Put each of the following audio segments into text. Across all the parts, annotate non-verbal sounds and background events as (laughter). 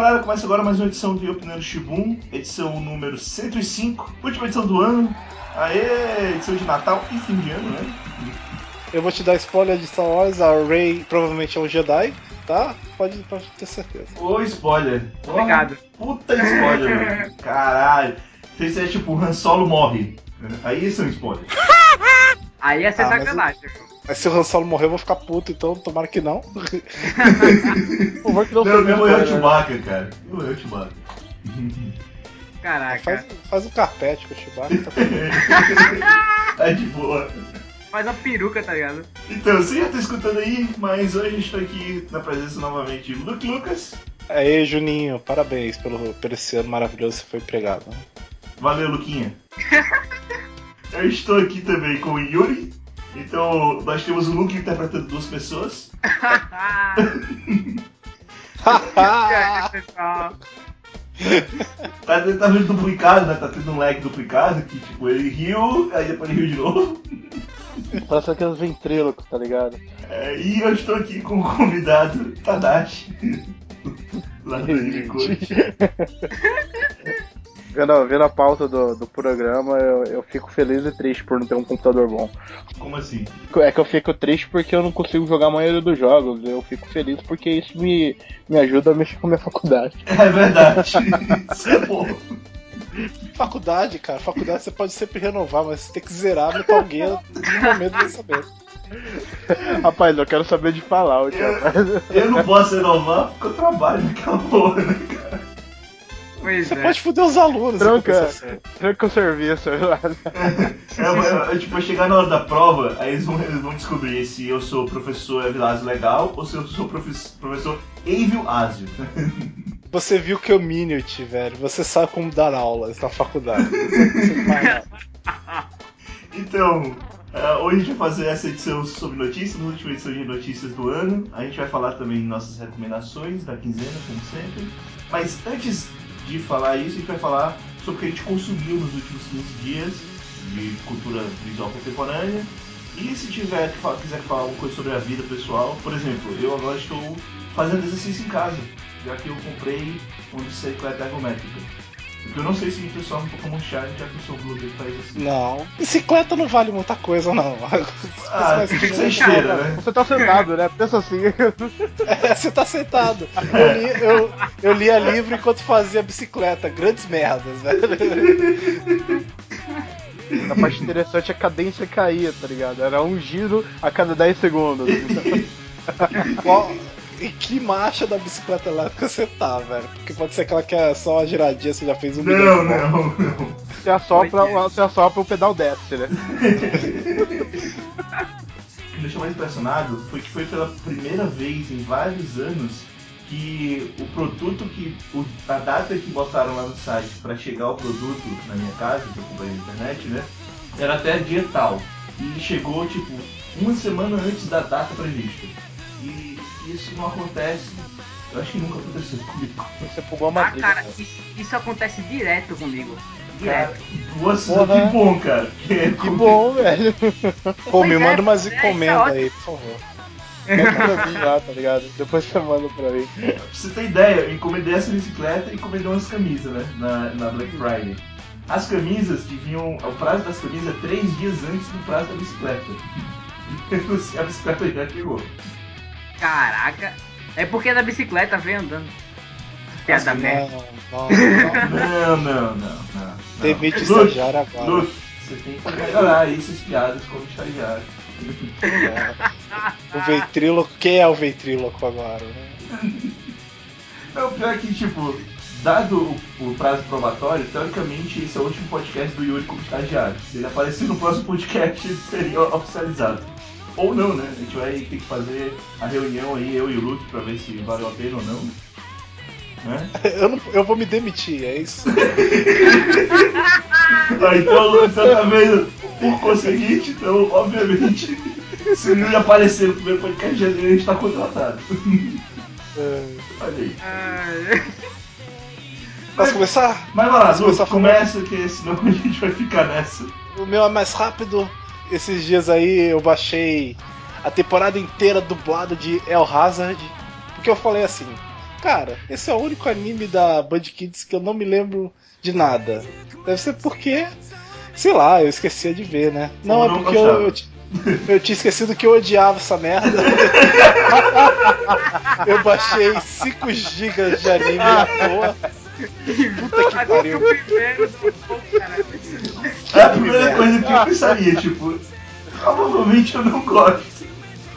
galera, começa agora mais uma edição de Opinando Shibun, edição número 105, última edição do ano. Aê, edição de Natal e fim de ano, né? Eu vou te dar spoiler de Star Wars, a Rey provavelmente é um Jedi, tá? Pode, pode ter certeza. Ô, spoiler. Obrigado. Puta spoiler, velho. (laughs) Caralho. Se isso é tipo, o Han Solo morre. Aí isso é um spoiler. (laughs) Aí ia ser Ah, mas sacanagem. Mas se o Han Solo morrer, eu vou ficar puto, então tomara que não. (laughs) Por favor, que não, Não, não morreu o. Chewbacca, cara. Não morreu o Chewbacca. (laughs) Caraca. Faz, faz um carpete com o Chewbacca. tá tudo (laughs) Tá de boa. Faz uma peruca, tá ligado? Então, você já tá escutando aí, mas hoje a gente tá aqui na presença novamente de Luke Lucas. Aí, Juninho, parabéns pelo, pelo esse ano maravilhoso que foi empregado. Valeu, Luquinha. Eu estou aqui também com o Yuri. Então, nós temos o Luke interpretando duas pessoas. E aí, pessoal? Tá, tá meio duplicado, né? Tá tendo um lag duplicado, que tipo, ele riu, aí depois ele riu de novo. Parece aqueles ventrílocos, tá ligado? É, e eu estou aqui com o convidado Tadashi. (laughs) Lá do Unicode. (laughs) Vendo, vendo a pauta do, do programa, eu, eu fico feliz e triste por não ter um computador bom. Como assim? É que eu fico triste porque eu não consigo jogar a maioria dos jogos. Eu fico feliz porque isso me, me ajuda a mexer com a minha faculdade. (laughs) É verdade. Isso é bom. Faculdade, cara, faculdade você pode sempre renovar, mas você tem que zerar Metal Gear no momento do lançamento. Rapaz, eu quero saber de Fallout, rapaz. Eu, eu não posso renovar porque eu trabalho naquela porra, né, cara? Pois Você é. pode foder os alunos. Tranca, tranca o serviço. É, é, é, tipo, chegar na hora da prova, aí eles vão, eles vão descobrir se eu sou professor Evilásio legal ou se eu sou profes- professor Evil Ásio. (laughs) Você viu que eu Minute, velho. Você sabe como dar aulas na faculdade. Você faz aula. Então, eh, hoje a gente vai fazer essa edição sobre notícias, na última edição de notícias do ano. A gente vai falar também nossas recomendações da quinzena, como sempre. Mas antes de falar isso, a gente vai falar sobre o que a gente consumiu nos últimos 15 dias de cultura visual contemporânea. E se tiver que quiser falar alguma coisa sobre a vida pessoal, por exemplo, eu agora estou fazendo exercício em casa, já que eu comprei uma bicicleta ergométrica. Eu não sei se o pessoal no Pokémon Shine já que eu sou o Blue faz assim. Não. Bicicleta não vale muita coisa, não. (laughs) Ah, Mas- que ser esteira, né? Você tá sentado, né? Pensa assim. É, você tá sentado. Eu, li, eu, eu lia livro enquanto fazia bicicleta. Grandes merdas, velho. A parte interessante é a cadência caía, tá ligado? Era um giro a cada 10 segundos. (laughs) Qual, em que marcha da bicicleta elétrica você tá, velho? Porque pode ser aquela que é só uma giradinha, você já fez um Não, milhão voltas. não, não. Você assopra, você assopra o pedal desce, né? (laughs) O que me deixou mais impressionado foi que foi pela primeira vez em vários anos que o produto que. o- a data que botaram lá no site para chegar o produto na minha casa, que eu comprei na internet, né? Era até dia tal. E chegou tipo uma semana antes da data prevista. Isso não acontece. Eu acho que nunca aconteceu comigo. Você pulou uma Ah, briga. cara, isso, isso acontece direto comigo. Cara, Direto. nossa, Porra. que bom, cara. Que, (laughs) Que bom, velho. Pô, me manda umas é, encomendas aí, por favor. Manda pra mim lá, tá ligado? Depois você manda pra mim. Pra você ter ideia, eu encomendei essa bicicleta e encomendei umas camisas, né? Na, na Black Friday. As camisas que vinham. O prazo das camisas é três dias antes do prazo da bicicleta. E (laughs) a bicicleta já chegou. Caraca. É porque da bicicleta vem andando. Piada Não, merda. não, não. Não, não, o Luke, estagiário agora. Luke, você tem que melhorar essas piadas como estagiário. É. O ventríloco, quem é o ventríloco agora? né? Não, o pior é que, tipo, dado o, o prazo probatório, teoricamente esse é o último podcast do Yuri como estagiário. Se ele aparecer no próximo podcast, (laughs) ele seria oficializado. Ou não, né? A gente vai ter que fazer a reunião aí, eu e o Luke, pra ver se valeu a pena ou não. Né? (laughs) Eu, não, eu vou me demitir, é isso. (laughs) Ah, então, Luke, você tá vendo? Por conseguinte, então, obviamente, (laughs) se ia aparecer no primeiro podcast de janeiro, a gente tá contratado. É. Olha aí. Posso começar? Mas vai lá, Vamos Luke, começar começa, que senão a gente vai ficar nessa. O meu é mais rápido. Esses dias aí eu baixei a temporada inteira dublada de El Hazard. Porque eu falei assim: cara, esse é o único anime da Band Kids que eu não me lembro de nada. Deve ser porque, sei lá, eu esquecia de ver, né? Não, Ou é não porque eu, eu, eu tinha esquecido que eu odiava essa merda. (laughs) eu baixei 5 GB de anime à toa. Puta que Agora pariu. o primeiro do povo, caralho. É a primeira coisa que eu pensaria, tipo, provavelmente eu não gosto.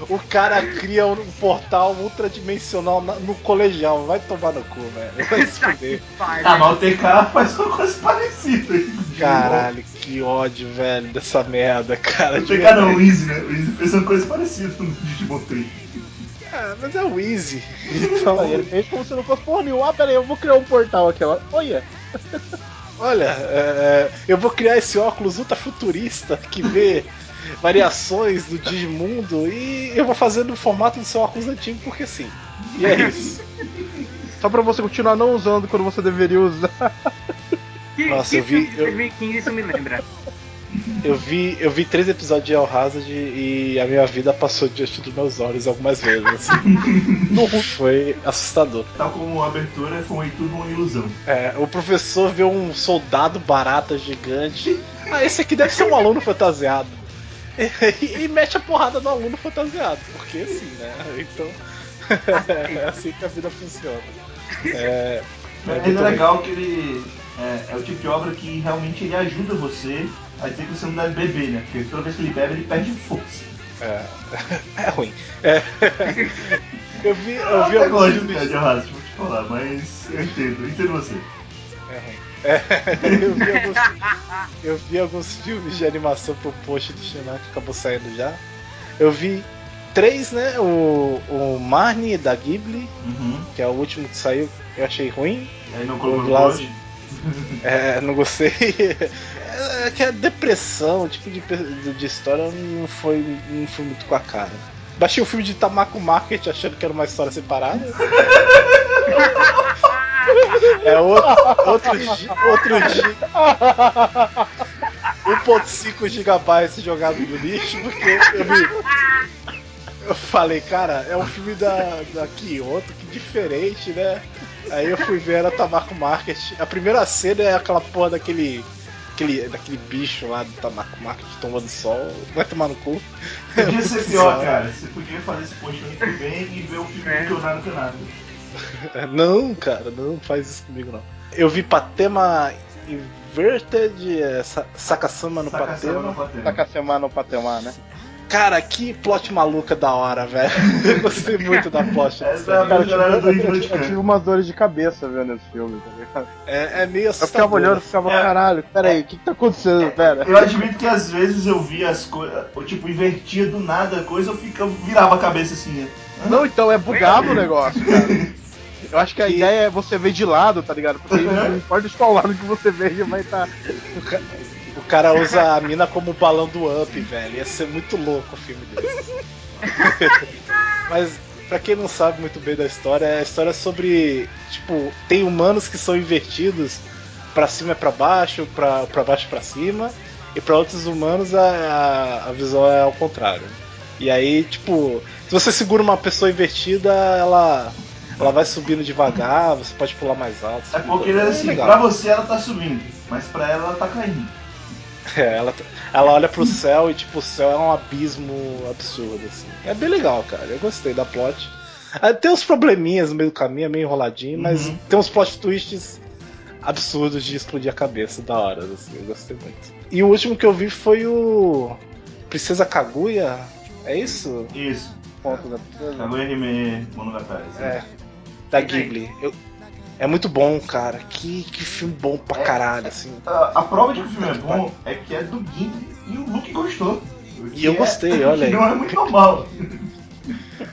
O cara cria um portal ultradimensional na- no colegial. Vai tomar no cu, velho. Vai se fuder. (laughs) Ah, mas o TK faz uma coisa parecida. Caralho, que ódio, velho, dessa merda, cara. O TK não, o. Easy, né? O Easy fez uma coisa parecida no Digimon 3. Ah, mas é o Easy. (laughs) Então, Aí ele fez como se não fosse porra nenhuma. Ah, peraí, eu vou criar um portal aqui, ó. Olha. Olha, é, eu vou criar esse óculos ultra futurista que vê (laughs) variações do Digimundo e eu vou fazer no formato do seu óculos antigo porque sim. E é isso. Só pra você continuar não usando quando você deveria usar. Que, Nossa, que eu vi- eu- 2015 isso me lembra? Eu vi, eu vi três episódios de El Hazard e a minha vida passou diante dos meus olhos algumas vezes. Assim. (laughs) Não foi assustador. Tal como a abertura foi tudo uma ilusão. É, o professor vê um soldado barata gigante. Ah, esse aqui deve ser um aluno fantasiado. E, e mete a porrada no aluno fantasiado, porque assim, né? Então. (laughs) é assim que a vida funciona. É, é é legal que ele é, é o tipo de obra que realmente ele ajuda você a dizer que você não deve beber, né? Porque toda vez que ele bebe, ele perde força. É, (laughs) é ruim. É. (laughs) Eu vi, eu vi até alguns gosto de Arraso, vou te falar, mas eu entendo, eu entendo você. É ruim. É, (laughs) eu, vi alguns, eu vi alguns filmes de animação pro post do Shinan que acabou saindo já. Eu vi três, né? O, o Marnie da Ghibli, Uhum. que é o último que saiu, eu achei ruim. Aí não colocou Glass-. É, não gostei. É que a depressão, o tipo de, de história não foi, não foi muito com a cara. Baixei o filme de Tamako Market achando que era uma história separada. É outro, outro, outro gi- 1.5 GB jogado no lixo, porque eu. Eu falei, cara, é um filme da, da Kyoto, que diferente, né? Aí eu fui ver era Tamako Market. A primeira cena é aquela porra daquele. Aquele, daquele bicho lá do Tamako Market tomando sol. Vai tomar no cu. Podia ser muito pior, (laughs) cara. Você podia fazer esse post que vem e ver o filme É. do Leonardo Canado. É, Não, cara, não faz isso comigo não. Eu vi Patema Inverted, é, Sa- Sakasama no Sacação no Patema. Patema. Takasema no Patemar, né? Cara, que plot maluca da hora, velho. (laughs) Eu gostei muito da plot Essa é. Cara, eu tive, eu- eu- de eu tive umas dores de cabeça vendo esse filme, tá ligado? É, é meio Eu assustador. ficava olhando e ficava, É. caralho, peraí, o que, que tá acontecendo, pera? Eu admito que às vezes eu via as coisas, eu, tipo, invertia do nada a coisa, eu ficava, virava a cabeça assim. né? Não, então é bugado o negócio, cara. Eu acho que a ideia é você ver de lado, tá ligado? Porque não importa de qual lado que você veja, vai (laughs) estar. O cara usa a mina como balão do Up, velho. Ia ser muito louco o filme desse. (laughs) Mas, pra quem não sabe muito bem da história, é a história sobre. Tipo, tem humanos que são invertidos pra cima é pra baixo, pra, pra baixo pra cima. E pra outros humanos a, a, a visão é ao contrário. E aí, tipo, se você segura uma pessoa invertida, ela. Ela vai subindo devagar, você pode pular mais alto. É porque assim, legal. pra você ela tá subindo, mas pra ela ela tá caindo. É, ela, ela olha pro céu e tipo, o céu é um abismo absurdo, assim. É bem legal, cara. Eu gostei da plot. Ah, Tem uns probleminhas no meio do caminho, é meio enroladinho, mas Uhum. tem uns plot twists absurdos de explodir a cabeça da hora, assim, eu gostei muito. E o último que eu vi foi o Princesa Kaguya, é isso? Isso. Ponto da. Kaguya Hime Monogatari. É, da Ghibli. Eu- é muito bom, cara. Que, que filme bom pra É. caralho, assim. A, a prova de que o filme é bom é que é do Ghibli e o Luke gostou. O E eu que gostei, é, (laughs) olha aí. não é muito normal. (laughs)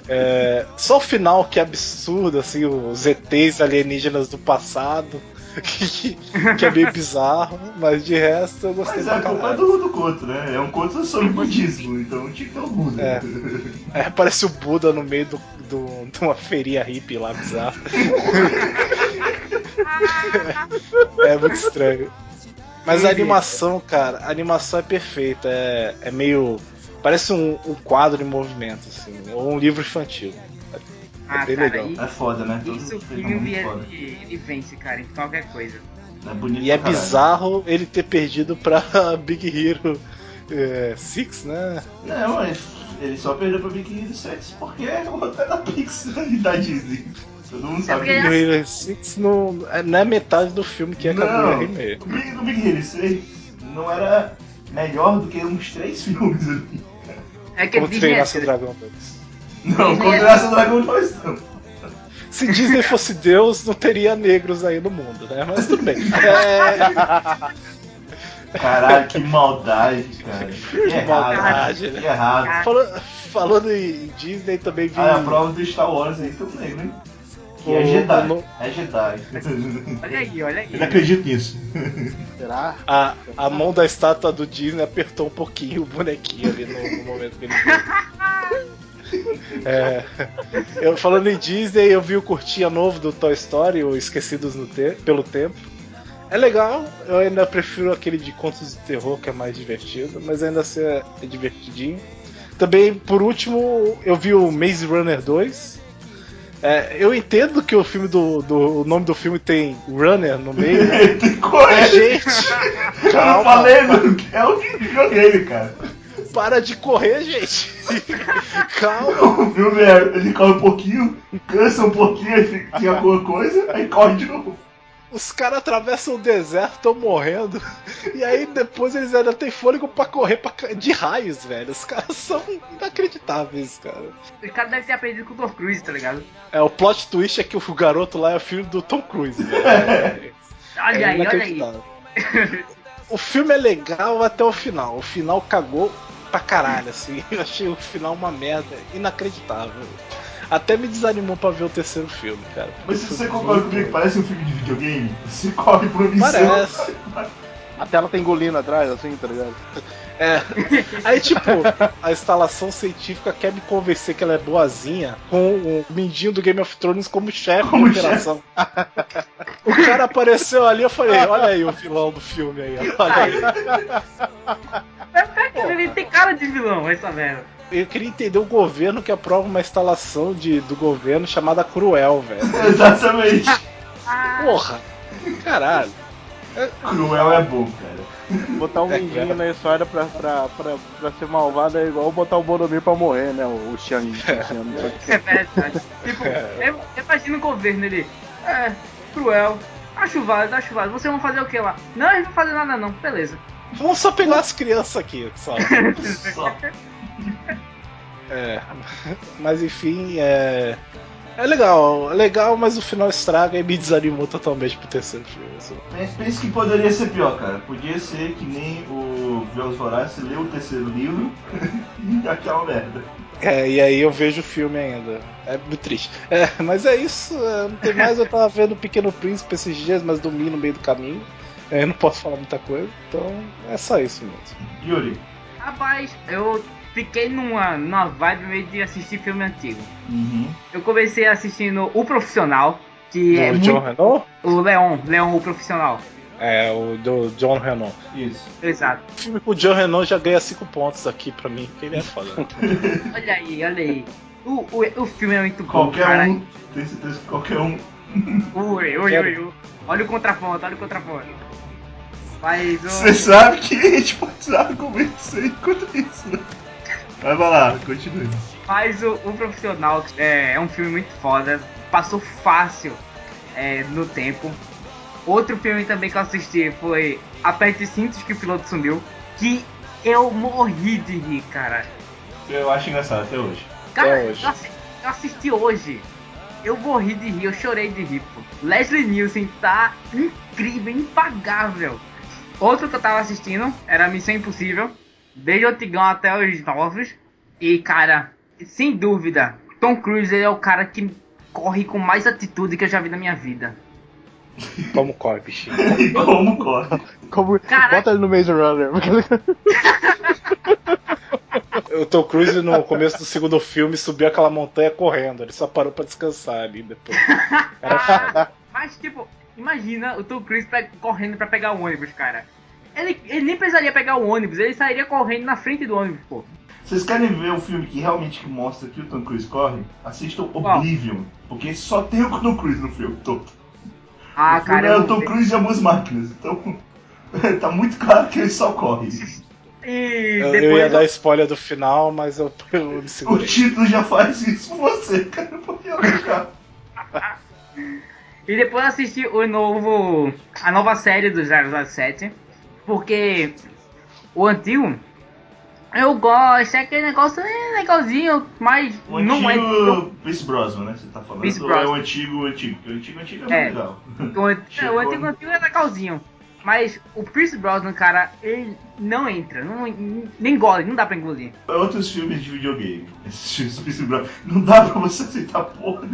É, só o final que é absurdo, assim, os ETs alienígenas do passado, (laughs) que, que é meio bizarro, mas de resto eu gostei Mas pra a culpa é do, do Koto, né? É um Koto sobre budismo, então tinha que ter um Buda. É. É, parece o Buda no meio do, do- de uma feirinha hippie lá, bizarro. (laughs) é muito estranho. Mas a animação, cara, a animação é perfeita. É, é meio. Parece um, um quadro em movimento, assim, ou um livro infantil. Ah, bem cara, legal. e- É foda, né? Isso, o são filme ele, foda. ele vence, cara, em qualquer coisa. É bonito E é caralho. bizarro ele ter perdido pra (laughs) Big Hero 6, né? Não, mas ele só perdeu pra Big Hero 6 porque é o roteiro da Pixar e da Disney. Todo mundo sabe porque disso. Big Hero 6 não, não é metade do filme que é Não, Kaguya Hime. o Big, o Big Hero 6 não era melhor do que uns três (laughs) filmes ali. É que Como treinar é seu dragão 2. Não, como é- Graça do Dragão 2 não. Se Disney fosse Deus, não teria negros aí no mundo, né? Mas tudo bem. É, Caralho, que maldade, cara. Que errado. maldade, né? Que errado. fala- falando em Disney, também vi. Ah, é a prova do Star Wars aí tem um negro, hein? Que é Jedi. no- É Jedi. Olha aí, olha aí. Ele acredita nisso. Será? A, a mão da estátua do Disney apertou um pouquinho o bonequinho ali no, no momento que ele viu. (laughs) É, eu falando em Disney, eu vi o curtinha novo do Toy Story, o Esquecidos no Te- pelo Tempo. É legal, eu ainda prefiro aquele de contos de terror que é mais divertido, mas ainda assim é, é divertidinho. Também, por último, eu vi o Maze Runner 2. É, eu entendo que o filme do, do o nome do filme tem Runner no meio, né? (laughs) Tem correr. Mas, gente, Eu não calma. falei, mano. É o que videogame, cara. para de correr, gente. Calma. (laughs) O filme é, ele corre um pouquinho, cansa um pouquinho, fica- tem alguma coisa, aí corre de novo. Os caras atravessam o deserto, estão morrendo. E aí depois eles ainda têm fôlego pra correr pra de raios, velho. Os caras (laughs) são inacreditáveis, cara. O cara deve ter aprendido com o Tom Cruise, tá ligado? É, o plot twist é que o garoto lá é filho do Tom Cruise, velho. (laughs) Olha É aí, olha aí. O filme é legal até o final. O final cagou pra caralho, assim. (laughs) Eu achei o final uma merda. Inacreditável. Até me desanimou pra ver o terceiro filme, cara. Mas se você concorda comigo que parece um filme de videogame, você corre uma missão. Parece. A tela tá engolindo atrás, assim, tá ligado? É. Aí, tipo, a instalação científica quer me convencer que ela é boazinha com o mindinho do Game of Thrones como chefe Como de operação. O cara apareceu ali, eu falei, olha aí o vilão do filme aí, olha aí. (laughs) Ele tem cara de vilão, essa merda. Eu queria entender o governo que aprova uma instalação de, do governo chamada Cruel, velho. (laughs) Exatamente. Porra! Caralho. Cruel é bom, cara. Botar um É, mindinho cara. na história pra, pra, pra, pra ser malvado é igual botar o Boromir pra morrer, né? O, o Xiang. Xiang. (laughs) É verdade. Tipo, eu, imagina o governo ele. É, cruel. Acho válido, acho válido. Vocês vão fazer o que lá? Não, a gente não vai fazer nada não. Beleza. Vamos só pegar as crianças aqui, só. (laughs) Só. É, mas enfim, é. É legal, é legal, mas o final estraga e me desanimou totalmente pro terceiro filme. assim. Mas Penso que poderia ser pior, cara. Podia ser que nem o Jogos Vorazes leu o terceiro livro (laughs) e aquela merda. É, e aí eu vejo o filme ainda. É muito triste. É, mas é isso, é, não tem mais. Eu tava vendo o Pequeno Príncipe esses dias, mas dormi no meio do caminho. É, eu não posso falar muita coisa, então é só isso mesmo. Yuri. Rapaz, eu fiquei numa, numa vibe meio de assistir filme antigo. Uhum. Eu comecei assistindo O Profissional, que é o muito... John Renault? O Leon, Leon o Profissional. É, o do John Renault. Isso. Exato. O filme com o John Renault já ganha 5 pontos aqui pra mim, porque ele é foda. (laughs) Olha aí, olha aí. O, o, o filme é muito bom, Qualquer cara. um. Tenho certeza que qualquer um. Ui, ui, ui, ui. Olha o contraponto, olha o contraponto. Mas. Você sabe que a gente pode usar argumentos contra isso. né? Mas vai lá, continue. Mas o, o Profissional é, é um filme muito foda. Passou fácil é, no tempo. Outro filme também que eu assisti foi Aperte Cintos que o piloto sumiu. Que eu morri de rir, cara. Eu acho engraçado até hoje. Cara, Até hoje. Eu, assi- eu assisti hoje. Eu morri de rir, eu chorei de rir, pô. Leslie Nielsen tá incrível, impagável. Outro que eu tava assistindo era Missão Impossível. Desde o antigão até os novos. E, cara, sem dúvida, Tom Cruise ele é o cara que corre com mais atitude que eu já vi na minha vida. (laughs) Como corre, bichinho. Como corre? Como, Caraca. bota ele no Maze Runner. (laughs) O Tom Cruise no começo do segundo filme subiu aquela montanha correndo, ele só parou pra descansar ali depois. (laughs) Era. Mas, tipo, imagina o Tom Cruise correndo pra pegar o ônibus, cara. Ele, ele nem precisaria pegar o ônibus, ele sairia correndo na frente do ônibus, pô. Vocês querem ver o filme que realmente mostra que o Tom Cruise corre? Assistam Oblivion, porque só tem o Tom Cruise no filme todo. Ah, o filme cara. é eu o Tom. Cruise e algumas máquinas, então (laughs) tá muito claro que ele só corre. E Eu, eu ia dar spoiler do final, mas eu, (laughs) eu me O segurei. título já faz isso com você, (laughs) cara. Porque eu. E depois eu assisti o novo. a nova série do 007. Porque o antigo. Eu gosto, é aquele negócio é legalzinho, mas O não é. antigo Pierce Brosnan, né? Você tá falando? Pierce Ou é o antigo, antigo? O antigo, antigo é, É. muito legal. O, an- Chegou. o antigo, antigo é legalzinho. Mas o Pierce Brosnan, cara, ele não entra, não, nem engole, não dá pra engolir. É outros filmes de videogame. Esses filmes do Pierce Brosnan. Não dá pra você aceitar porra.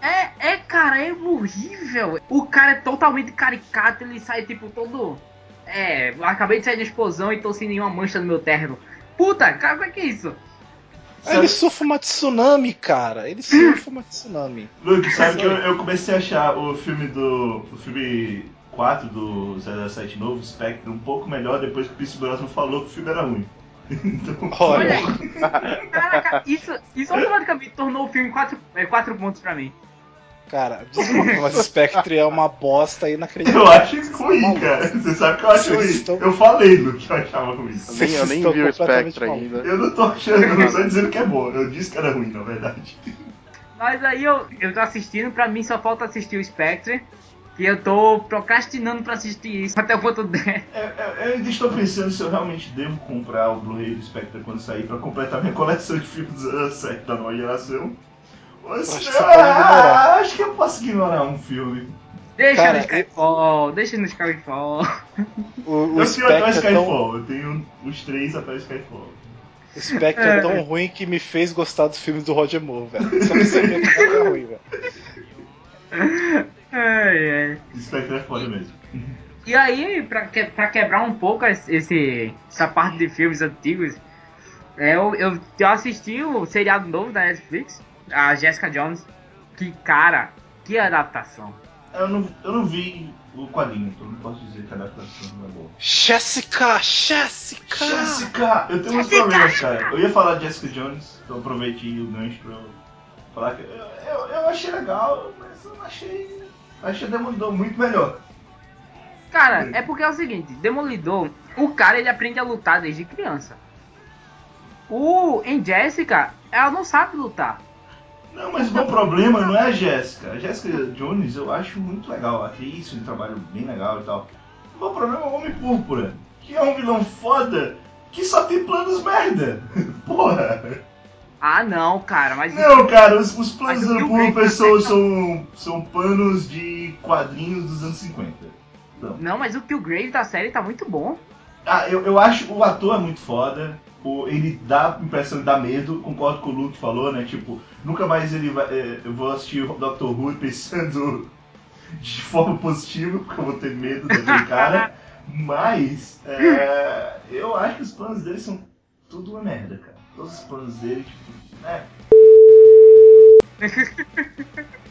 É, é, cara, é horrível. O cara é totalmente caricato, ele sai tipo todo. É, acabei de sair da explosão e tô sem nenhuma mancha no meu terno. Puta, cara, como é que é isso? Ele surfa uma tsunami, cara. Ele surfa uma tsunami. Luke, sabe que eu, eu comecei a achar o filme do. O filme 4 do 007 novo, Spectre, um pouco melhor depois que o Pierce Brosnan falou que o filme era ruim. (laughs) Então, Olha, Caraca, isso, isso automaticamente tornou o filme 4 é, quatro pontos pra mim. Cara, desculpa, mas Spectre é uma bosta inacreditável. eu acho ruim, cara. Você sabe que eu acho ruim. estão- Eu falei, Luke, que eu achava ruim. Eu nem, eu nem vi o Spectre ainda. Eu não tô achando, eu não tô dizendo que é bom. Eu disse que era ruim, na verdade. Mas aí eu, eu tô assistindo, pra mim só falta assistir o Spectre. Que eu tô procrastinando pra assistir isso até o ponto 10. É, é, eu ainda estou pensando se eu realmente devo comprar o Blu-ray do Spectre quando sair pra completar minha coleção de filmes (laughs) do 07 da nova geração. Se Acho que não, você pode ignorar. ah, acho que eu posso ignorar um filme. Deixa Cara, no Skyfall, deixa no Skyfall. O, o eu tenho até o Spectre é tão, Skyfall, eu tenho os três até o Skyfall. o Spectre é tão ruim que me fez gostar dos filmes do Roger Moore, velho. Só saber que é ruim, velho. (laughs) Ai, ai. O Spectre é foda mesmo. E aí, pra, que- pra quebrar um pouco esse, essa parte de filmes antigos, é, eu, eu, eu assisti o seriado novo da Netflix, a Jessica Jones. Que cara, que adaptação. Eu não, eu não vi o quadrinho, então não posso dizer que a adaptação não é boa. Jessica! Jessica! Jessica! Eu tenho uns Jessica! problemas, cara. Eu ia falar de Jessica Jones, então aproveitei o gancho pra eu falar que eu, eu, eu achei legal, mas eu não achei. Achei Demolidor muito melhor. Cara, é porque é o seguinte, Demolidor, o cara ele aprende a lutar desde criança. O em Jessica, ela não sabe lutar. Não, mas o meu problema não é a Jéssica. A Jéssica Jones eu acho muito legal. A atriz, um trabalho bem legal e tal. O meu problema é o Homem Púrpura, que é um vilão foda que só tem planos merda. (laughs) Porra! Ah, não, cara, mas Não, cara, os, os planos do Púrpura são, são, são panos de quadrinhos dos anos 50. Não. não, mas o Killgrave da série tá muito bom. Ah, eu, eu acho o ator é muito foda. O, ele dá a impressão de dar medo, concordo com o Luke falou, né? Tipo, nunca mais ele vai. é, eu vou assistir o Dr. Who (laughs) pensando de forma positiva, porque eu vou ter medo daquele (laughs) cara. Mas é, eu acho que os planos dele são tudo uma merda, cara. Todos os planos dele, tipo, é. (laughs)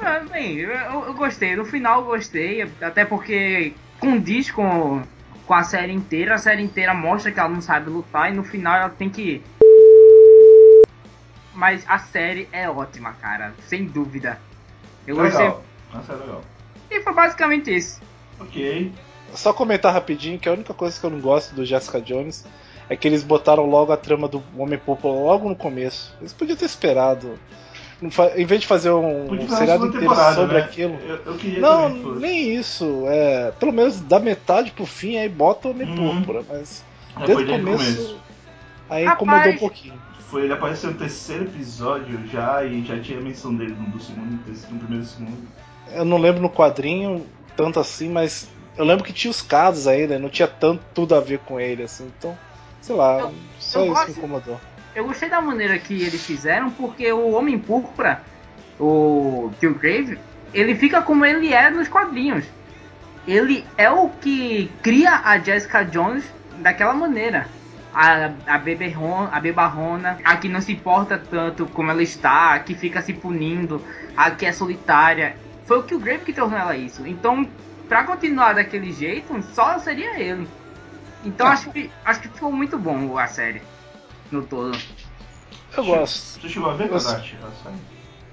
Ah, bem, eu, eu gostei. No final eu gostei, até porque condiz com, com a série inteira. A série inteira mostra que ela não sabe lutar e no final ela tem que. Mas a série é ótima, cara, sem dúvida. Eu gostei. legal. Nossa, é legal. E foi basicamente isso. Ok. Só comentar rapidinho que a única coisa que eu não gosto do Jessica Jones é que eles botaram logo a trama do Homem Púrpura logo no começo. Eles podiam ter esperado. Em vez de fazer um, um seriado inteiro sobre né? aquilo. Eu, eu queria Não, nem isso. É, pelo menos da metade pro fim aí bota o Homem Uhum. Púrpura, mas É, desde o começo, começo. aí Rapaz. incomodou um pouquinho. Foi, ele apareceu no terceiro episódio já e já tinha menção dele no do segundo, no terceiro, no primeiro e segundo. Eu não lembro no quadrinho tanto assim, mas eu lembro que tinha os casos ainda, não tinha tanto tudo a ver com ele, assim. Então, sei lá, Eu- só eu isso gosto- me incomodou. Eu gostei da maneira que eles fizeram, porque o Homem Púrpura, o Killgrave, ele fica como ele é nos quadrinhos. Ele é o que cria a Jessica Jones daquela maneira. A, a, beberron, a bebarrona, a que não se importa tanto como ela está, a que fica se punindo, a que é solitária. Foi o Killgrave que tornou ela isso. Então, pra continuar daquele jeito, só seria ele. Então Ah. acho que, acho que ficou muito bom a série. No todo. Eu gosto. Você chegou a ver, Você-?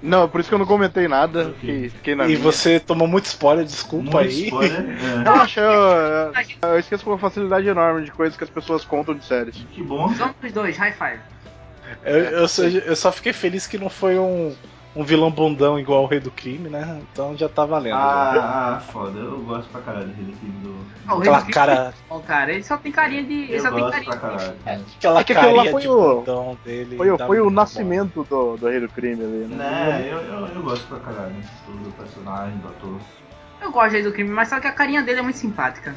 Não, por isso que eu não comentei nada. Ok. Fiquei, fiquei na E minha. você tomou muito spoiler, desculpa Muito aí. spoiler. (laughs) É. Relaxa, eu, eu, eu esqueço com uma facilidade enorme de coisas que as pessoas contam de séries. Que bom. Vamos os dois, high five. Eu, eu só, eu só fiquei feliz que não foi um, um vilão bundão igual o Rei do Crime, né? Então já tá valendo. Ah, ah, foda. Eu gosto pra caralho do Rei do Crime do. Ah, o Aquela Rei do cara, Ó, cara, ele só tem carinha de. Ele Eu só tem gosto carinha pra caralho. aquela É que aquilo lá foi de o- bundão dele. Foi, foi o nascimento do, do Rei do Crime ali, né? Né, eu, eu, eu gosto pra caralho do, do personagem, do ator. Eu gosto aí do crime, mas só que a carinha dele é muito simpática.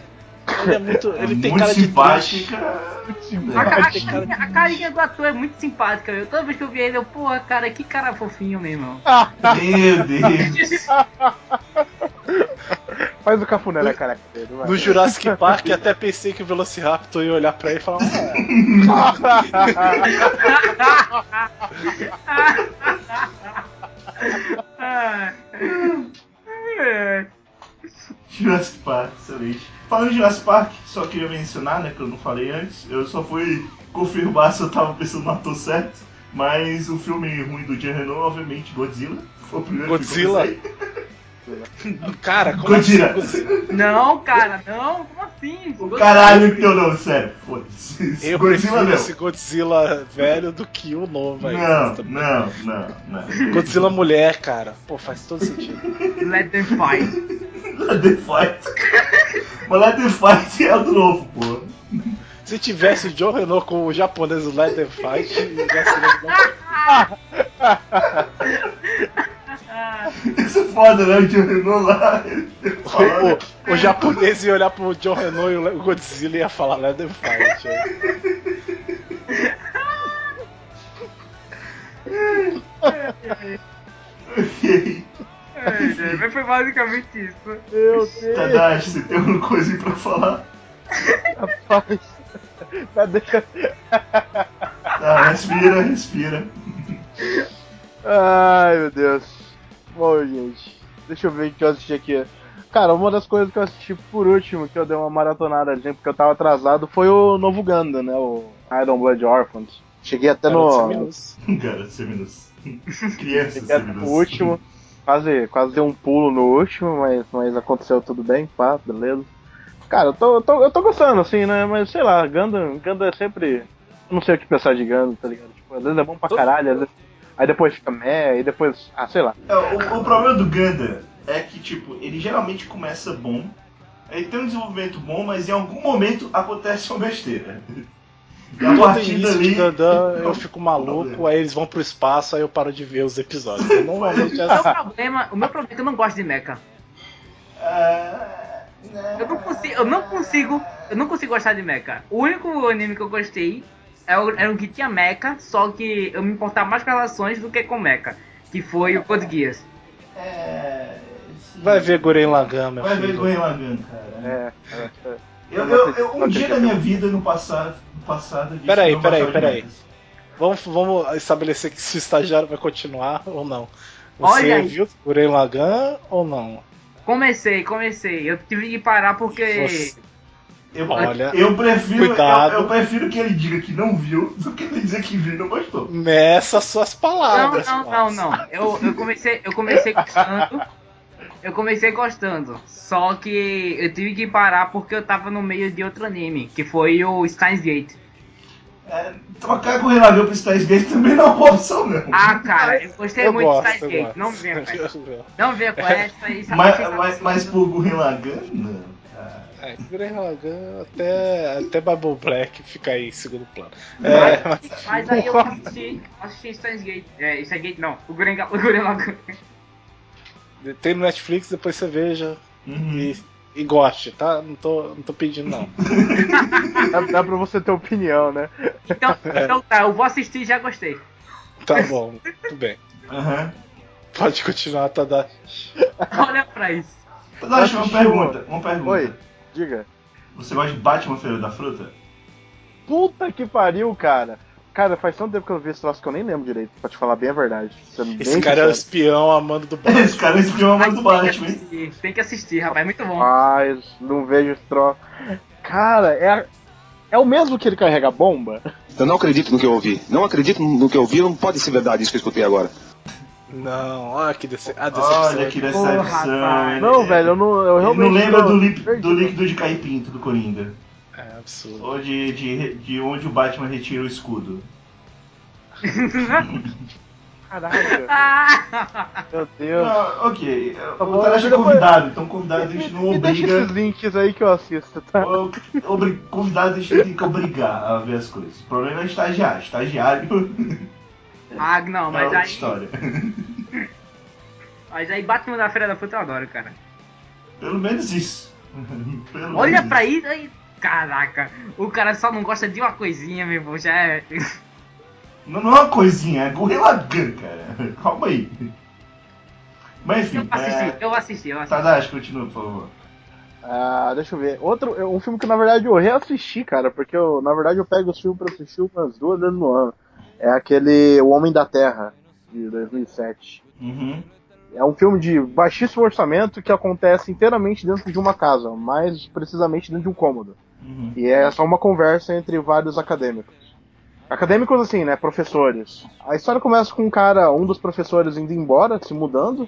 Ele é muito. Ele É tem muito cara de simpática. A, ca- a cara carinha, a carinha do ator é muito simpática, meu. Toda vez que eu vi ele, eu, porra, cara, que cara fofinho mesmo. Meu Deus. (laughs) Faz o cafuné na careca dele. No Jurassic Park até pensei que o Velociraptor ia olhar pra ele e falar. Ah. (laughs) É. Jurassic Park, excelente. Falando em Jurassic Park, só queria mencionar, né, que eu não falei antes, eu só fui confirmar (laughs) se eu tava pensando no ator certo, mas o filme ruim do Jean Reno, obviamente, Godzilla. Foi o primeiro Godzilla? que eu. (laughs) Cara, como Godzilla. assim? Não, cara, não, como assim? O caralho que eu não, sério, foda-se. Eu Godzilla prefiro não. esse Godzilla velho do que o novo aí. Não, não, não, não. Godzilla mulher, cara. Pô, faz todo sentido. Let them fight. Let the Fight. Mas Let the Fight é o do novo, pô. Se tivesse o John Renault com o japonês Let Them Fight, já seria (laughs) (laughs) Isso é foda, né? O Jean Reno lá. o, o, o japonês ia olhar pro John Renault e o Godzilla ia falar Let Them Fight. (laughs) Ok. é, mas foi basicamente isso. Meu Deus, Tadashi, você tem alguma coisa pra falar? rapaz. Cadê? Tá, respira, respira. Ai, meu Deus. Bom, gente, deixa eu ver o que eu assisti aqui. Cara, uma das coisas que eu assisti por último, que eu dei uma maratonada ali, porque eu tava atrasado, foi o novo Ganda, né? O Iron Blood Orphans. Cheguei até Garoto no. Cara, seminus. Criança, Cheguei até seminus. no último. Quase, quase dei um pulo no último, mas, mas aconteceu tudo bem, pá, beleza. Cara, eu tô, eu tô, eu tô gostando, assim, né? Mas sei lá, Ganda, Ganda é sempre. Eu não sei o que pensar de Ganda, tá ligado? Tipo, às vezes é bom pra caralho, às vezes. Aí depois fica meh, aí depois. Ah, sei lá. É, o, o problema do Ganda é que, tipo, ele geralmente começa bom, aí tem um desenvolvimento bom, mas em algum momento acontece uma besteira. (laughs) E a partir dali. Gundam eu (laughs) fico maluco, aí eles vão pro espaço, aí eu paro de ver os episódios. Normalmente é O meu problema, o meu problema é que eu não gosto de mecha. Ah, Eu não consigo, eu não consigo, eu não consigo gostar de mecha. O único anime que eu gostei era o- era um que tinha mecha, só que eu me importava mais com relações do que com mecha, que foi o Code Geass. É, sim. Vai ver Guren Lagan, meu Vai ver filho. Gurren Lagann, cara. É, é, é. Eu, Eu eu- um dia da minha vida no passado, no passado eu disse Peraí, peraí, peraí. Vamos, vamos estabelecer que se o estagiário vai continuar ou não. Olha Você aí. viu Guren Lagan ou não? Comecei, comecei. Eu tive que parar porque. Você- Eu, Olha, eu prefiro, cuidado. Eu, eu prefiro que ele diga que não viu do que ele dizer que viu e não gostou. Meça suas Não, palavras. não, não, Márcio. não. Eu, eu comecei, eu comecei gostando. Eu comecei gostando. Só que eu tive que parar porque eu tava no meio de outro anime, que foi o Steins Gate. É, trocar com o Relagan pro Steins Gate também não é uma opção, não. Ah, cara, eu gostei Eu muito gosto, de Steins Gate. gosto. Não venha com (laughs) essa. Não venha com essa. Isso mas, mas, mas por Gurren Lagann, não. É, Guren Lagan até, até Bible Black fica aí em segundo plano. É, Mas, mas aí eu (laughs) assisti, assisti Steins Gate. É, Steins Gate não. O Guren, o Lagann. tem no Netflix, depois você veja Uhum. e, e goste, tá? Não tô, não tô pedindo não. (laughs) Dá, dá pra você ter opinião, né? Então, então tá, eu vou assistir e já gostei. Tá bom, tudo bem. Aham. Pode continuar, tá dando. Olha pra isso. Tadashi, uma pergunta. Uma pergunta. Oi, diga. Você gosta de Batman Feira da Fruta? Puta que pariu, cara. Cara, faz tanto tempo que eu vi esse troço que eu nem lembro direito, pra te falar bem a verdade. Sendo Esse cara é o sincero. espião amando do (laughs) Batman. Esse cara espiou a mão Mas do tem que Batman, hein? assistir, tem que assistir, rapaz. Muito bom. Mas não vejo esse troço. Cara, é, é o mesmo que ele carrega bomba? Eu não acredito no que eu ouvi. Não acredito no que eu ouvi, não pode ser verdade isso que eu escutei agora. Não, olha que dece... a decepção. Olha que decepção. Porra. Não, velho, eu não. Eu Ele realmente. não lembra tô do, perdido. do líquido de caipinto do Coringa. É absurdo. Ou de, de, de onde o Batman retira o escudo. (laughs) Caralho, Ah! meu Deus. Não, ok. Tá O Tarashi é convidado, então convidado a gente não Me deixa obriga. esses links aí que eu assisto, tá? o- obri- Convidado a gente tem que obrigar a ver as coisas. O problema é estagiário. Estagiário (laughs) ah, não, é mas outra aí. história. (laughs) Mas aí Batman da Feira da Fruta eu adoro, cara. Pelo menos isso. (laughs) Pelo Olha menos pra isso. aí. Caraca, o cara só não gosta de uma coisinha, meu irmão. Já é. (laughs) Não, não é uma coisinha, é Gorilla Gun, cara. Calma aí. Mas enfim, Eu assisti, é... eu assisti, eu assisti. Tadashi, continua, por favor. Ah, deixa eu ver. Outro, é um filme que na verdade eu reassisti, cara, porque eu, na verdade eu pego os filmes pra assistir umas duas vezes no ano. É aquele O Homem da Terra, de 2007. Uhum. É um filme de baixíssimo orçamento que acontece inteiramente dentro de uma casa, mais precisamente dentro de um cômodo. Uhum. E é só uma conversa entre vários acadêmicos. Acadêmicos assim, né? Professores. A história começa com um cara, um dos professores indo embora, se mudando,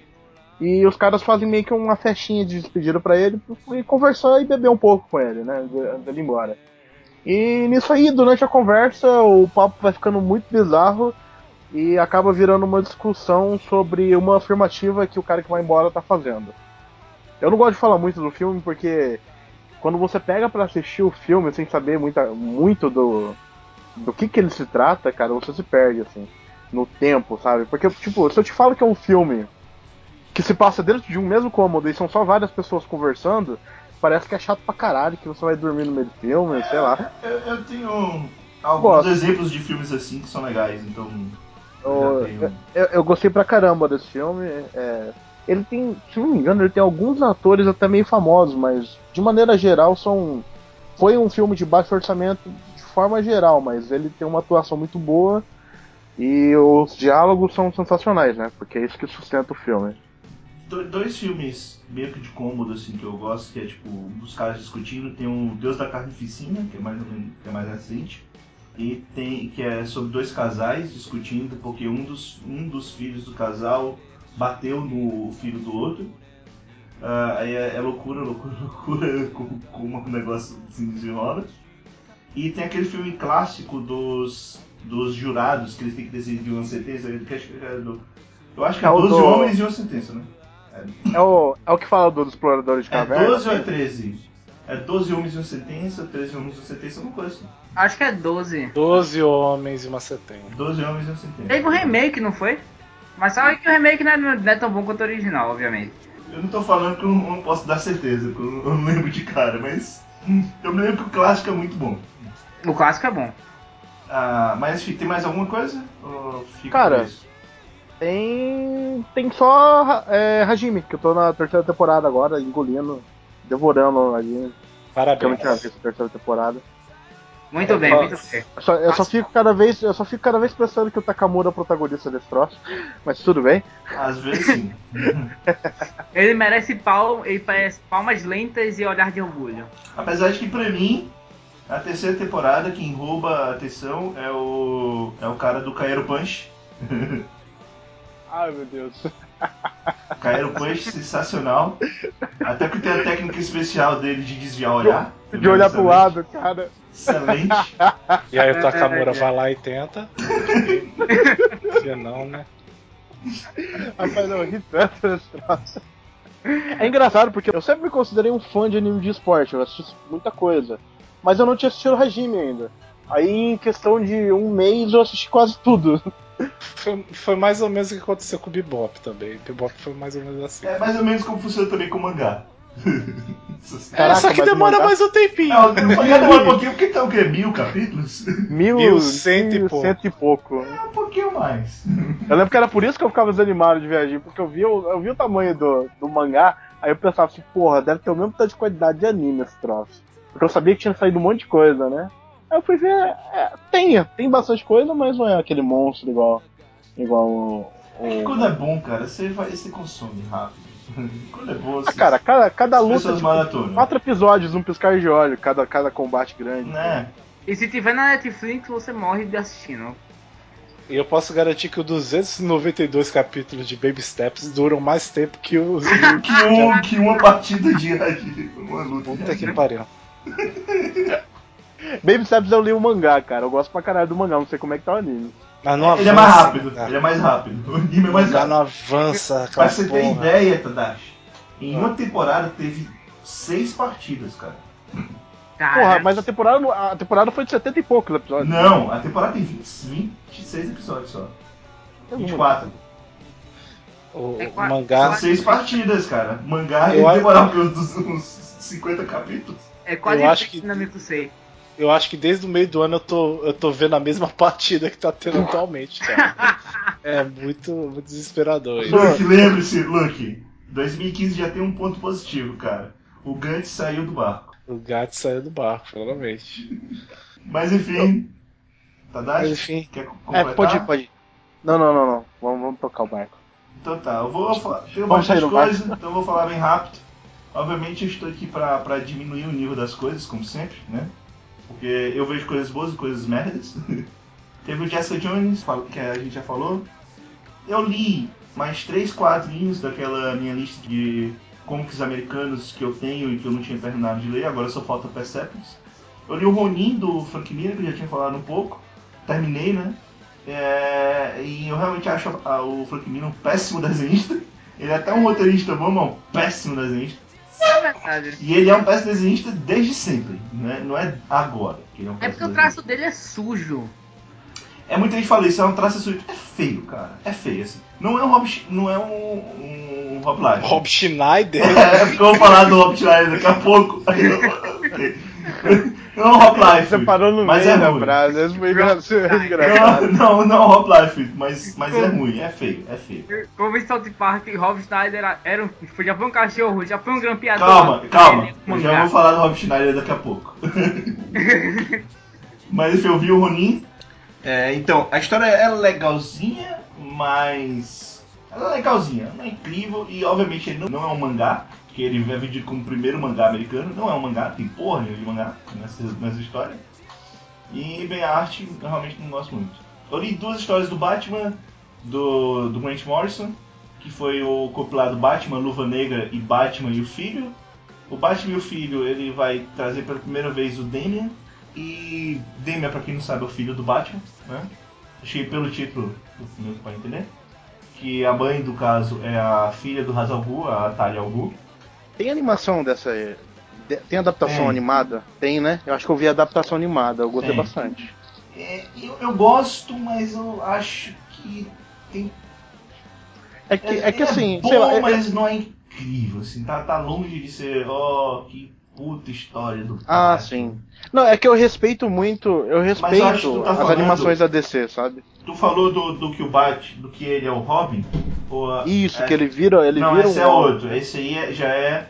e os caras fazem meio que uma festinha de despedida pra ele e conversar e beber um pouco com ele, né? Dele embora. E nisso aí, durante a conversa, o papo vai ficando muito bizarro e acaba virando uma discussão sobre uma afirmativa que o cara que vai embora tá fazendo. Eu não gosto de falar muito do filme porque quando você pega pra assistir o filme sem saber muita, muito do, do que que ele se trata, cara, você se perde, assim, no tempo, sabe? Porque, tipo, se eu te falo que é um filme que se passa dentro de um mesmo cômodo e são só várias pessoas conversando, parece que é chato pra caralho, que você vai dormir no meio do filme, sei lá. Eu, eu tenho alguns Gosto. exemplos de filmes assim que são legais, então. Eu, eu, eu gostei pra caramba desse filme. é, ele tem, se não me engano, ele tem alguns atores até meio famosos, mas de maneira geral são. Foi um filme de baixo orçamento de forma geral, mas ele tem uma atuação muito boa e os diálogos são sensacionais, né? Porque é isso que sustenta o filme. Do- dois filmes meio que de cômodo assim que eu gosto, que é tipo os caras discutindo, tem o Deus da Carnificina, que é mais menos que é mais recente, e tem que é sobre dois casais discutindo porque um dos um dos filhos do casal bateu no filho do outro. Ah, aí é, é loucura, loucura, (laughs) loucura como, como o negócio se desenrola. E tem aquele filme clássico dos, dos jurados que eles têm que decidir uma sentença. é Eu acho que é É o 12 do- homens e uma sentença, né? É o, é o que fala dos exploradores de É caverna? 12 ou é 13? É 12 homens e uma sentença, 13 homens e uma sentença, alguma coisa assim. Acho que é 12. Doze homens e uma setenta. 12 homens e uma sentença. Teve um remake, não foi? Mas sabe que o remake não é, não é tão bom quanto o original, obviamente. Eu não tô falando que eu não, eu não posso dar certeza, porque eu não, eu não lembro de cara, mas (laughs) eu me lembro que o clássico é muito bom. O clássico é bom. Ah, mas enfim, tem mais alguma coisa? Ou fica Cara, isso? Tem. Tem só é, Hajime, que eu tô na terceira temporada agora, engolindo, devorando Hajime, que eu não tinha Parabéns. visto a terceira temporada. Muito É, bem, só- muito bem. Eu só, eu só fico cada vez, eu só fico cada vez pensando que o Takamura é o protagonista desse troço, mas tudo bem. Às vezes sim. (laughs) Ele merece pal, ele merece palmas lentas e olhar de orgulho. Apesar de que pra mim, a terceira temporada, quem rouba a atenção é o. é o cara do Cairo Punch. (laughs) Ai meu Deus. Cairo Punch sensacional. Até porque tem a técnica especial dele de desviar o olhar. De olhar pro lado, cara. Excelente. E aí o Takamura É, vai lá e tenta. Se não, né? Rapaz, eu ri tanto nesse troço. É engraçado porque eu sempre me considerei um fã de anime de esporte, eu assisti muita coisa. Mas eu não tinha assistido Hajime ainda. Aí em questão de um mês eu assisti quase tudo. Foi, foi mais ou menos o que aconteceu com o Bebop também. O Bebop foi mais ou menos assim. É mais ou menos como funciona também com o mangá. Caraca, é, só que demora mangá- mais um tempinho. Não, o mangá demora (laughs) um pouquinho, porque tá o quê? Mil capítulos? Mil, Mil cento e mil pouco. cento e pouco. É um pouquinho mais. Eu lembro que era por isso que eu ficava desanimado de viajar, porque eu vi, o- eu vi o tamanho do, do mangá, aí eu pensava assim, porra, deve ter o mesmo tanto de qualidade de anime esse troço. Porque eu sabia que tinha saído um monte de coisa, né? Aí eu fui ver, é, tem, tem bastante coisa, mas não é aquele monstro igual, igual o. É que o- quando é bom, cara, você, vai, você consome rápido. (laughs) Quando é bom, Ah, cara, cada, cada luta, tipo, quatro episódios, um piscar de olho, cada, cada combate grande. Né? E se tiver na Netflix, você morre de assistindo. E eu posso garantir que os 292 capítulos de Baby Steps duram mais tempo que os. (laughs) que, um, que uma partida de de uma luta. Puta que pariu. (laughs) Baby Steps eu li o mangá, cara. Eu gosto pra caralho do mangá, não sei como é que tá o anime. Mas não Ele é mais rápido, ele é mais rápido. O anime é mais Já rápido. não avança, Pra aquela você ter porra. ideia, Tadashi, em uma temporada teve seis partidas, cara. Cara, Porra, mas a temporada, a temporada foi de 70 e poucos episódios. Não, a temporada tem 20, 26 episódios só. 24. O, É o qua- São mangá. seis partidas, cara. Mangá Eu ele acho- demorava uns, uns 50 capítulos. é quase eu acho que- Dynamic Sei. Eu acho que desde o meio do ano eu tô, eu tô vendo a mesma (laughs) partida que tá tendo atualmente, cara. É muito, muito desesperador. Luke, lembre-se, Luke. 2015 já tem um ponto positivo, cara. O Gantz saiu do barco. O gato saiu do barco, claramente. Mas enfim. Mas Tadashi, enfim, quer É, pode ir, pode ir. Não, não, não, não. Vamos, vamos tocar o barco. Então tá, eu vou falar. Sair bastante coisa, então eu vou falar bem rápido. Obviamente eu estou aqui pra, pra diminuir o nível das coisas, como sempre, né? Porque eu vejo coisas boas e coisas merdas. (laughs) Teve o Jessica Jones, que a gente já falou. Eu li mais três quadrinhos daquela minha lista de comics americanos que eu tenho e que eu não tinha terminado de ler, agora só falta Persepolis. Eu li o Ronin do Frank Miller, que eu já tinha falado um pouco. Terminei, né? É, e eu realmente acho o Frank Miller um péssimo desenhista. Ele é até um roteirista bom, mas um péssimo desenhista. É verdade. E ele é um péssimo desenhista desde sempre, né? não é agora que ele é um É porque o traço dele é sujo. É muita gente fala isso, é um traço sujo. É feio, cara. É feio, assim. Não é um Rob, não é um, um Rob. Rob Schneider. (laughs) É, porque eu vou falar do Rob Schneider daqui a pouco. (laughs) Não é um Rob Você parou no mas meio é da ruim. frase, isso foi é Não, engraçado. não, não é um Rob Liefeld, mas, mas é ruim, é feio, é feio. Como em South Park, Rob Schneider era, era um, já foi um cachorro, já foi um grampeador. Calma, calma. É Eu já vou falar do Rob Schneider daqui a pouco. (laughs) Mas enfim, eu vi o Ronin. É, então, a história é legalzinha, mas. Ela é legalzinha, não é incrível e obviamente ele não, não é um mangá, que ele é vendido como o primeiro mangá americano, não é um mangá, tem porra de mangá nessa, nessa história. E bem, a arte eu realmente não gosto muito. Eu li duas histórias do Batman, do, do Grant Morrison, que foi o compilado Batman, Luva Negra e Batman e o Filho. O Batman e o Filho ele vai trazer pela primeira vez o Damian. E Damian, pra quem não sabe, é o filho do Batman, né? Achei pelo título meu para entender. Que a mãe, do caso, é a filha do Hazal Gu, a Talia Al Gu. Tem animação dessa. de- Tem adaptação Tem. animada? Tem, né? Eu acho que eu vi a adaptação animada, eu gostei Tem. bastante. É, eu, eu gosto, mas eu acho que tem É que, é que assim, bom, sei lá. é- mas não é incrível, assim, tá, tá longe de ser, ó, que puta história do Ah, Batman. sim. Não, é que eu respeito muito, eu respeito tá as falando- animações da DC, sabe? Tu falou do, do que o Bat, do que ele é o Robin? Ou a- Isso, é- que ele vira, ele Não, vira esse um é outro, esse aí é- já é...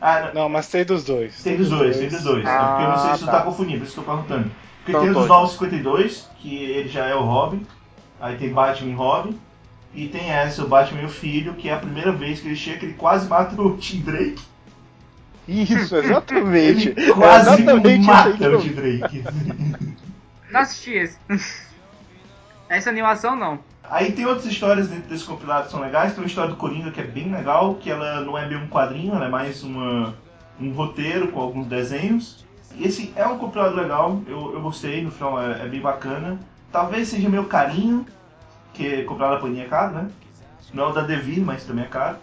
Ah, não, Não, mas tem dos dois. tem dos dois, tem dos dois. é porque eu não sei Ah, se tu tá. tá confundindo, por isso que eu tô perguntando. Porque Não, tem o tô. dos 952, que ele já é o Robin, aí tem Batman e Robin, e tem essa, o Batman e o Filho, que é a primeira vez que ele chega, que ele quase mata o Tim Drake. Isso, (laughs) exatamente. Ele quase é exatamente mata o Tim Drake. (laughs) Não assisti esse. (laughs) Essa animação não. Aí tem outras histórias dentro desse compilado que são legais. Tem uma história do Coringa que é bem legal, que ela não é bem um quadrinho, ela é mais uma, um roteiro com alguns desenhos. E esse é um compilado legal, eu, eu gostei, no final é, é bem bacana. Talvez seja meu carinho, que compilado da Panini é caro, né? Não é o da Devir, mas também é caro.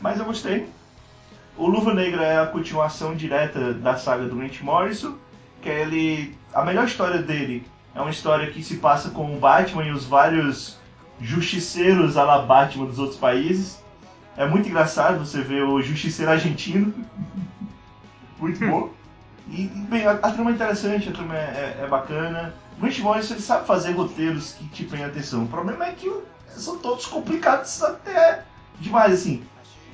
Mas eu gostei. O Luva Negra é a continuação direta da saga do Grant Morrison, que é ele... A melhor história dele é uma história que se passa com o Batman e os vários justiceiros à la Batman dos outros países. É muito engraçado você ver o justiceiro argentino. muito bom. E, bem, a, a trama é interessante, a trama é, é- é bacana. O Grant Morrison ele sabe fazer roteiros que te prendem atenção. O problema é que são todos complicados até demais, assim.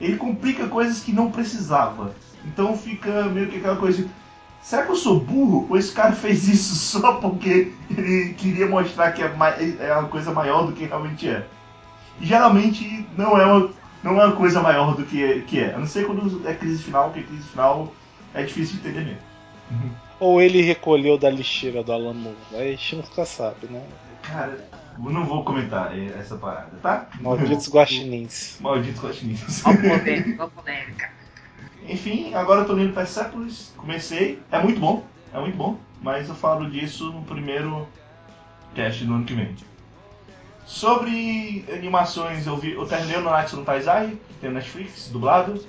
Ele complica coisas que não precisava. Então fica meio que aquela coisa de, Será que eu sou burro? Ou esse cara fez isso (laughs) só porque ele queria mostrar que é, é uma coisa maior do que realmente é? E geralmente não é uma, não é uma coisa maior do que, que é. A não ser quando é crise final, porque crise final é difícil de entender mesmo. (laughs) ou ele recolheu da lixeira do Alan Moore. Aí a gente nunca sabe, né? Cara, eu não vou comentar essa parada, tá? Malditos (laughs) guaxinins. Malditos guaxinins. Ó polêmica, polêmica. Enfim, agora eu tô lendo Persepolis, comecei, é muito bom, é muito bom, mas eu falo disso no primeiro cast do ano que vem. Sobre animações, eu, vi, eu terminei o Nanatsu no Taizai, que tem no Netflix, dublado.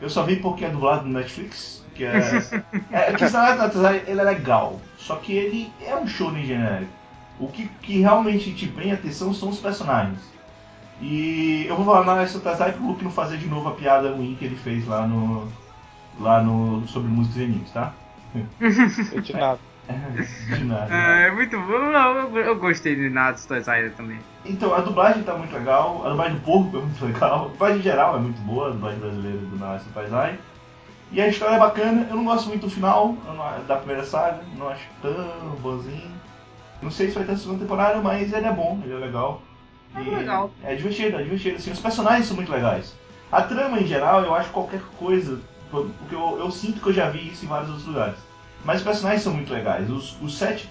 Eu só vi porque é dublado no Netflix, que é... (laughs) é que o Nanatsu no Taizai, ele é legal, só que ele é um show genérico. O que, que realmente te prende atenção são os personagens. E eu vou falar na Taizai pro Luke não fazer de novo a piada ruim que ele fez lá no. lá no. sobre músicos e animes, tá? De nada. De nada. É, muito bom. Eu, eu, eu gostei de Natsu Taizai também. Então, a dublagem tá muito legal, a dublagem do porco é muito legal, a dublagem em geral é muito boa, a dublagem brasileira do Naruto Taizai. E a história é bacana, eu não gosto muito do final eu não- da primeira saga, não acho tão bonzinho. Não sei se vai ter a segunda temporada, mas ele é bom, ele é legal. É legal. É divertido, é divertido. Assim, os personagens são muito legais. A trama em geral, eu acho qualquer coisa, porque eu, eu sinto que eu já vi isso em vários outros lugares. Mas os personagens são muito legais. Os, os sete.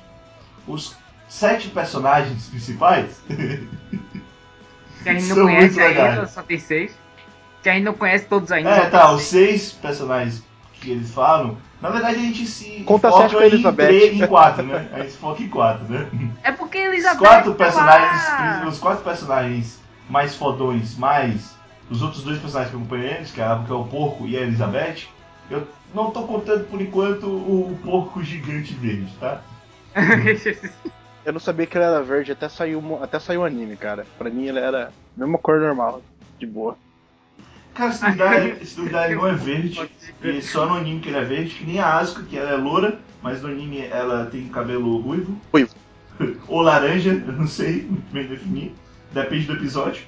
Os sete personagens principais. (laughs) Que a gente não (laughs) São conhece ainda, legais. só tem seis. Que a gente não conhece todos ainda. É, tá, os seis personagens que eles falam, na verdade a gente se Conta foca em, Elizabeth. três- em quatro, né? A gente se foca em quatro, né? É porque Os Elizabeth. quatro tá personagens, lá. os quatro personagens mais fodões, mais os outros dois personagens que acompanham eles, que é, que é o porco e a Elizabeth, eu não tô contando por enquanto o, porco gigante verde, tá? (laughs) Eu não sabia que ele era verde até saiu, até saiu o anime, cara. Pra mim ele era a mesma cor normal, de boa. Cara, se duvidar, se duvidar ele não é verde, e só no anime que ele é verde, que nem a Asuka, que ela é loura, mas no anime ela tem cabelo ruivo. Ruivo. (laughs) Ou laranja, eu não sei muito bem definir, depende do episódio.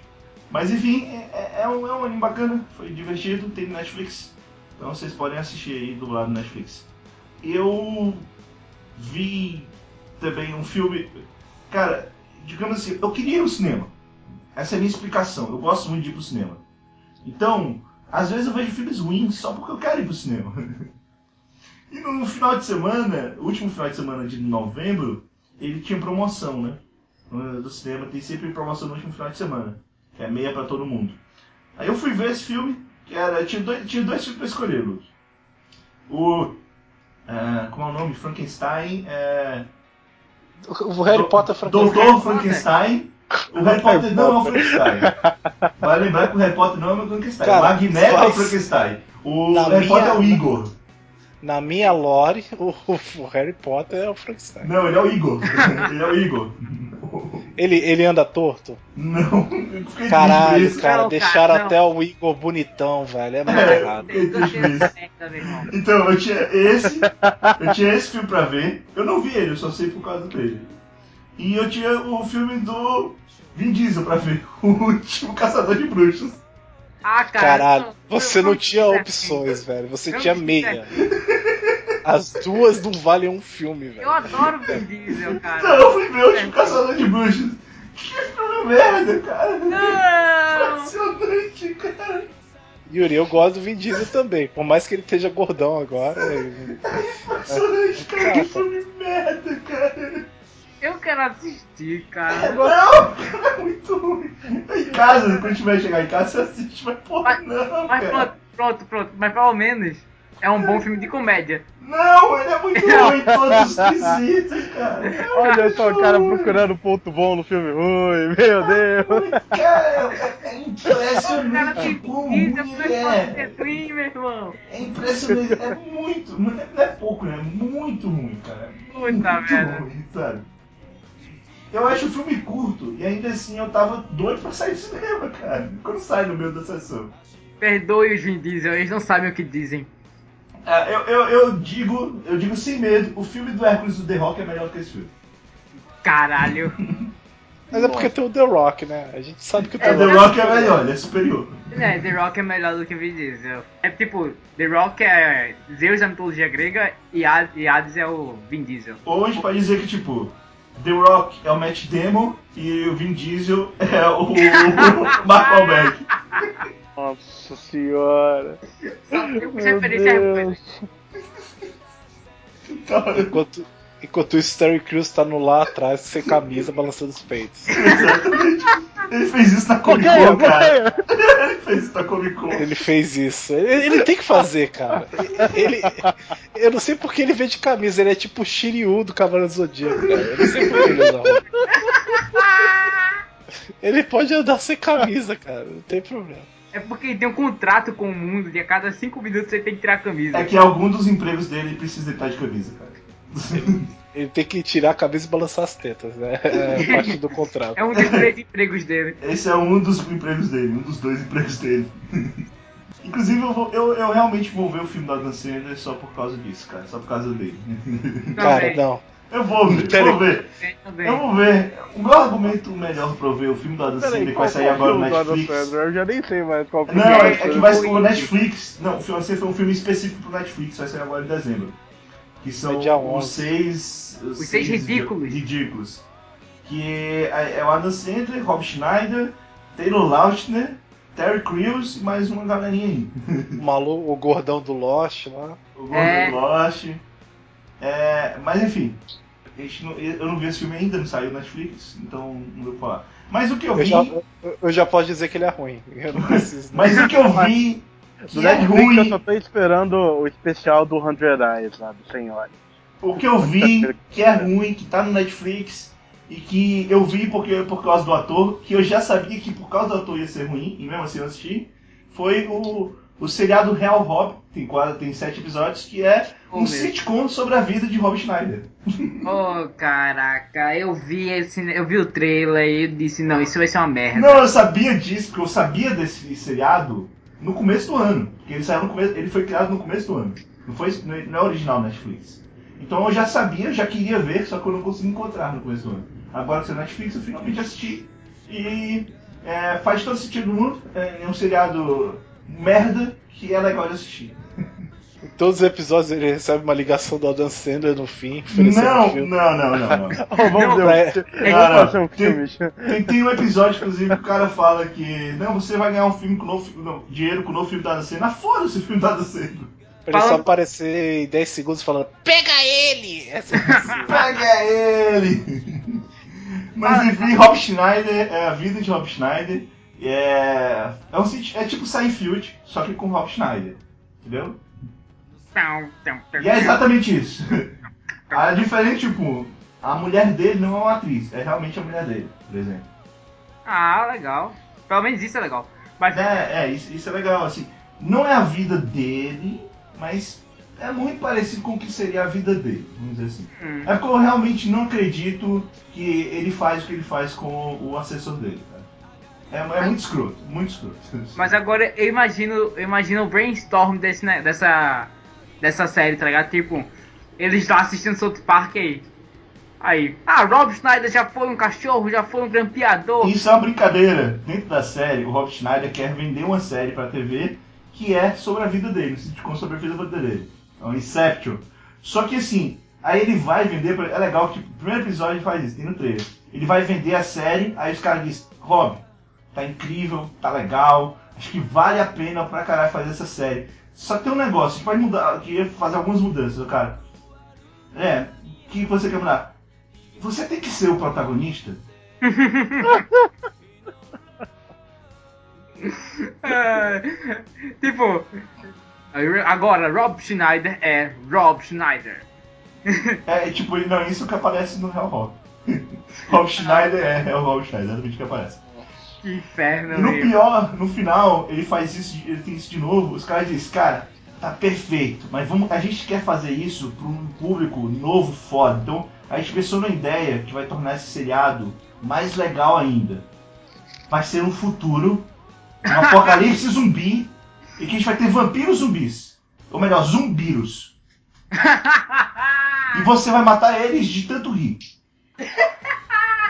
Mas enfim, é, é um, é um anime bacana, foi divertido, tem no Netflix, então vocês podem assistir aí dublado no Netflix. Eu vi também um filme, cara, digamos assim, eu queria ir no cinema. Essa é a minha explicação, eu gosto muito de ir pro cinema. Então, às vezes eu vejo filmes ruins só porque eu quero ir pro cinema. (laughs) E no final de semana, o último final de semana de novembro, ele tinha promoção, né? No- Do cinema tem sempre promoção no último final de semana. Que é meia pra todo mundo. Aí eu fui ver esse filme, que era. Tinha dois, tinha dois filmes pra escolher, Luke. O. ah, como é o nome? Frankenstein. É, O Harry Potter Frankenstein. Doutor Frankenstein. O Harry Potter não é o Frankenstein. Vai lembrar que o Harry Potter não é o Frankenstein. Cara, o Magneto é o faz- Frankenstein. O Na Harry minha- Potter é o Igor. Na minha lore, (laughs) o, o Harry Potter é o Frankenstein. Não, ele é o Igor. (laughs) ele é o Igor. Ele, ele anda torto? Não, Caralho, isso. cara, Não, deixaram cara, até o Igor bonitão, velho. É muito É. errado. Então, eu tinha esse, eu tinha esse filme pra ver. Eu não vi ele, eu só sei por causa dele. E eu tinha o filme do Vin Diesel pra ver, (laughs) o último Caçador de Bruxas. Ah, cara. Caralho, eu- você não tinha opções, velho. Você Eu tinha meia. As duas não valem um filme, assim. Eu velho. adoro Vin Diesel, (laughs) cara. Então eu fui ver o último Caçador de Bruxas. Que filme merda, cara. Não! Impressionante, cara. Yuri, eu gosto do Vin Diesel também. Por mais que ele esteja gordão agora. ele- (laughs) Impressionante, cara. Que filme merda, cara. Eu quero assistir, cara. Não, cara, é muito ruim. Em casa, quando tiver chegar em casa, você assiste, mas porra, Mas- não, Mas cara. pronto, pronto, pronto. Mas pelo menos é um bom filme de comédia. Não, ele é muito ruim em todos os quesitos, cara. É Olha só o cara muito procurando ponto bom no filme ruim, meu Deus. Cara, é, é O cara impressionante como ruim ele é. ruim, meu irmão. É impressionante, é muito, não é, não é pouco, né? É muito ruim, cara. É Puta muito merda. ruim, sabe? Eu acho o filme curto e ainda assim eu tava doido pra sair do cinema, cara. Quando sai no meio da sessão. Perdoe os Vin Diesel, eles não sabem o que dizem. Ah, eu, eu, eu digo, eu digo sem medo, o filme do Hércules do The Rock é melhor que esse filme. Caralho. (laughs) Mas é porque tem o The Rock, né? A gente sabe que o The É, The Rock. Rock é melhor, ele é superior. É, The Rock é melhor do que Vin Diesel. É tipo, The Rock é Zeus da mitologia grega e Hades e Hades é o Vin Diesel. Ou a gente pode dizer que, tipo, The Rock é o Matt Damon e o Vin Diesel é o (laughs) Mark Wahlberg. Nossa senhora. Só referência a Deus. Então, Enquanto, enquanto isso, Terry Crews tá no lá atrás, sem camisa, balançando os peitos. (laughs) exatamente. Ele fez isso na Comic Con, cara. (laughs) Ele fez isso na Comic Con. Ele fez isso. Ele, ele tem que fazer, cara. Ele, eu não sei porque ele vem de camisa. Ele é tipo o Shiryu do Cavaleiro do Zodíaco, cara. Eu não sei por que ele usa roupa. Ele pode andar sem camisa, cara. Não tem problema. É porque ele tem um contrato com o mundo de a cada 5 minutos você tem que tirar a camisa. É que algum dos empregos dele precisa estar de camisa, cara. Ele tem que tirar a camisa e balançar as tetas, né? É (laughs) parte do contrato. É um dos três empregos dele. Esse é um dos empregos dele, um dos dois empregos dele. (laughs) Inclusive, eu, vou- eu, eu realmente vou ver o filme da Dan Sandler só por causa disso, cara. Só por causa dele. Cara, não. Eu vou ver, Pera vou ver. Eu vou ver. O meu argumento melhor pra eu ver o filme do Adam Sandler que vai sair qual agora no Netflix. Eu já nem sei mais qual filme Não, é, é que vai Foi- o Netflix. Não, vai ser um filme específico pro Netflix, vai sair agora em dezembro. Que são É os 11. seis. Os, Os seis ridículos. Ridículos. Que é, é o Adam Sandler, Rob Schneider, Taylor Lautner, Terry Crews e mais uma galerinha aí. O maluco, o gordão do Lost lá. O Gordon É. Lost. É, mas enfim, a gente não- eu não vi esse filme ainda, não saiu na Netflix, então não vou falar. Mas o que eu Eu vi. já, eu- já posso dizer que ele é ruim. Eu não (laughs) preciso. Mas o que eu vi. Do Que é Netflix eu ruim. só tô esperando o especial do 100 Eyes lá, do Senhor. O que eu vi que é ruim, que tá no Netflix, e que eu vi porque, por causa do ator, que eu já sabia que por causa do ator ia ser ruim, e mesmo assim eu assisti, foi o, o seriado Real Rob, tem, quase, tem sete episódios, que é Oh, um meu. sitcom sobre a vida de Rob Schneider. Oh, caraca, eu vi esse, eu vi o trailer e eu disse, não, isso vai ser uma merda. Não, eu sabia disso, porque eu sabia desse seriado no começo do ano. Porque ele saiu no começo, ele foi criado no começo do ano. Não, foi, é- não é original Netflix. Então eu já sabia, já queria ver, só que eu não consegui encontrar no começo do ano. Agora que saiu na Netflix, eu finalmente assisti. E é, faz todo sentido no mundo. É, é um seriado merda que é legal de assistir. Em todos os episódios ele recebe uma ligação do Adam Sandler no fim, oferecendo um Não, filme. não, não, não, não. (laughs) Oh, vamos Não, ver é- é- não, tem-. Tem, tem um episódio, inclusive, que o cara fala que não, você vai ganhar um filme com o novo, não, dinheiro com o novo filme da Adam Sandler. Ah, foda-se o filme da Adam Sandler. Pra ele só aparecer em 10 segundos falando Pega ele! Essa é. (laughs) Pega ele! (laughs) Mas enfim, Rob Schneider, é a vida de Rob Schneider. É, é, um, é tipo Seinfeld, só que com Rob Schneider. Entendeu? Tão, tão, tão. E é exatamente isso. (laughs) A diferença, tipo, a mulher dele não é uma atriz, é realmente a mulher dele, por exemplo. Ah, legal. Pelo menos isso é legal. Mas É, é isso, isso é legal, assim. Não é a vida dele, mas é muito parecido com o que seria a vida dele, vamos dizer assim. Hum. É porque eu realmente não acredito que ele faz o que ele faz com o assessor dele, cara. É, é muito escroto, muito escroto. Mas agora eu imagino, eu imagino o brainstorm desse, né, dessa, dessa série, tá ligado? Tipo, eles lá assistindo South Park aí. Aí, ah, Rob Schneider já foi um cachorro, já foi um grampeador. Isso é uma brincadeira. Dentro da série, o Rob Schneider quer vender uma série pra TV que é sobre a vida dele, um sitcom sobre a vida dele. É um Inception. Só que assim, aí ele vai vender. Pra... É legal que o primeiro episódio ele faz isso, tem no trailer. Ele vai vender a série, aí os caras dizem, Rob, tá incrível, tá legal, acho que vale a pena pra caralho fazer essa série. Só que tem um negócio, pode mudar, queria fazer algumas mudanças, cara. É, o que você quer mudar? Você tem que ser o protagonista? Ah, (laughs) tipo, agora Rob Schneider é Rob Schneider. É, tipo, não, isso que aparece no Real Rob. (laughs) Rob Schneider é, é o Rob Schneider, exatamente o que aparece. Que inferno, E no meu. pior, no final, ele faz isso, ele tem isso de novo, os caras dizem, cara, tá perfeito, mas vamos, a gente quer fazer isso para um público novo, foda. Então, a gente pensou numa ideia que vai tornar esse seriado mais legal ainda. Vai ser um futuro, um (laughs) apocalipse zumbi, e que a gente vai ter vampiros zumbis. Ou melhor, zumbiros. (laughs) E você vai matar eles de tanto rir. (laughs)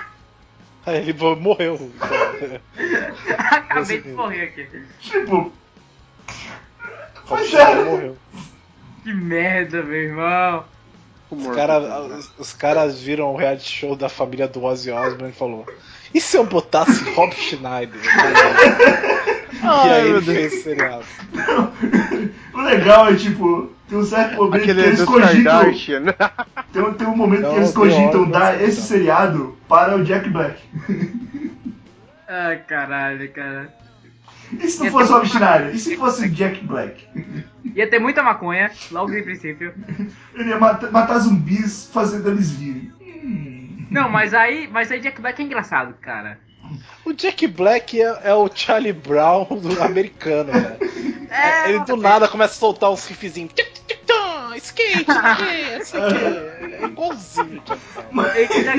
Aí ele morreu. (laughs) Acabei de morrer aqui. Tipo. Ele é. morreu. Que merda, meu irmão. Os, cara, os, caras viram o reality show da família do Ozzy Osbourne e falou: E se eu botasse Rob Schneider? (laughs) e aí ele fez seriado. (laughs) O legal é tipo. Tem um certo momento Aquele que eles cogitam. Kardashian. (laughs) Tem, um- tem um momento Não, que eles The cogitam Order, dar esse seriado para o Jack Black. (laughs) Ai, caralho, cara. E se não fosse o Rob Schneider? E se fosse o Jack Black? Ia ter muita maconha, logo de princípio. Ele ia matar, matar zumbis fazendo eles virem. Hum. Não, mas aí, mas aí Jack Black é engraçado, cara. O Jack Black é, é o Charlie Brown do americano, velho. (laughs) É, Ele do nada começa a soltar uns riffzinhos. Skate, (laughs) skate, isso aqui. É igualzinho o Jack Brown. Ele já-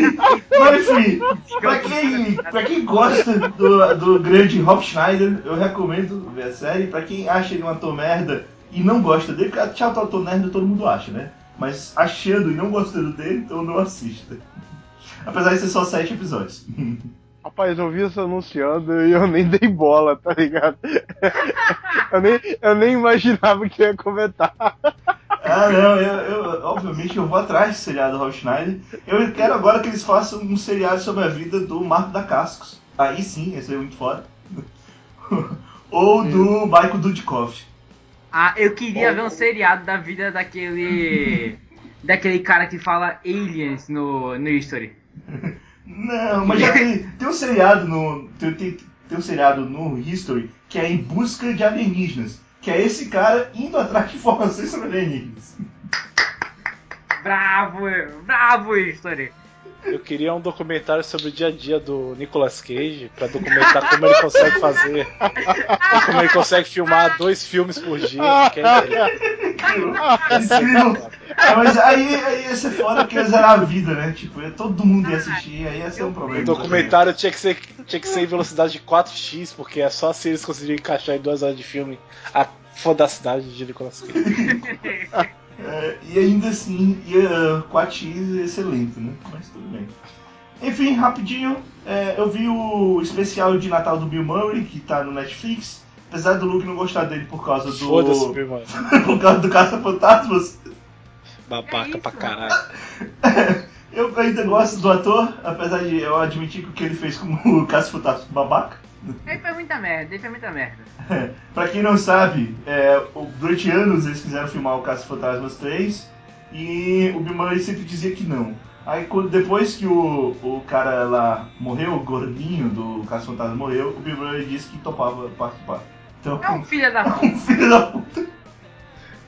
Mas enfim, pra quem, pra quem gosta do, do grande Rob Schneider, eu recomendo ver a série. Pra quem acha ele um ator merda e não gosta dele, porque tchau, tá ator merda todo mundo acha, né? Mas achando e não gostando dele, então não assista. Apesar de ser só sete episódios. (laughs) Rapaz, eu vi isso anunciando e eu nem dei bola, tá ligado? (laughs) eu, nem, eu nem imaginava que ia comentar. Ah, não, eu, eu- obviamente eu vou atrás desse seriado do Rob Schneider. Eu quero agora que eles façam um seriado sobre a vida do Marco da Cascos. Aí sim, esse é muito foda. (laughs) Ou do Michael Dudikoff. Ah, eu queria ver um seriado da vida daquele. (laughs) daquele cara que fala aliens no, no History. Não, mas já tem, tem um seriado no. Tem, tem, tem um seriado no History que é em busca de alienígenas. Que é esse cara indo atrás de informações sobre alienígenas. Bravo, bravo History. Eu queria um documentário sobre o dia a dia do Nicolas Cage pra documentar como ele consegue fazer. como ele consegue filmar dois filmes por dia. Que é. Incrível. É, mas aí, aí ia ser foda porque ia zerar a vida, né? Tipo, ia- todo mundo ia assistir, aí ia ser um problema. O documentário tinha que, ser, tinha que ser em velocidade de 4x, porque é só assim eles conseguiriam encaixar em duas horas de filme a fodacidade de Nicolas Cage. (laughs) É, e ainda assim, ia 4x ia ser lento, né? Mas tudo bem. Enfim, rapidinho, é, eu vi o especial de Natal do Bill Murray, que tá no Netflix. Apesar do Luke não gostar dele por causa do. Foda-se, irmão. (laughs) por causa do Caça-Fantasmas. Babaca isso, pra caralho. (laughs) Eu ainda gosto do ator, apesar de eu admitir que o que ele fez como o Caça-Fantasmas babaca. Ele fez muita merda, ele fez muita merda. (laughs) pra quem não sabe, é, o- durante anos eles quiseram filmar o Caça Fantasmas 3 e o Bill Murray sempre dizia que não. Aí quando- depois que o, o cara lá morreu, o gordinho do Caça Fantasmas morreu, o Bill Murray disse que topava participar. Então, É um filho da puta. (laughs) um filho da puta.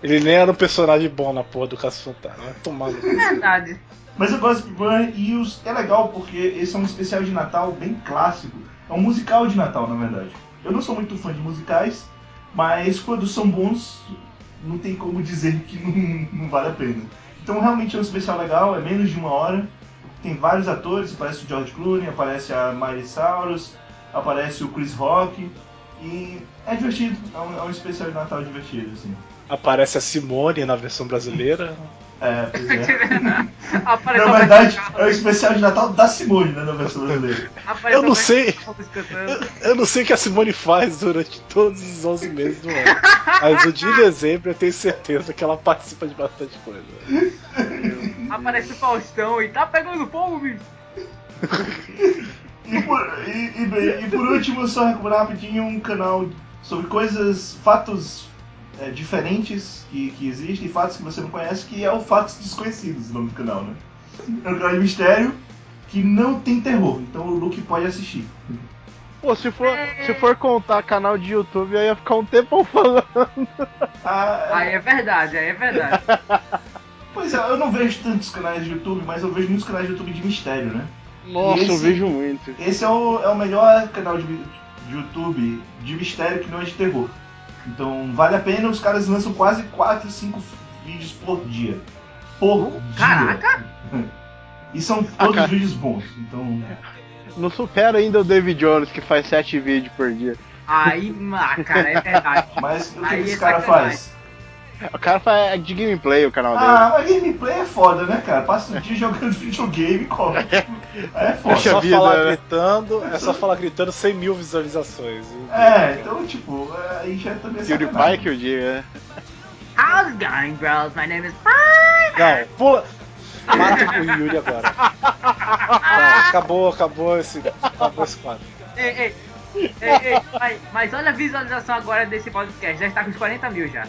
Ele nem era um personagem bom na porra do Caso Fantasma. No cu. Verdade. Mas eu gosto do Bill Murray e os, é legal porque esse é um especial de Natal bem clássico. É um musical de Natal, na verdade. Eu não sou muito fã de musicais, mas quando são bons, não tem como dizer que não, não vale a pena. Então realmente é um especial legal, é menos de uma hora. Tem vários atores, aparece o George Clooney, aparece a Miley Cyrus, aparece o Chris Rock. E é divertido, é um, é um especial de Natal divertido, assim. Aparece a Simone na versão brasileira. É, pois é. (laughs) Apareceu Na verdade, é o especial de Natal da Simone, né, na versão brasileira. Apareceu Eu não sei. Eu, eu não sei o que a Simone faz durante todos os 11 meses do ano. Mas o de dezembro eu tenho certeza que ela participa de bastante coisa. Aparece o Faustão e tá pegando fogo, bicho. E por, e, e e por último, só recomendar rapidinho um canal sobre coisas, fatos é, diferentes que, que existem, fatos que você não conhece, que é o Fatos Desconhecidos, o nome do canal, né? É um canal de mistério que não tem terror, então o Luke pode assistir. Pô, se for, se for contar canal de YouTube, aí ia ficar um tempão falando. Ah, Aí é verdade, aí é verdade. (laughs) Pois é, eu não vejo tantos canais de YouTube, mas eu vejo muitos canais de YouTube de mistério, né? Nossa, Esse- eu vejo muito. Esse é o, é o melhor canal de, de YouTube de mistério que não é de terror. Então vale a pena, os caras lançam quase 4, 5 vídeos por dia. Por dia. Caraca! (laughs) E são todos cara. vídeos bons. Então. Não supera ainda o David Jones, que faz sete vídeos por dia. Aí, ah, cara, é verdade. Mas o que Aí esse é cara sacanagem. faz? O cara faz de gameplay o canal dele. Ah, mas gameplay é foda, né, cara? Passa o dia jogando (laughs) videogame e come. Aí é É foda. só vida, falar né? gritando, é só falar gritando 100 mil visualizações. É, então, tipo, aí já também é PewDiePie sacanagem. que eu diga, né? How's it going, bros? My name is Fine. Não, pula. Mata o Yuri agora. Tá, acabou, acabou esse, acabou esse quadro. Ei, ei, ei, ei, mas, mas olha a visualização agora desse podcast. Já está com os 40 mil já.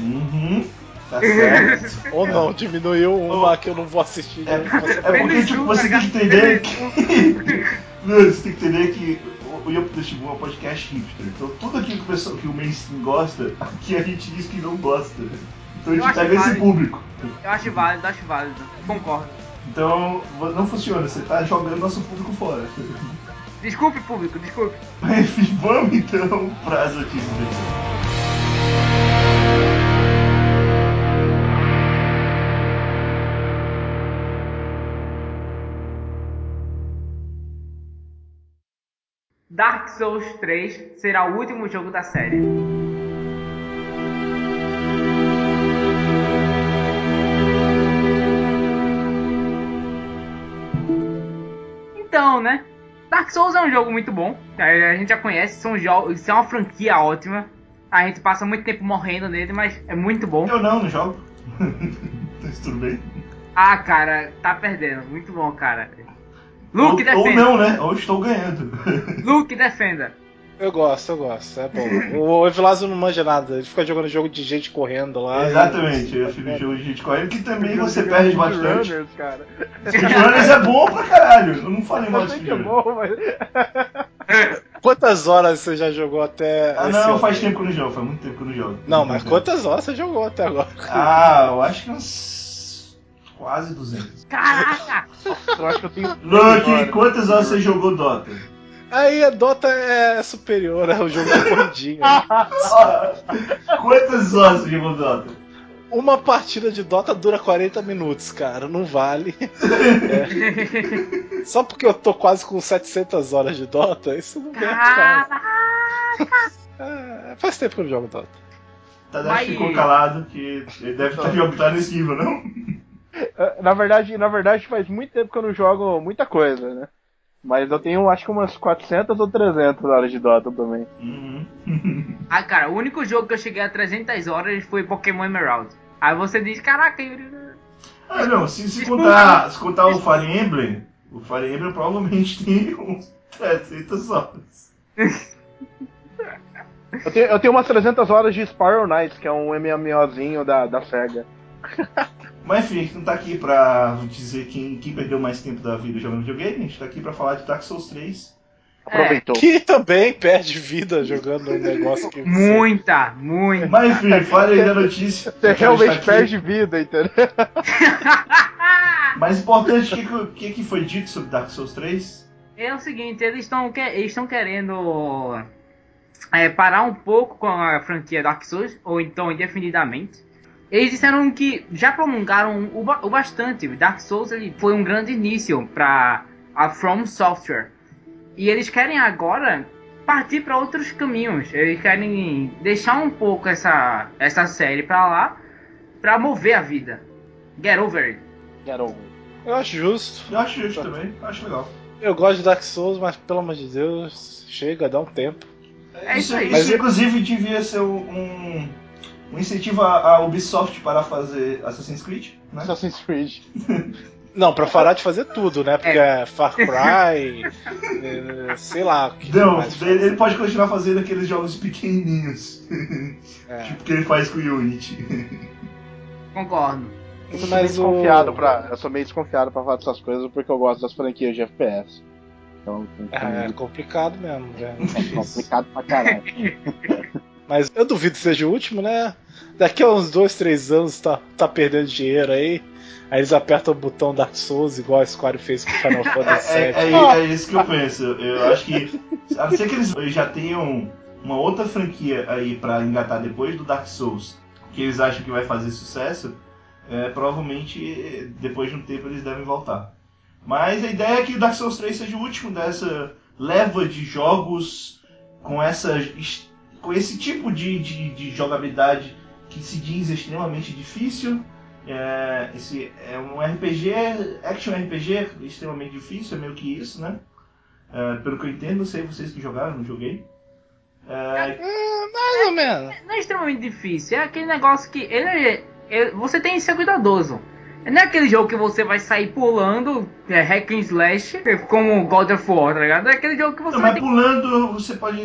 Uhum. Tá (laughs) certo. Ou não, diminuiu uma que eu não vou assistir. É, assistir. é porque tipo, você tem que entender que. (laughs) Não, você tem que entender que o Yopo Destibu é um podcast hipster. Então tudo aquilo que o, pessoal, que o mainstream gosta, aqui a gente diz que não gosta. Então a gente pega esse válido. público. Eu acho válido, acho válido. Concordo. Então não funciona, você tá jogando nosso público fora. Desculpe, público, desculpe. (laughs) Enfim, vamos então para as notícias Dark Souls 3 será o último jogo da série. Então, né? Dark Souls é um jogo muito bom. A gente já conhece, são jogos, isso é uma franquia ótima. A gente passa muito tempo morrendo nele, mas é muito bom. Eu não, não jogo. (laughs) Mas tudo bem. Ah, cara, tá perdendo. Muito bom, cara. Luke, ou, ou defenda. não, né? Ou estou ganhando. (laughs) (laughs) Luke, defenda. Eu gosto, eu gosto, é bom. O Evilásio não manja nada, ele fica jogando jogo de gente correndo lá. Exatamente, eu fico jogo de gente correndo que também você perde Speed bastante. Runners, cara. É bom pra caralho. Eu não falei mal Eu de que é bom, mas. (laughs) Quantas horas você já jogou até. Ah não, ano? faz tempo que eu não jogo, faz muito tempo que eu não jogo. Não, mas tempo. quantas horas você jogou até agora? Ah, eu acho que uns. Quase 200. Caraca! Eu acho que eu tenho. Luke, quantas horas você jogou Dota? Aí a Dota é superior ao jogo de corridinha. (laughs) Quantas horas você jogou Dota? Uma partida de Dota dura 40 minutos, cara, não vale. É. (laughs) Só porque eu tô quase com 700 horas de Dota, isso não cara. Caraca! É, faz tempo que eu não jogo Dota. Tadashi ficou calado, que ele deve estar jogando tá nesse nível, não? Na verdade, na verdade, faz muito tempo que eu não jogo muita coisa, né? Mas eu tenho acho que umas 400 ou 300 horas de Dota também. Uhum. (laughs) Ah, cara, o único jogo que eu cheguei a 300 horas foi Pokémon Emerald. Aí você diz, caraca, Yuri. Ah, não, se, se contar, se contar o Fire Emblem, o Fire Emblem provavelmente (laughs) tem uns 300 horas. Eu tenho, eu tenho umas 300 horas de Spiral Knights, que é um MMOzinho da, da SEGA. (laughs) Mas enfim, a gente não tá aqui pra dizer quem, quem perdeu mais tempo da vida jogando videogame, a gente tá aqui pra falar de Dark Souls 3. Aproveitou. Que também perde vida jogando um negócio que. Muita, muita. Mas enfim, fale aí da notícia. Você realmente tá aqui. perde vida, entendeu? (laughs) (laughs) Mais importante, o que, que- que, foi dito sobre Dark Souls 3? É o seguinte, eles estão eles querendo é, parar um pouco com a franquia Dark Souls, ou então indefinidamente. Eles disseram que já prolongaram o, o bastante. Dark Souls ele foi um grande início para a From Software. E eles querem agora partir para outros caminhos. Eles querem deixar um pouco essa, essa série para lá, para mover a vida. Get over it. Garoto. Eu acho justo. Eu acho justo também, eu acho legal. Eu gosto de Dark Souls, mas pelo amor de Deus, chega, dá um tempo. É isso aí. Isso, inclusive, devia ser um, um incentivo à Ubisoft para fazer Assassin's Creed, né? Assassin's Creed. (laughs) Não, pra parar de fazer tudo, né? Porque é, Far Cry, (laughs) é, sei lá. o que Não, ele pode continuar fazendo aqueles jogos pequenininhos. É. (laughs) tipo que ele faz com o Unity. Concordo. Eu sou meio o- desconfiado pra. Eu sou meio desconfiado pra falar dessas coisas porque eu gosto das franquias de FPS. Então, É, é complicado mesmo, velho. é complicado pra caralho. Mas eu duvido que seja o último, né? Daqui a uns dois, três anos tá, tá perdendo dinheiro aí. Aí eles apertam o botão Dark Souls igual a Square fez com Final (laughs) Fantasy É, VII. é- é isso que eu penso. Eu acho que. A não ser que eles já tenham uma outra franquia aí pra engatar depois do Dark Souls, que eles acham que vai fazer sucesso, é, provavelmente depois de um tempo eles devem voltar. Mas a ideia é que o Dark Souls 3 seja o último dessa leva de jogos com essa com esse tipo de, de, de jogabilidade que se diz extremamente difícil. É, esse é um RPG, action RPG extremamente difícil, é meio que isso, né? É, pelo que eu entendo, não sei vocês que jogaram, não joguei. É, Mais ou menos. Não é extremamente difícil, é aquele negócio que ele, é- ele- você tem que ser cuidadoso. Não é aquele jogo que você vai sair pulando, é, hack and slash, como God of War, tá ligado? É aquele jogo que você não, vai mas ter pulando, você pode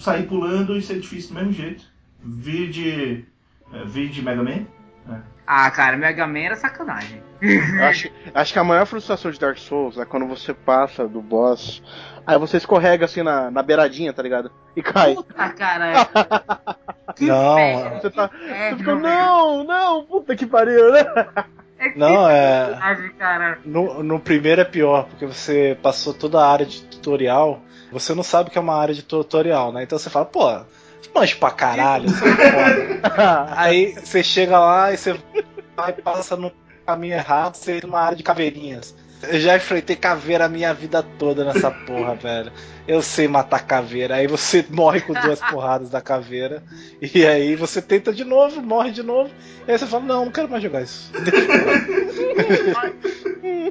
sair pulando e ser difícil do mesmo jeito. Vir de, é, vir de Mega Man. Ah, cara, Mega Man era sacanagem. Acho, acho que a maior frustração de Dark Souls é quando você passa do boss, aí você escorrega assim na, na beiradinha, tá ligado? E cai. Puta, cara. (laughs) que Não, inferno, Você, tá, que você fica, não, não, puta que pariu, né? É que Não, é. No, no primeiro é pior, porque você passou toda a área de tutorial, você não sabe que é uma área de tutorial, né? Então você fala, pô, manjo pra caralho, você é. (laughs) Aí você chega lá e você vai passa no caminho errado, você entra numa área de caveirinhas. Eu já enfrentei caveira a minha vida toda nessa (laughs) porra, velho. Eu sei matar caveira. Aí você morre com duas (laughs) porradas da caveira. E aí você tenta de novo, morre de novo. E aí você fala, não, não quero mais jogar isso. (laughs)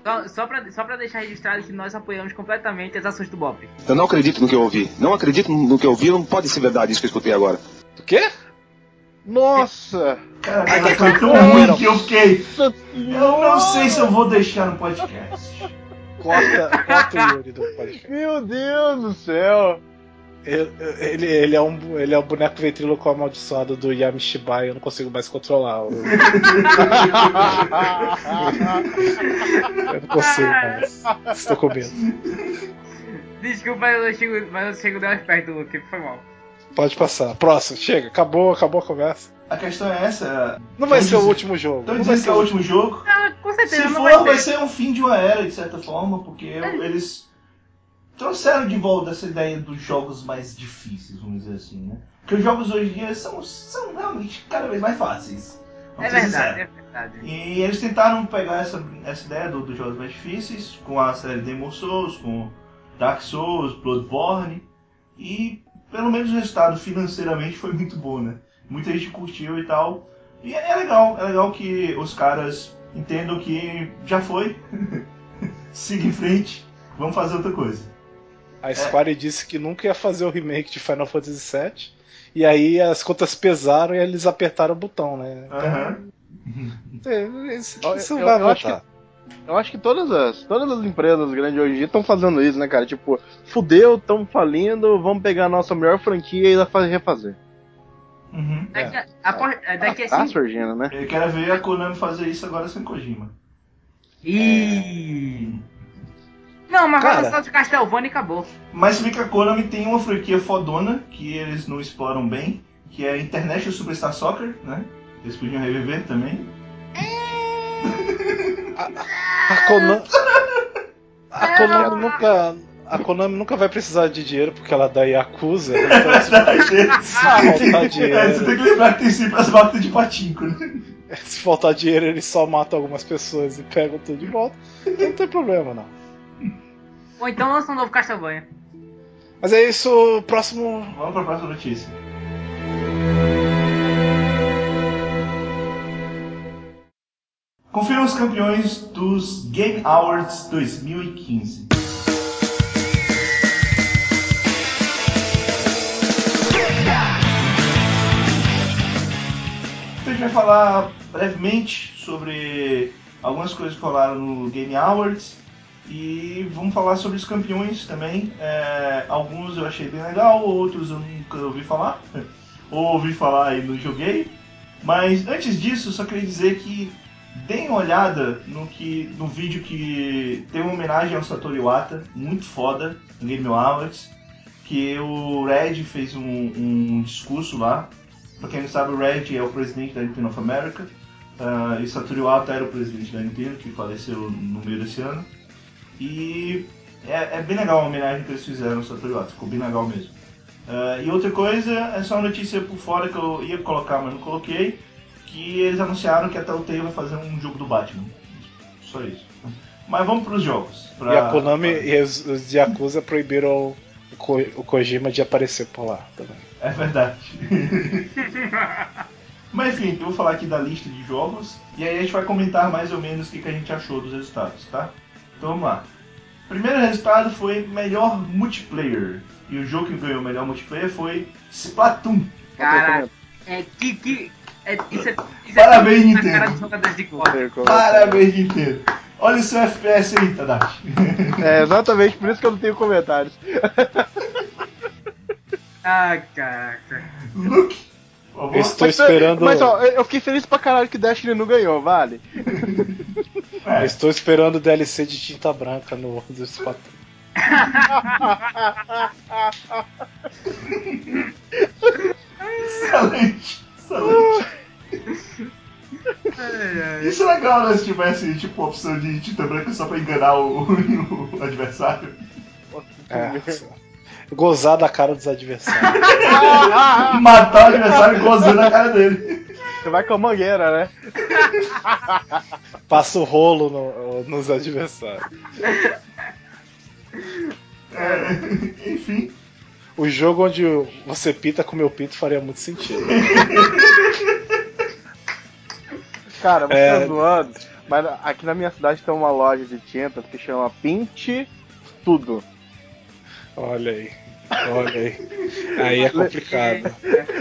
Só, só, pra, só pra deixar registrado que nós apoiamos completamente as ações do Bop. Eu não acredito no que eu ouvi. Não acredito no que eu ouvi. Não pode ser verdade isso que eu escutei agora. O quê? Nossa! Cara, Ai, mas que foi tão ruim que eu fiquei. Eu não sei se eu vou deixar no podcast. Corta, corta o Yuri do podcast. Meu Deus do céu! Ele, ele, ele é um, ele é o boneco ventríloco amaldiçoado do Yamishibai, eu não consigo mais controlar. Eu, (laughs) eu não consigo mais. Estou com medo. Desculpa, mas eu chego, mas eu chego mais perto do Luke, foi mal. Pode passar. Próximo, chega. Acabou, acabou a conversa. A questão é essa. Não vai ser o último jogo. Estão Não vai dizendo que ser é o último jogo. Com certeza Se não for, vai vai ser. ser um fim de uma era, de certa forma, porque eu- eles trouxeram de volta essa ideia dos jogos mais difíceis, vamos dizer assim, né? Porque os jogos hoje em dia são, são realmente cada vez mais fáceis. É ser verdade, é verdade. E eles tentaram pegar essa, essa ideia do- dos jogos mais difíceis com a série Demon Souls, com Dark Souls, Bloodborne e pelo menos o resultado financeiramente foi muito bom, né? Muita gente curtiu e tal. E é, é legal, é legal que os caras entendam que já foi, (laughs) siga em frente, vamos fazer outra coisa. A Square disse que nunca ia fazer o remake de Final Fantasy VII. E aí as contas pesaram e eles apertaram o botão, né? Então, Aham. (laughs) é, isso, isso eu- vai eu acho voltar. Eu acho que todas as, todas as empresas grandes hoje em dia estão fazendo isso, né, cara? Tipo, fudeu, estão falindo, vamos pegar a nossa melhor franquia e fazer refazer. Uhum. Daqui a, após- daqui a Tá cinco... surgindo, né? Eu quero ver a Konami fazer isso agora sem Kojima. Ih. Não, mas vai Cara. lançar de Castlevania e acabou. Mas se que a Konami tem uma franquia fodona que eles não exploram bem, que é a International Superstar Soccer, né? Eles podiam reviver também. (laughs) A Konami, a Konami nunca. A Konami nunca vai precisar de dinheiro porque ela dá Yakuza. Então, (laughs) se faltar É, você dinheiro, tem que lembrar que tem sempre as máquinas de patinco, né? se faltar dinheiro, eles só matam algumas pessoas e pegam tudo de volta. Então não tem problema, não. Ou então lança um novo Castlevania. Mas é isso, próximo. Vamos pra próxima notícia. Confira os campeões dos Game Awards 2015. Então a gente vai falar brevemente sobre algumas coisas que rolaram no Game Awards e vamos falar sobre os campeões também. É, alguns eu achei bem legal, outros eu nunca ouvi falar, (laughs) ou ouvi falar e não joguei. Mas antes disso, só queria dizer que deem uma olhada no, que, no vídeo que tem uma homenagem ao Satoru Iwata, muito foda, no Game Awards, que o Red fez um, um discurso lá. Pra quem não sabe, o Red é o presidente da Nintendo of America, ah, e Satoru Iwata era o presidente da Nintendo, que faleceu no meio desse ano. E é, é bem legal a homenagem que eles fizeram ao Satoru Iwata, ficou bem legal mesmo. Ah, e outra coisa, é só uma notícia por fora que eu ia colocar, mas não coloquei, que eles anunciaram que a Telltale vai fazer um jogo do Batman. Só isso. Mas vamos pros jogos. pra- E a Konami e os, os Yakuza proibiram o, Ko, o Kojima de aparecer por lá também. É verdade. (laughs) Mas enfim, eu vou falar aqui da lista de jogos e aí a gente vai comentar mais ou menos o que, que a gente achou dos resultados, tá? Então vamos lá. Primeiro resultado foi melhor multiplayer. E o jogo que ganhou o melhor multiplayer foi Splatoon. Cara, é que. que é, isso é, isso Parabéns, é Nintendo. dos. Parabéns, Nintendo. Olha o seu FPS aí, Tadashi. É exatamente por isso que eu não tenho comentários. Ah, caraca. Luke, por favor. Eu estou Mas, esperando. Mas ó, eu fiquei feliz pra caralho que Destiny não ganhou, vale? É, estou esperando o DLC de tinta branca no do Splatoon. (laughs) excelente. Isso é legal, né? Se tivesse, tipo, a opção de tinta branca só pra enganar o, (laughs) o adversário. É. Gozar da cara dos adversários. (laughs) Matar o adversário gozando a cara dele. Você vai com a mangueira, né? Passa o rolo no- nos adversários. É, enfim. O jogo onde você pita com meu pito faria muito sentido. (laughs) Cara, você É. tá zoando, mas aqui na minha cidade tem uma loja de tintas que chama Pinte Tudo. Olha aí. Olha aí. Aí é complicado.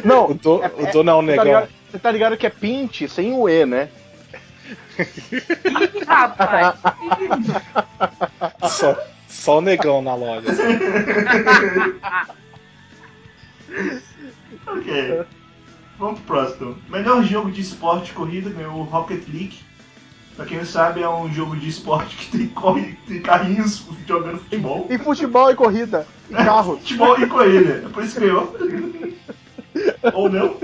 Não, O, do, o dono é um você tá, negão. ligado, você tá ligado que é Pinte sem o E, né? Ih, rapaz. Só, só o negão na loja. (laughs) (laughs) Ok. Vamos pro próximo. Melhor jogo de esporte corrida ganhou o Rocket League. Pra quem não sabe, é um jogo de esporte que tem, corre, tem carrinhos jogando futebol. E futebol e corrida. E carro. Futebol e corrida. É por isso que ganhou. (laughs) Ou não.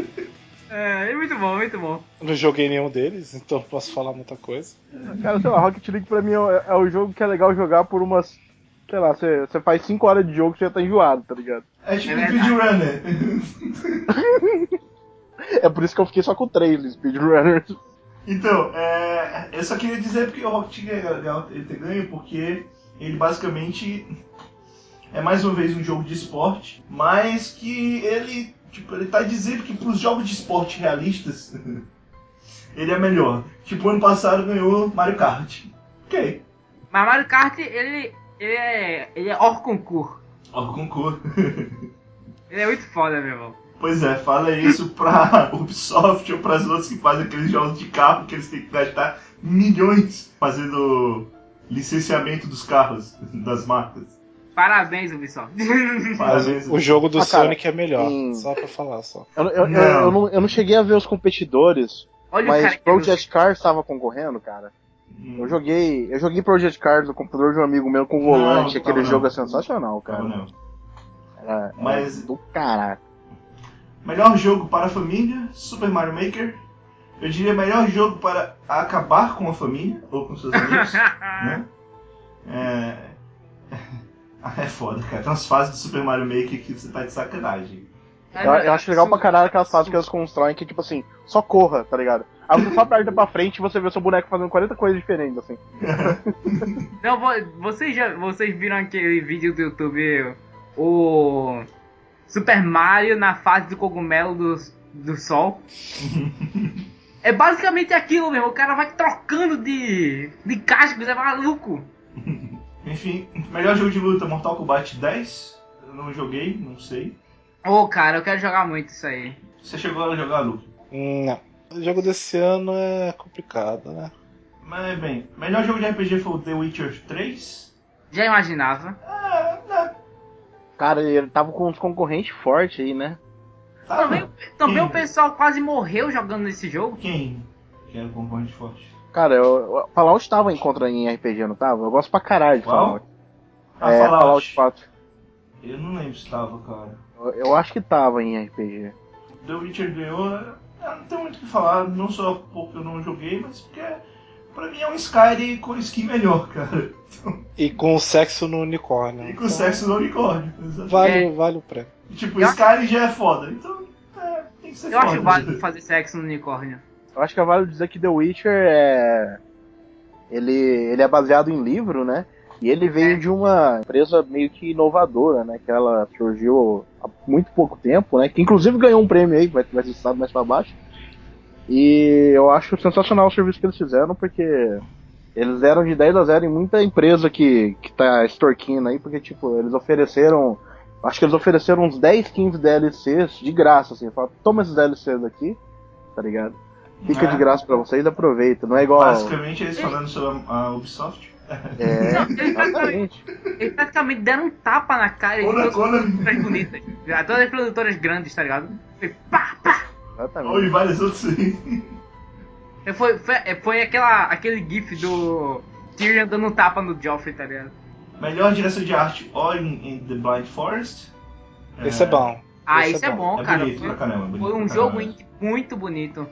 É, é muito bom, muito bom. Não joguei nenhum deles, então posso falar muita coisa. Cara, sei lá, Rocket League pra mim é, é o jogo que é legal jogar por umas. Sei lá, você você faz 5 horas de jogo e você já tá enjoado, tá ligado? É tipo É um speedrunner. (laughs) É por isso que eu fiquei só com 3 speedrunners. Então, é, eu só queria dizer porque o Rocket League é legal ele ter ganho, porque ele basicamente é mais uma vez um jogo de esporte, mas que ele, tipo, ele tá dizendo que pros jogos de esporte realistas, (laughs) ele é melhor. Tipo, ano passado ganhou Mario Kart. Ok. Mas Mario Kart, ele, ele é. ele é. Ó, concurso. (laughs) Ele é muito foda, meu irmão. Pois é, fala isso pra (laughs) Ubisoft ou pras outras que fazem aqueles jogos de carro que eles têm que gastar milhões fazendo licenciamento dos carros, (laughs) das marcas. Parabéns, Ubisoft. Parabéns. O jogo do Ah, cara, Sonic é melhor, em- só pra falar só. Eu, eu, eu, Não. eu não, eu não cheguei a ver os competidores, Olha o mas cara que Project Cars estava concorrendo, cara. Hum, Eu joguei, eu joguei Project Cars no computador de um amigo meu com volante, Não, aquele não, jogo é sensacional, cara. não, não. Era, era Mas- do caralho. Melhor jogo para a família, Super Mario Maker. Eu diria melhor jogo para acabar com a família ou com seus amigos. (laughs) né? É... (laughs) é foda, cara. Tem umas fases do Super Mario Maker que você tá de sacanagem. Eu, eu acho legal pra caralho aquelas fases que eles constroem que, tipo assim, só corra, tá ligado? Aí você só aperta pra frente e você vê o seu boneco fazendo 40 coisas diferentes, assim. (laughs) Não, vo- vocês já vocês viram aquele vídeo do YouTube, o Super Mario na fase do cogumelo do, do sol? (laughs) É basicamente aquilo mesmo, o cara vai trocando de, de cascos, é maluco. Enfim, melhor jogo de luta, Mortal Kombat 10. Eu não joguei, não sei. Ô cara, eu quero jogar muito isso aí. Você chegou a jogar? Hum, Não. O jogo desse ano é complicado, né? Mas bem, melhor jogo de RPG foi o The Witcher 3. Já imaginava? Ah, não. Cara, ele tava com uns concorrentes fortes aí, né? Tá, Também, também o pessoal quase morreu jogando nesse jogo. Quem? Que era o concorrente forte? Cara, eu, eu, Fallout tava em contra em RPG, não tava? Eu gosto pra caralho de Qual? Fallout. Ah, é, Fallout. Fallout 4. Eu não lembro se tava, cara. Eu, eu acho que tava em RPG. The Witcher ganhou. Eu não tenho muito o que falar, não só porque eu não joguei, mas porque pra mim é um Skyrim com skin melhor, (laughs) cara. E com sexo no unicórnio. E com Então, sexo no unicórnio. exatamente. Vale, vale o prêmio. Tipo, Eu- Skyrim já é foda, então é, tem que ser Eu foda. acho válido fazer sexo no unicórnio. Eu acho que é válido dizer que The Witcher é. Ele, ele é baseado em livro, né? E ele veio É. de uma empresa meio que inovadora, né? Que ela surgiu há muito pouco tempo, né? Que inclusive ganhou um prêmio aí, vai, vai ser citado mais pra baixo. E eu acho sensacional o serviço que eles fizeram, porque eles deram de 10 a 0 em muita empresa que, que tá extorquindo aí, porque, tipo, eles ofereceram. Acho que eles ofereceram uns 10, 15 DLCs de graça, assim. Falaram, toma esses DLCs aqui, tá ligado? Fica É. de graça pra vocês, aproveita. Não é igual. Basicamente eles falando sobre a, a Ubisoft. É, Não, eles praticamente, eles praticamente deram um tapa na cara de todas as produtoras bonitas. Já Todas as produtoras grandes, tá ligado? Foi pá, pá. Ou em Exatamente. vários outros. É, Foi, foi, é, foi aquela, aquele gif do Tyrion dando um tapa no Joffrey, tá ligado? Melhor direção de arte, All in, in the Blind Forest. Esse é bom. Ah, Esse é é bom. bom, É cara. bonito Foi, pra caramba, bonito foi um jogo indie muito bonito.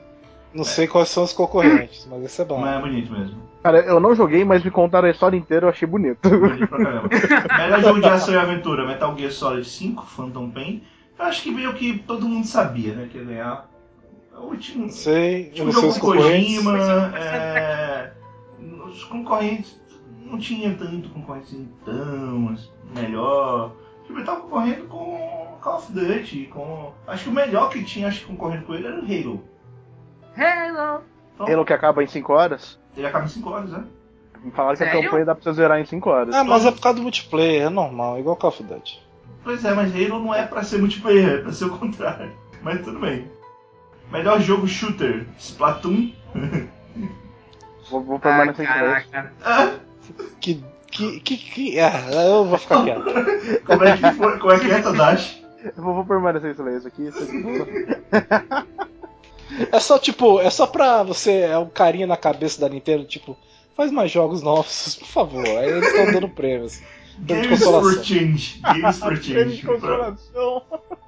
Não sei quais são os concorrentes, mas esse é bom. Mas é bonito mesmo. Cara, eu não joguei, mas me contaram a história inteira, eu achei bonito. Bonito pra caramba. (laughs) Melhor jogo de ação e aventura, Metal Gear Solid 5, Phantom Pain. Eu acho que meio que todo mundo sabia, né? Que ia ganhar. O último. Sei, Tipo, sei jogo com concorrentes. Kojima, é, os concorrentes não tinha tanto concorrente assim, tão assim, melhor. Tipo, ele tava concorrendo com Call of Duty, com. Acho que o melhor que tinha, acho que concorrendo com ele era o Halo. Hello! Então, Halo que acaba em 5 horas. Ele acaba em 5 horas, né? Me falaram que a campanha dá pra você zerar em 5 horas. Ah, mas é por causa do multiplayer, é normal, igual Call of Duty. Pois é, mas Halo não é pra ser multiplayer, é pra ser o contrário. (laughs) Mas tudo bem. Melhor jogo shooter, Splatoon. (laughs) Vou, vou Ah, permanecer em silêncio. caraca. Ah, Que. Que. Que. que ah, eu vou ficar quieto. (laughs) como é que foi? Como é que é, Tadashi? Eu vou, vou permanecer em silêncio aqui. É só tipo, é só pra você. É um carinha na cabeça da Nintendo, tipo, faz mais jogos novos, por favor. Aí eles estão dando prêmios. Games for. Change. Games for (laughs) Change. Pra-.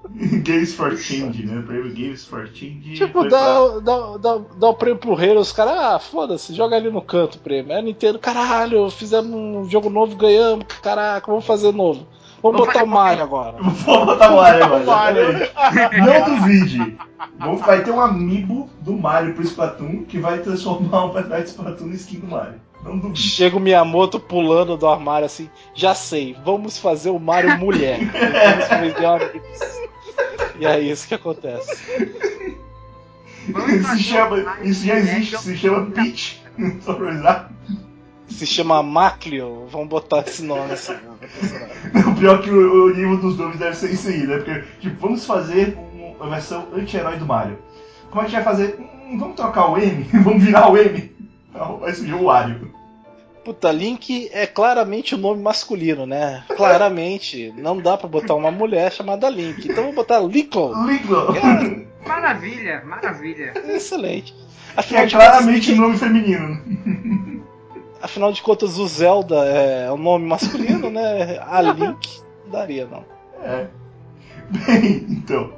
(laughs) Games for Change, né? Prêmio Games for Change. Tipo, dá, dá, dá, dá o prêmio pro Halo, os caras, ah, foda-se, joga ali no canto o prêmio. A Nintendo, caralho, fizemos um jogo novo, ganhamos, caraca, vamos fazer novo. Vamos Vamos botar o Mario agora. Vou botar o Mario agora. Não duvide. Vamos- Vai ter um amiibo do Mario pro Splatoon que vai transformar o personagem de Splatoon em skin do Mario. Não duvide. Chega o Miyamoto pulando do armário assim, já sei, vamos fazer o Mario mulher. vamos. (laughs) E é isso que acontece. Vamos Isso, chama, um isso já existe, se chama Peach. Só pra avisar. Se chama Maclio, vamos botar esse nome assim. (laughs) O pior é que o, o nível dos nomes deve ser isso aí, né? Porque, tipo, vamos fazer um- uma versão anti-herói do Mario. Como é que a gente vai fazer? Hum, vamos trocar o M? (laughs) vamos virar o M? Não, vai surgir o Wario. Puta, Link é claramente o nome masculino, né? Claramente. Não dá pra botar uma mulher chamada Link. Então vou botar Lincoln. Lincoln. Maravilha, maravilha. Excelente. Que Afinal é claramente Link- um nome feminino. (laughs) afinal de contas, o Zelda é um nome masculino, né? A (laughs) Link daria, não. É. Bem, então.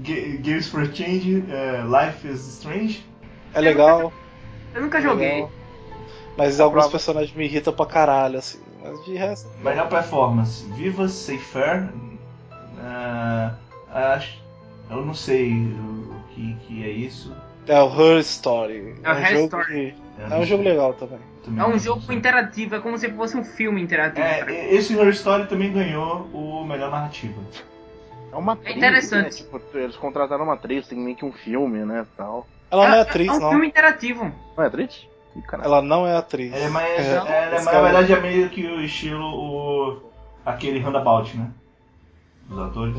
Ga- Games for Change, é, Life is Strange. É legal. Eu nunca é joguei. legal. Mas alguns prova. personagens me irritam pra caralho, assim. Mas de resto. Melhor performance, Viva Safe Fair. Ah, acho, eu não sei o que, que é isso. É o Her Story. É o um Her jogo Story. que- É não um jogo legal também. Também É um não jogo sei. interativo, é como se fosse um filme interativo. É, esse Her Story também ganhou o melhor narrativa. É uma atriz, interessante. Né? Tipo, eles contrataram uma atriz, tem meio que um filme, né? Tal. Ela não é É atriz, um não. filme interativo. Não é atriz? Caralho. Ela não é atriz. Ela é mais, É, ela é, esse na verdade é meio que o estilo o, aquele Roundabout, né? Dos atores.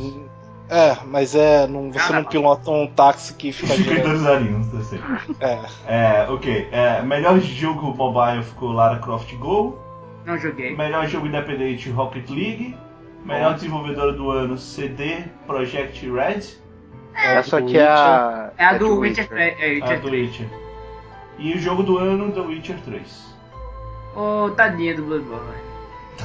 É, mas é. Não, você Cara, não pilota um táxi que fica Fica em os aninhos, eu sei. É. É, ok. É, melhor jogo mobile ficou Lara Croft Go. Não joguei. Melhor jogo independente Rocket League. Melhor desenvolvedora do ano CD Projekt Red. Essa do aqui é a. É a do Witcher, é, é, A do 3. Witcher. E o jogo do ano The Witcher 3. Ô, tadinha do Bloodborne.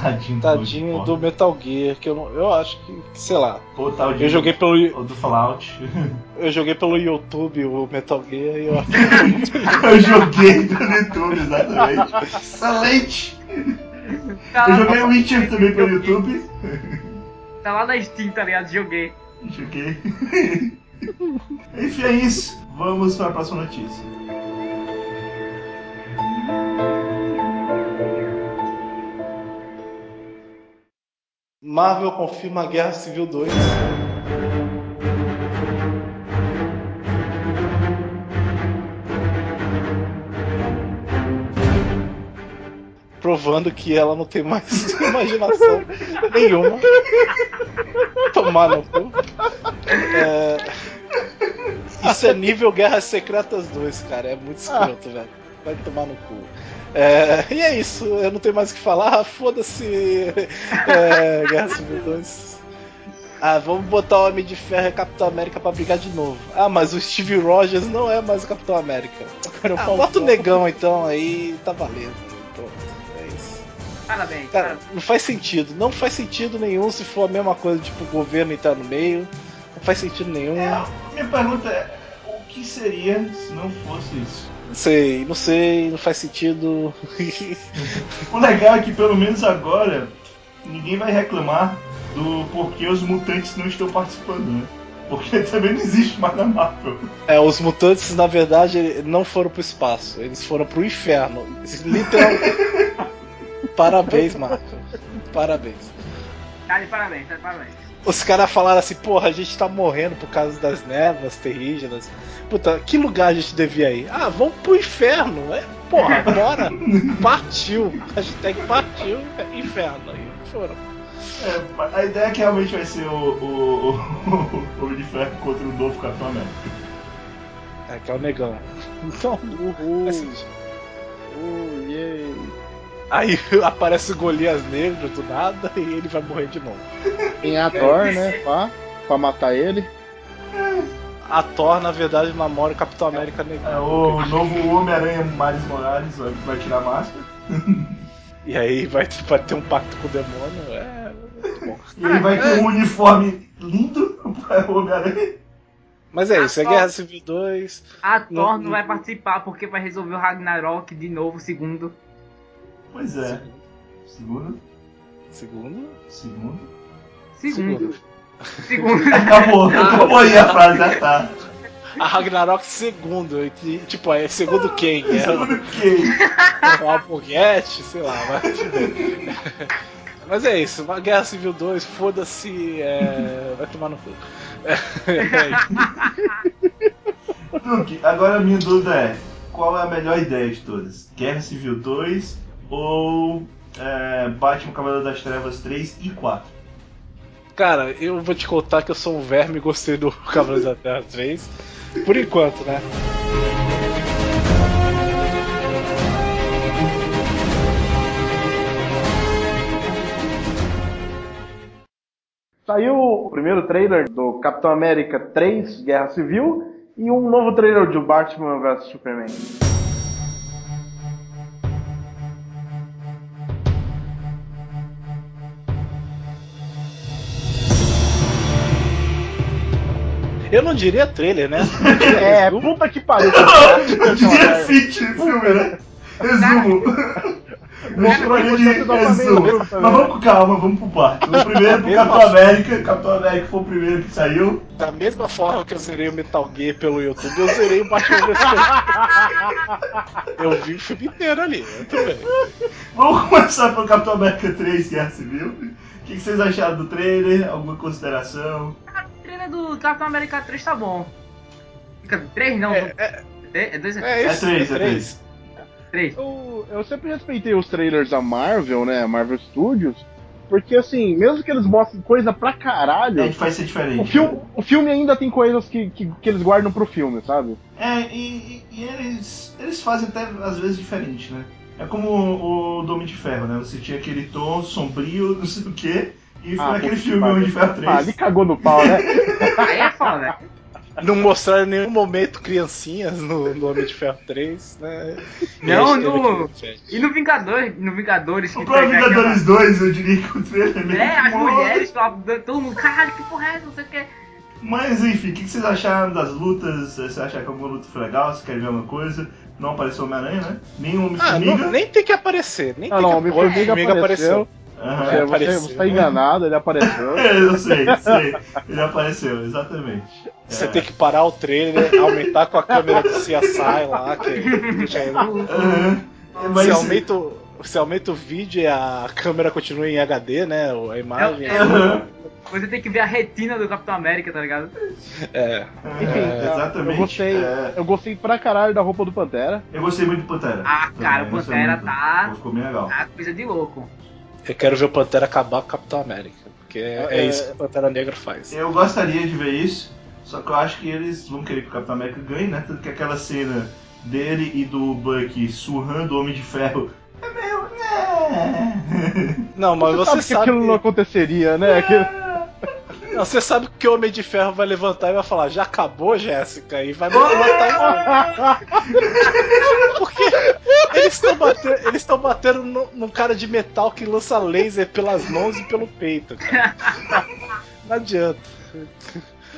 Tadinho, Tadinho Bloodborne. do Metal Gear, que eu não. Eu acho que. sei lá. Tal de- Eu joguei pelo. ou do Fallout. (laughs) Eu joguei pelo YouTube o Metal Gear e eu acho que (laughs) Eu joguei pelo YouTube, exatamente. Excelente! Tá Eu joguei o Witcher também pelo YouTube. tá lá na Steam, tá ligado? Joguei. Joguei. (laughs) Enfim, é isso. Vamos para a próxima notícia. Marvel confirma a Guerra Civil 2. Provando que ela não tem mais (laughs) imaginação nenhuma. Tomar no cu. É, Isso é nível Guerras Secretas 2, cara. É muito escroto, velho. Vai tomar no cu. É, e é isso, eu não tenho mais o que falar. (laughs) Foda-se é, Guerra Civil 2. Ah, vamos botar o Homem de Ferro e Capitão América pra brigar de novo. Ah, mas o Steve Rogers não é mais o Capitão América. O Ah, bota o negão então aí, tá valendo. Pronto, é isso. Parabéns, Cara, parabéns. não faz sentido. Não faz sentido nenhum se for a mesma coisa, tipo, o governo entrar no meio. Não faz sentido nenhum. É, minha pergunta é: o que seria se não fosse isso? Não sei, não sei, não faz sentido. (laughs) O legal é que pelo menos agora ninguém vai reclamar do porquê os mutantes não estão participando, né? Porque (laughs) também não existe mais na Marvel. É, os mutantes, na verdade, não foram pro espaço, eles foram pro inferno. Literalmente. (laughs) Parabéns, Marco. Parabéns. Tá de parabéns, tá de parabéns. Os caras falaram assim, porra, a gente tá morrendo por causa das névoas terrígenas. Puta, que lugar a gente devia ir? Ah, vamos pro inferno. É, porra, bora. (laughs) Partiu. Hashtag partiu, é, inferno. Aí foram. É, a ideia é que realmente vai ser o, o, o, (laughs) o Homem de Ferro contra o novo Capitão América. É, que é o negão. Então, Uhul. faz sentido. Uh, yay. Aí (laughs) aparece o Golias Negro do nada e ele vai morrer de novo. Tem a Thor, né? Pra, pra matar ele. A Thor, na verdade, namora o Capitão América É, Negão. o novo Homem-Aranha Miles Morales vai, tirar a máscara. E aí vai, vai ter um pacto com o demônio. É. bom. E ele vai ter um uniforme lindo para o Homem-Aranha. Mas é isso, é A Guerra Thor- Civil 2. A Thor Não- não vai participar porque vai resolver o Ragnarok de novo, segundo. Pois é. Segundo. Segundo. Segundo. Segundo. Segundo. (laughs) Acabou, acabou aí a frase, já tá. A Ragnarok segundo. e que, Tipo, é segundo quem? É Segundo quem? (laughs) o Alborguete, sei lá. Mas, (laughs) mas é isso, uma Guerra Civil 2, foda-se, é, vai tomar no cu. É, isso. Duque, agora a minha dúvida é: qual é a melhor ideia de todas? Guerra Civil 2 ou é, Batman Cavaleiro das Trevas 3 e 4? Cara, eu vou te contar que eu sou um verme e gostei do (laughs) Cavaleiros da Terra 3. Por enquanto, né? Saiu o primeiro trailer do Capitão América 3 Guerra Civil e um novo trailer de Batman vs Superman. Eu não diria trailer, né? É, puta que pariu. (laughs) Eu diria fit filme, né? Resumo. Eu chamaria de resumo. Mas vamos com calma, vamos pro parque. O primeiro pro Capitão América. Capitão América foi o primeiro que saiu. Da mesma forma que eu zerei o Metal Gear pelo YouTube, eu zerei o Batman vs. Eu vi o filme inteiro ali, muito bem. Vamos começar pelo Capitão América 3 Guerra Civil. O que que vocês acharam do trailer? Alguma consideração? O trailer do Capitão América 3 tá bom. Fica 3 não? É, é, É 2 é É isso, três, é três. 3. Eu, eu sempre respeitei os trailers da Marvel, né? Marvel Studios. Porque assim, mesmo que eles mostrem coisa pra caralho, É, vai ser diferente. o filme, o filme ainda tem coisas que, que, que eles guardam pro filme, sabe? É, e, e- e eles, eles fazem até às vezes diferente, né? É como o, o do Homem de Ferro, né? Você tinha aquele tom sombrio, (laughs) não sei o quê, e foi Ah, naquele filme pariu. Homem de Ferro 3. Ah, ali cagou no pau, né? (laughs) Aí é foda. Não mostraram em nenhum momento criancinhas no, no Homem de Ferro 3, né? Não, a teve no-. E no Vingadores, no Vingadores O próprio teve aquela- Vingadores 2, eu diria que o trailer é meio É, as mulheres, todo mundo, caralho, que porra é essa, não sei o que. Mas enfim, o que vocês acharam das lutas? Você acha que alguma luta foi legal? Você quer ver alguma coisa? Não apareceu Homem-Aranha, né? Nem o Ah, Homem-Formiga. não- nem tem que aparecer, nem Não, tem não, que o Homem-Formiga apareceu. Aham. Você, você, apareceu. você tá enganado, ele apareceu. É, (laughs) eu sei, sei. Ele apareceu, exatamente. Você É. tem que parar o trailer, aumentar com a câmera do CSI lá, que já é. É, Mas, se, aumenta, o- se aumenta o vídeo e a câmera continua em HD, né? A imagem. É, Aham. Você tem que ver a retina do Capitão América, tá ligado? É. Enfim, É, exatamente. Eu gostei, É. eu gostei pra caralho da roupa do Pantera. Eu gostei muito do Pantera. Ah, cara, o Pantera tá- Ficou bem legal. Tá coisa de louco. Eu quero ver o Pantera acabar com o Capitão América. Porque é, é É. isso que o Pantera Negra faz. Eu gostaria de ver isso, só que eu acho que eles vão querer que o Capitão América ganhe, né? Tanto que aquela cena dele e do Buck surrando o Homem de Ferro é meio. né? Não, mas Você, você, sabe que aquilo não aconteceria, né? Aquilo- Não, você sabe que o Homem de Ferro vai levantar e vai falar, já acabou, Jéssica? E vai matar o Porque eles estão batendo, eles estão batendo no, num cara de metal que lança laser pelas mãos e pelo peito, cara. Não adianta.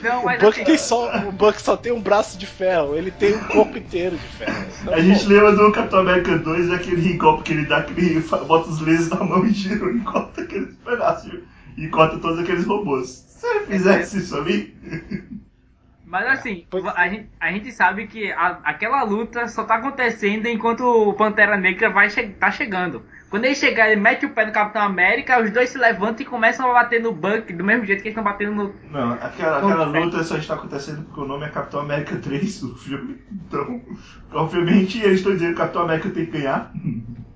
Não, O Buck, assim, tem só, o Buck só tem um braço de ferro, ele tem um corpo inteiro de ferro. Então, A gente lembra do Capitão América 2, aquele golpe que ele dá, que ele bota os lasers na mão e gira e corta aqueles pedaços. E corta todos aqueles robôs. Se ele fizesse isso ali. mas assim, Pois- a gente, a gente sabe que a- aquela luta só tá acontecendo enquanto o Pantera Negra vai che tá chegando. Quando ele chegar, ele mete o pé no Capitão América, os dois se levantam e começam a bater no Buck do mesmo jeito que eles estão batendo no. Não, aquela, aquela luta só está acontecendo porque o nome é Capitão América 3 do filme. Então, obviamente, eles estão dizendo que o Capitão América tem que ganhar.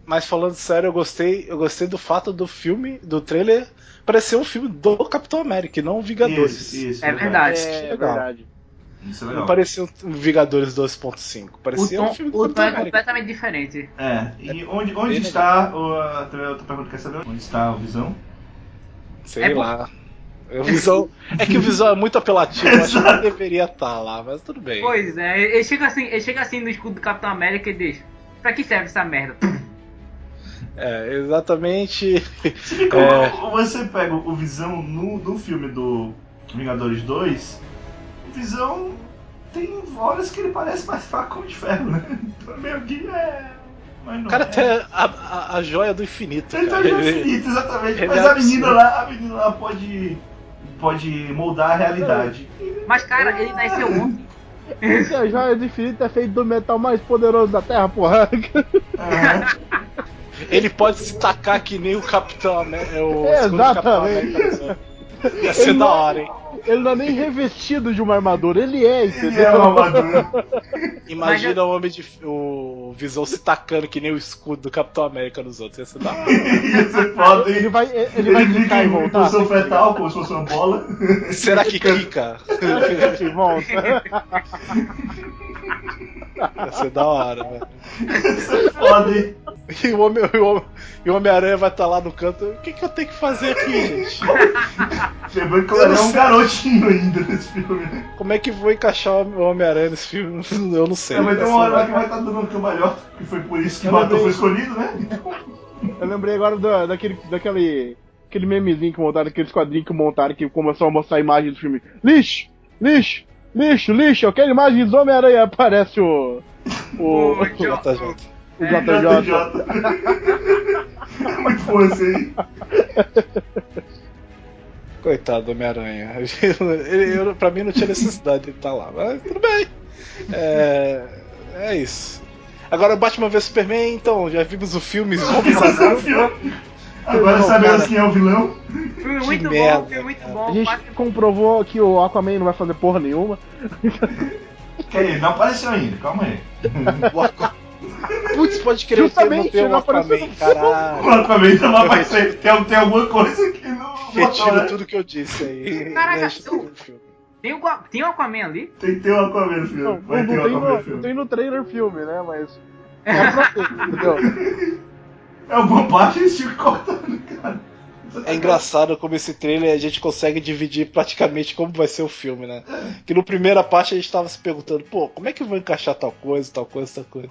Mas falando sério, eu gostei, eu gostei do fato do filme, do trailer, parecer um filme do Capitão América e não Vingadores. Isso, isso. É verdade. É legal. verdade. Isso é Não legal. parecia um Vingadores 2.5. O Parecia tom, um filme do o tom é completamente diferente. É, e onde, onde Bem está o. A outra outra pergunta que quer saber? Onde está o Visão? Sei É lá. O Visão, é que o Visão é muito apelativo, eu acho que deveria estar lá, mas tudo bem. Pois é, ele chega assim, ele chega assim no escudo do Capitão América e diz: Pra que serve essa merda? É, exatamente. (laughs) Se É. o- Você pega o Visão no, no filme do Vingadores 2, o Visão tem horas que ele parece mais fraco de ferro, né? Então meio que é. Mas não O cara é. tem a, a, a joia do infinito. Ele cara. no Ele- infinito, exatamente. ele Mas é a menina lá, a menina lá pode. pode moldar a realidade. Mas cara, ele nasceu ontem. Esse a joia do infinito é feito do metal mais poderoso da Terra, porra. Aham. (laughs) Ele pode se tacar que nem o Capitão América. O (laughs) É, segundo Capitão exatamente. América. Ia ser Ele da não- hora, hein? Ele não é nem revestido de uma armadura, ele é, Ele entendeu? é uma armadura. (laughs) Imagina o homem de. o Visão se tacando que nem o escudo do Capitão América nos outros. Ia ser da hora. (laughs) Ia ser foda, hein? Ele vai, ele Ele vai clicar e voltar. posição fetal, como se fosse uma bola. Será que clica? E volta. Ia ser da hora, velho. Isso é foda, hein? E o Homem- o Homem- o Homem-Aranha vai estar lá no canto. O que, que eu tenho que fazer aqui, gente? Lembrando que Eu ele é um garotinho ainda nesse filme, né? Como é que vou encaixar o Homem-Aranha nesse filme? (laughs) Eu não sei. É, vai ter Vai uma hora lá que vai estar dando um cambalhota, que foi por isso que o lembrei. foi escolhido, né? Eu lembrei agora da, daquele, daquele aquele memezinho que montaram, aqueles quadrinhos que montaram que começou a mostrar a imagem do filme. Lixo! Lixo! Lixo, lixo! Eu quero imagens do Homem-Aranha. (laughs) Aparece o. O. O JJ. o JJ. É (laughs) muito bom esse aí. (laughs) Coitado do Homem-Aranha. Ele, eu- pra mim não tinha necessidade de estar lá, mas tudo bem. É, é isso. Agora Batman vs Superman, então, já vimos o filme, vamos É o. Agora Não, sabemos cara. quem é o vilão. Filme muito merda, bom, filme muito cara. bom. A gente comprovou que o Aquaman não vai fazer porra nenhuma. Que aí, não apareceu ainda, calma aí. (laughs) O Putz, pode crer, não Justamente, tem o não apareceu Aquaman, caralho. O Aquaman não vai aparecer. Tem, tem alguma coisa que não Retiro né? tudo que eu disse aí. Caraca. Tem o, tem o Aquaman ali? Tem que ter o Aquaman no filme. Não, Vai não, ter o tem Aquaman no filme. tem no trailer filme, né? Mas. (laughs) É pra ter, entendeu? (laughs) É uma boa parte eles cortar, né, cara. É engraçado como esse trailer a gente consegue dividir praticamente como vai ser o filme, né? Que no primeira parte a gente tava se perguntando, pô, como é que vão encaixar tal coisa, tal coisa, tal coisa.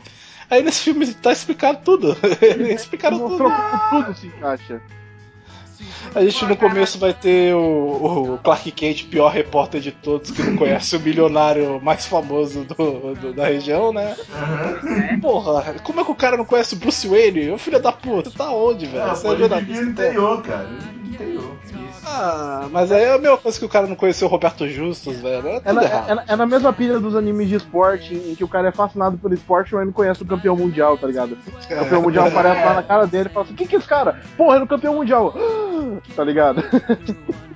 Aí nesse filme tá explicado tudo. (laughs) Explicaram tudo. Mostrou como tudo se encaixa. A gente no começo vai ter o, o Clark Kent, pior repórter de todos, que não conhece o milionário mais famoso do, do- da região, né? É. Porra, como é que o cara não conhece o Bruce Wayne? Ô filho da puta, tá onde, velho? Ah, Você é ele jornalista, pô. interior, cara. Interior. Isso. Ah, mas aí é a mesma coisa que o cara não conheceu o Roberto Justus, velho. É É na, é, é na mesma pilha dos animes de esporte, em que o cara é fascinado pelo esporte, mas não conhece o campeão mundial, tá ligado? O campeão mundial aparece lá na cara dele e fala assim: O que que é esse cara? Porra, é o campeão mundial! (gasps) Tá ligado? (laughs)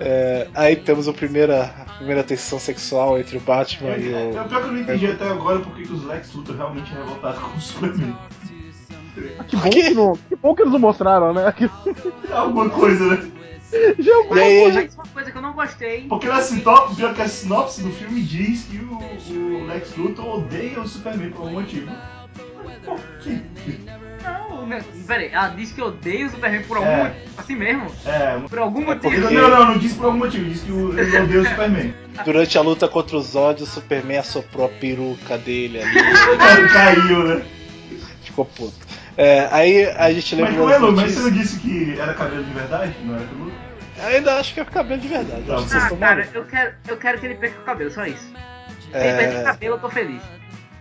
É, aí temos a primeira, a primeira tensão sexual entre o Batman e É, o. é pior que eu não entendi até agora porque que os Lex Luthor realmente é revoltados com o Superman. Que bom que, não, que bom que eles não mostraram, né? Que- É (laughs) alguma coisa, né? Já é alguma aí, Mas a gente- uma coisa que eu não gostei. Porque na sinopse, pior que a sinopse do filme diz que o, o Lex Luthor odeia o Superman por algum motivo. Por quê? Não, Não, Peraí, ela disse que odeia o Superman por algum É. motivo. Assim mesmo? É, Por algum porque- motivo. não, não, não disse por algum motivo, disse que ele odeia o Superman. (laughs) Durante a luta contra os Zod, o Superman assoprou a peruca dele ali. (laughs) Caiu, né? ficou puto. É, aí a gente lembra Mas, Coelho, mas você não disse que era cabelo de verdade? Não era peludo? Ainda acho que é cabelo de verdade. Tá acho que vocês Ah, cara, eu quero, eu quero que ele perca o cabelo, só isso. Se É. ele perder o cabelo, eu tô feliz.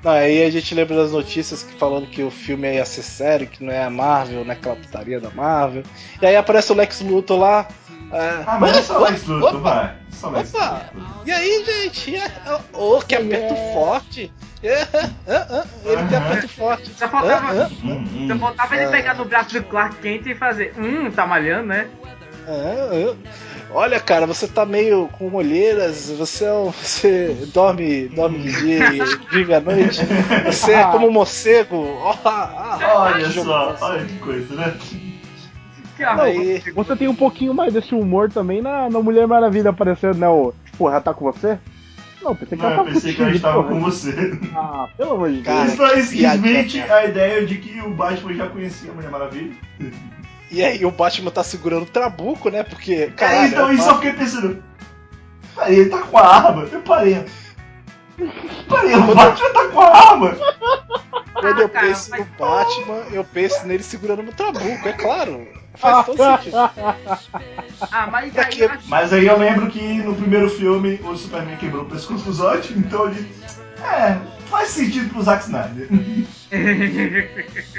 Não, aí a gente lembra das notícias que falando que o filme ia ser sério, que não é a Marvel, não é aquela putaria da Marvel. E aí aparece o Lex Luthor lá. é, Ah, mas é só Lex Luthor, vai. Só Lex Opa! Luthor. E aí, gente? É, oh, que aperto forte! (laughs) Ele tem Aham. aperto forte. Só faltava, só faltava ele pegar no braço do Clark Kent e fazer, hum, tá malhando, né? Olha, cara, você tá meio com olheiras, você é um, (laughs) você dorme, dorme de dia (laughs) e vive à noite. Você é como um morcego. Ah, Olha só, olha que coisa, né? Que arroba. Aí, Você tem um pouquinho mais desse humor também na, na Mulher Maravilha aparecendo, né? O, tipo, ela tá com você? Não, pensei que Não, ela tava pensei que ela estava com você. Ah, pelo amor de Deus. Isso piada, simplesmente a ideia de que o Batman já conhecia a Mulher Maravilha. e aí o Batman tá segurando o trabuco, né? Porque, Cara, caralho, então é isso eu fiquei pensando. Peraí, ele tá com a arma. Eu parei. (laughs) Parei, o Batman tá com a arma. Quando eu Ah, penso no Batman, eu penso nele segurando no trabuco, é claro. Faz todo (laughs) sentido. Ah, mas Pra aí Mas aí eu lembro que no primeiro filme o Superman quebrou o pescoço do Zod, então ele. É, faz sentido pro Zack Snyder.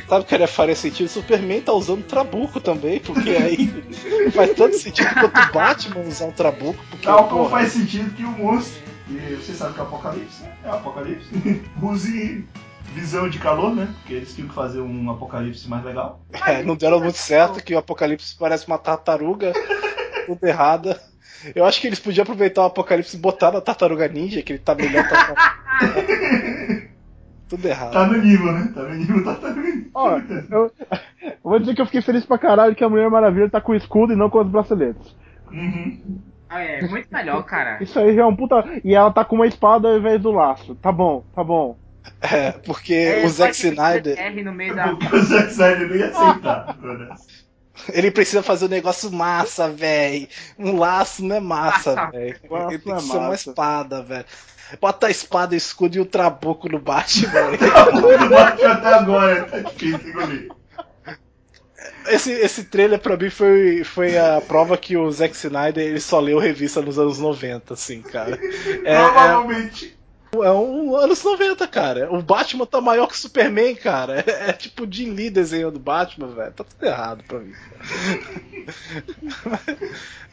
Sabe o que era faria sentido? O Superman tá usando trabuco também, porque aí (laughs) faz todo sentido quanto o Batman usar um trabuco, porque Tal como porra, faz sentido que o monstro, e você sabe que é o Apocalipse, né? É o Apocalipse, (laughs) use visão de calor, né? Porque eles tinham que fazer um Apocalipse mais legal. é, não deram muito certo, que o Apocalipse parece uma tartaruga, (laughs) tudo errada. Eu acho que eles podiam aproveitar o Apocalipse e botar na Tartaruga Ninja, que ele tá melhor. Tá... tudo errado. Tá no nível, né? Tá no nível tartaruga. Ó, eu, eu vou dizer que eu fiquei feliz pra caralho que a Mulher Maravilha tá com o escudo e não com os braceletes. Uhum. Ah, é, muito melhor, cara. Isso aí já é um puta. E ela tá com uma espada ao invés do laço. Tá bom, tá bom. É, porque É, o Zack Snyder, R no meio da. (laughs) O Zack Snyder não ia aceitar. ele precisa fazer um negócio massa, velho. Um laço não é massa, velho. Laço Ele tem é que ser uma espada, velho. Bota a espada, escudo e o trabuco no Batman. (laughs) O Batman até agora tá difícil engolir. Esse, esse trailer pra mim foi, foi a prova que o Zack Snyder ele só leu revista nos anos 90, assim, cara. É, é, Provavelmente. é um anos 90, cara. O Batman tá maior que o Superman, cara. É, é tipo o Jim Lee desenhando o Batman, velho. Tá tudo errado pra mim.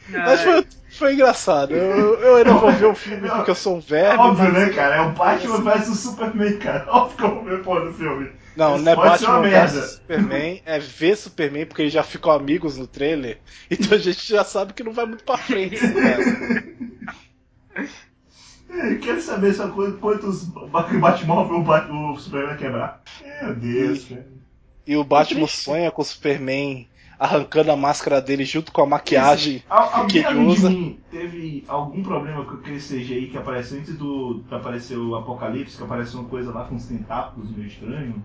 Mas foi, foi engraçado. Eu, eu ainda vou ver o filme porque eu sou um É verme. óbvio, mas- né, cara? É o Batman versus Superman, cara. Óbvio que eu vou ver porra no filme. Não, Isso não é Batman vs Superman, é ver Superman, porque eles já ficam amigos no trailer. Então a gente já sabe que não vai muito pra frente, cara. (laughs) (laughs) Quero saber só quantos, quantos Batmóvel o, o Superman vai quebrar. Meu Deus, cara. E o Batman sonha com o Superman arrancando a máscara dele junto com a maquiagem Al- que alguém ele usa. de mim teve algum problema com aquele CGI que apareceu antes do de aparecer o Apocalipse, que apareceu uma coisa lá com os tentáculos meio estranho?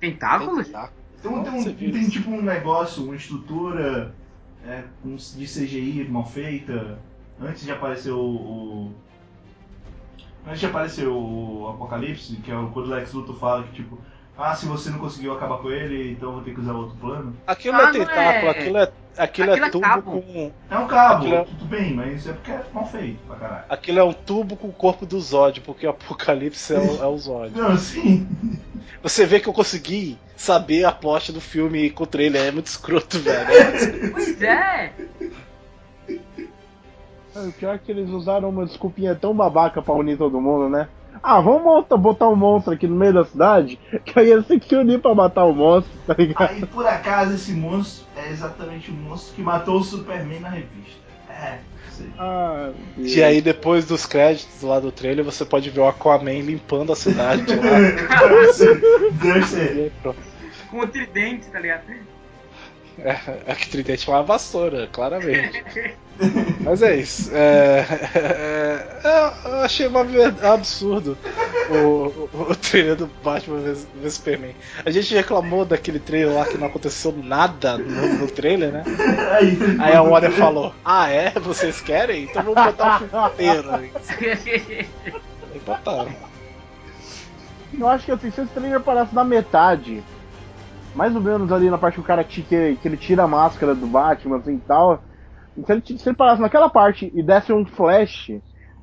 Tentáculos? Tem, um- tem, um- tem isso? tipo um negócio, uma estrutura é, de CGI mal feita, antes de aparecer o, o- Antes de aparecer o Apocalipse, que é o- quando o Lex Luthor fala que tipo, ah, se você não conseguiu acabar com ele, então eu vou ter que usar outro plano. Aquilo Ah, é não tentáculo, é- aquilo é, aquilo é aquilo é tubo cabo. com. É um cabo, Aquilo é- tudo bem, mas é porque é mal feito pra caralho. Aquilo é um tubo com o corpo do Zod, porque o Apocalipse é o, é o Zod. (laughs) Não, sim. Você vê que eu consegui saber a plot do filme com o trailer, é muito escroto, velho. Pois é! O pior é que eles usaram uma desculpinha tão babaca pra unir todo mundo, né? Ah, vamos botar um monstro aqui no meio da cidade, que aí eles têm que se unir pra matar o monstro, tá ligado? Aí por acaso esse monstro é exatamente o monstro que matou o Superman na revista. É, sei. Ah, E aí, depois dos créditos lá do trailer, você pode ver o Aquaman limpando a cidade lá. (laughs) Com o tridente, tá ligado? É, é que tridente é uma vassoura, claramente. Mas é isso. É, é, é, eu achei uma absurdo. o, o, o trailer do Batman vs vs Superman. A gente reclamou daquele trailer lá que não aconteceu nada no, no trailer, né? Aí, Aí a Warner falou: Ah, é? Vocês querem? Então vamos botar o filme inteiro. Aí botaram. Eu acho que assim, se esse trailer parasse na metade, mais ou menos ali na parte que o cara que, que ele tira a máscara do Batman assim e tal. Se ele, se ele parasse naquela parte e desse um flash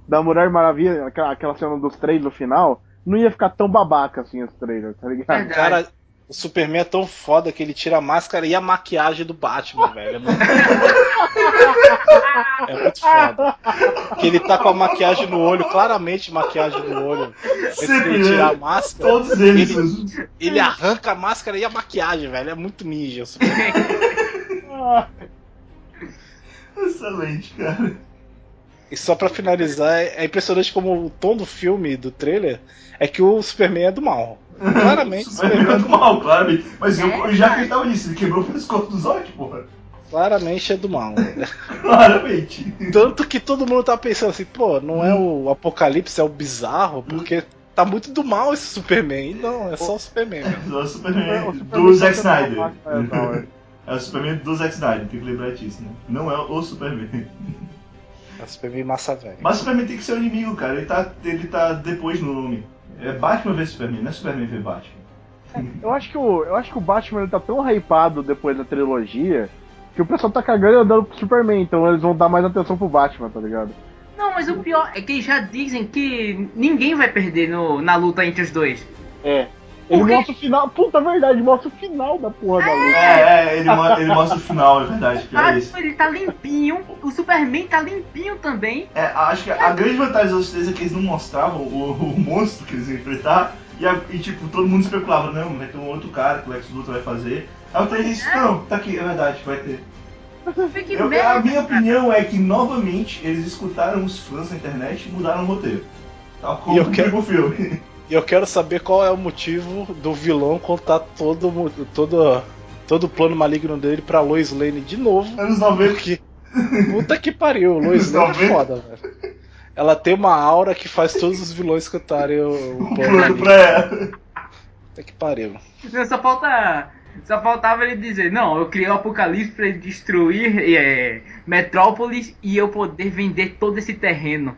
da Mulher Maravilha, aquela, aquela cena dos três no final, não ia ficar tão babaca assim esse trailer, tá ligado? Verdade. Cara, o Superman é tão foda que ele tira a máscara e a maquiagem do Batman, velho. É muito, é muito foda. Que ele tá com a maquiagem no olho, claramente maquiagem no olho. Dele tirar a máscara, Todos eles. Ele- ele arranca a máscara e a maquiagem, velho. É muito ninja. o Superman. (laughs) Excelente, cara. E só pra finalizar, é impressionante como o tom do filme, do trailer, é que o Superman é do mal. Claramente, o Superman é mal, claramente. Mas eu, É, eu já acreditava nisso, ele quebrou o pescoço do Zod, porra. claramente é do mal. (laughs) Claramente. Tanto que todo mundo tá pensando assim, pô, não é o Apocalipse, é o bizarro, porque tá muito do mal esse Superman. Não, é só o Superman mesmo. É o Superman O Superman do Zack Snyder. máquina, é, (laughs) É o Superman do Zack Snyder, tem que lembrar disso, né? Não é o Superman. É o Superman massa velho. Mas o Superman tem que ser o inimigo, cara. Ele tá, ele tá depois no nome. É Batman vs Superman, não é Superman vs Batman. Eu acho que o, eu acho que o Batman ele tá tão hypado depois da trilogia que o pessoal tá cagando e andando pro Superman, então eles vão dar mais atenção pro Batman, tá ligado? Não, mas o pior é que já dizem que ninguém vai perder no, na luta entre os dois. É. Ele mostra o final. Puta verdade, mostra o final da porra da luta. É, é, ele, mo- ele mostra o final, é verdade, que é Ah, isso. ele tá limpinho, o Superman tá limpinho também. É, acho que a grande vantagem dos três é que eles não mostravam o, o monstro que eles iam enfrentar. E, a- e, tipo, todo mundo especulava, não, vai ter um outro cara que o Lex Luthor vai fazer. Aí o trailer disse, não, tá aqui, é verdade, vai ter. Eu- a minha opinião é que, novamente, eles escutaram os fãs na internet e mudaram o roteiro. Tal como E eu o quero- primeiro filme. (laughs) E eu quero saber qual é o motivo do vilão contar todo, todo, todo o plano maligno dele pra Lois Lane de novo. Anos 90. Porque. Puta que pariu, (laughs) Lois Lane é foda, velho. Ela tem uma aura que faz todos os vilões cantarem o, o (laughs) O plano maligno. pra ela. Puta que pariu. Só falta. Só faltava ele dizer, não, eu criei o Apocalipse pra ele destruir é, Metrópolis e eu poder vender todo esse terreno.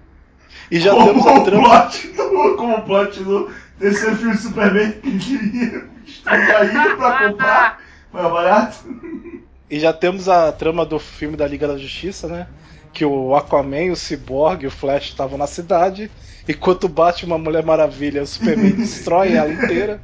E já como temos a trama. plot do, como o plot do terceiro filme de Superman que estar caindo pra comprar mais barato. E já temos a trama do filme da Liga da Justiça, né? Que o Aquaman, o Cyborg e o Flash estavam na cidade, enquanto o Batman, a Mulher Maravilha o Superman (laughs) destroem ela inteira.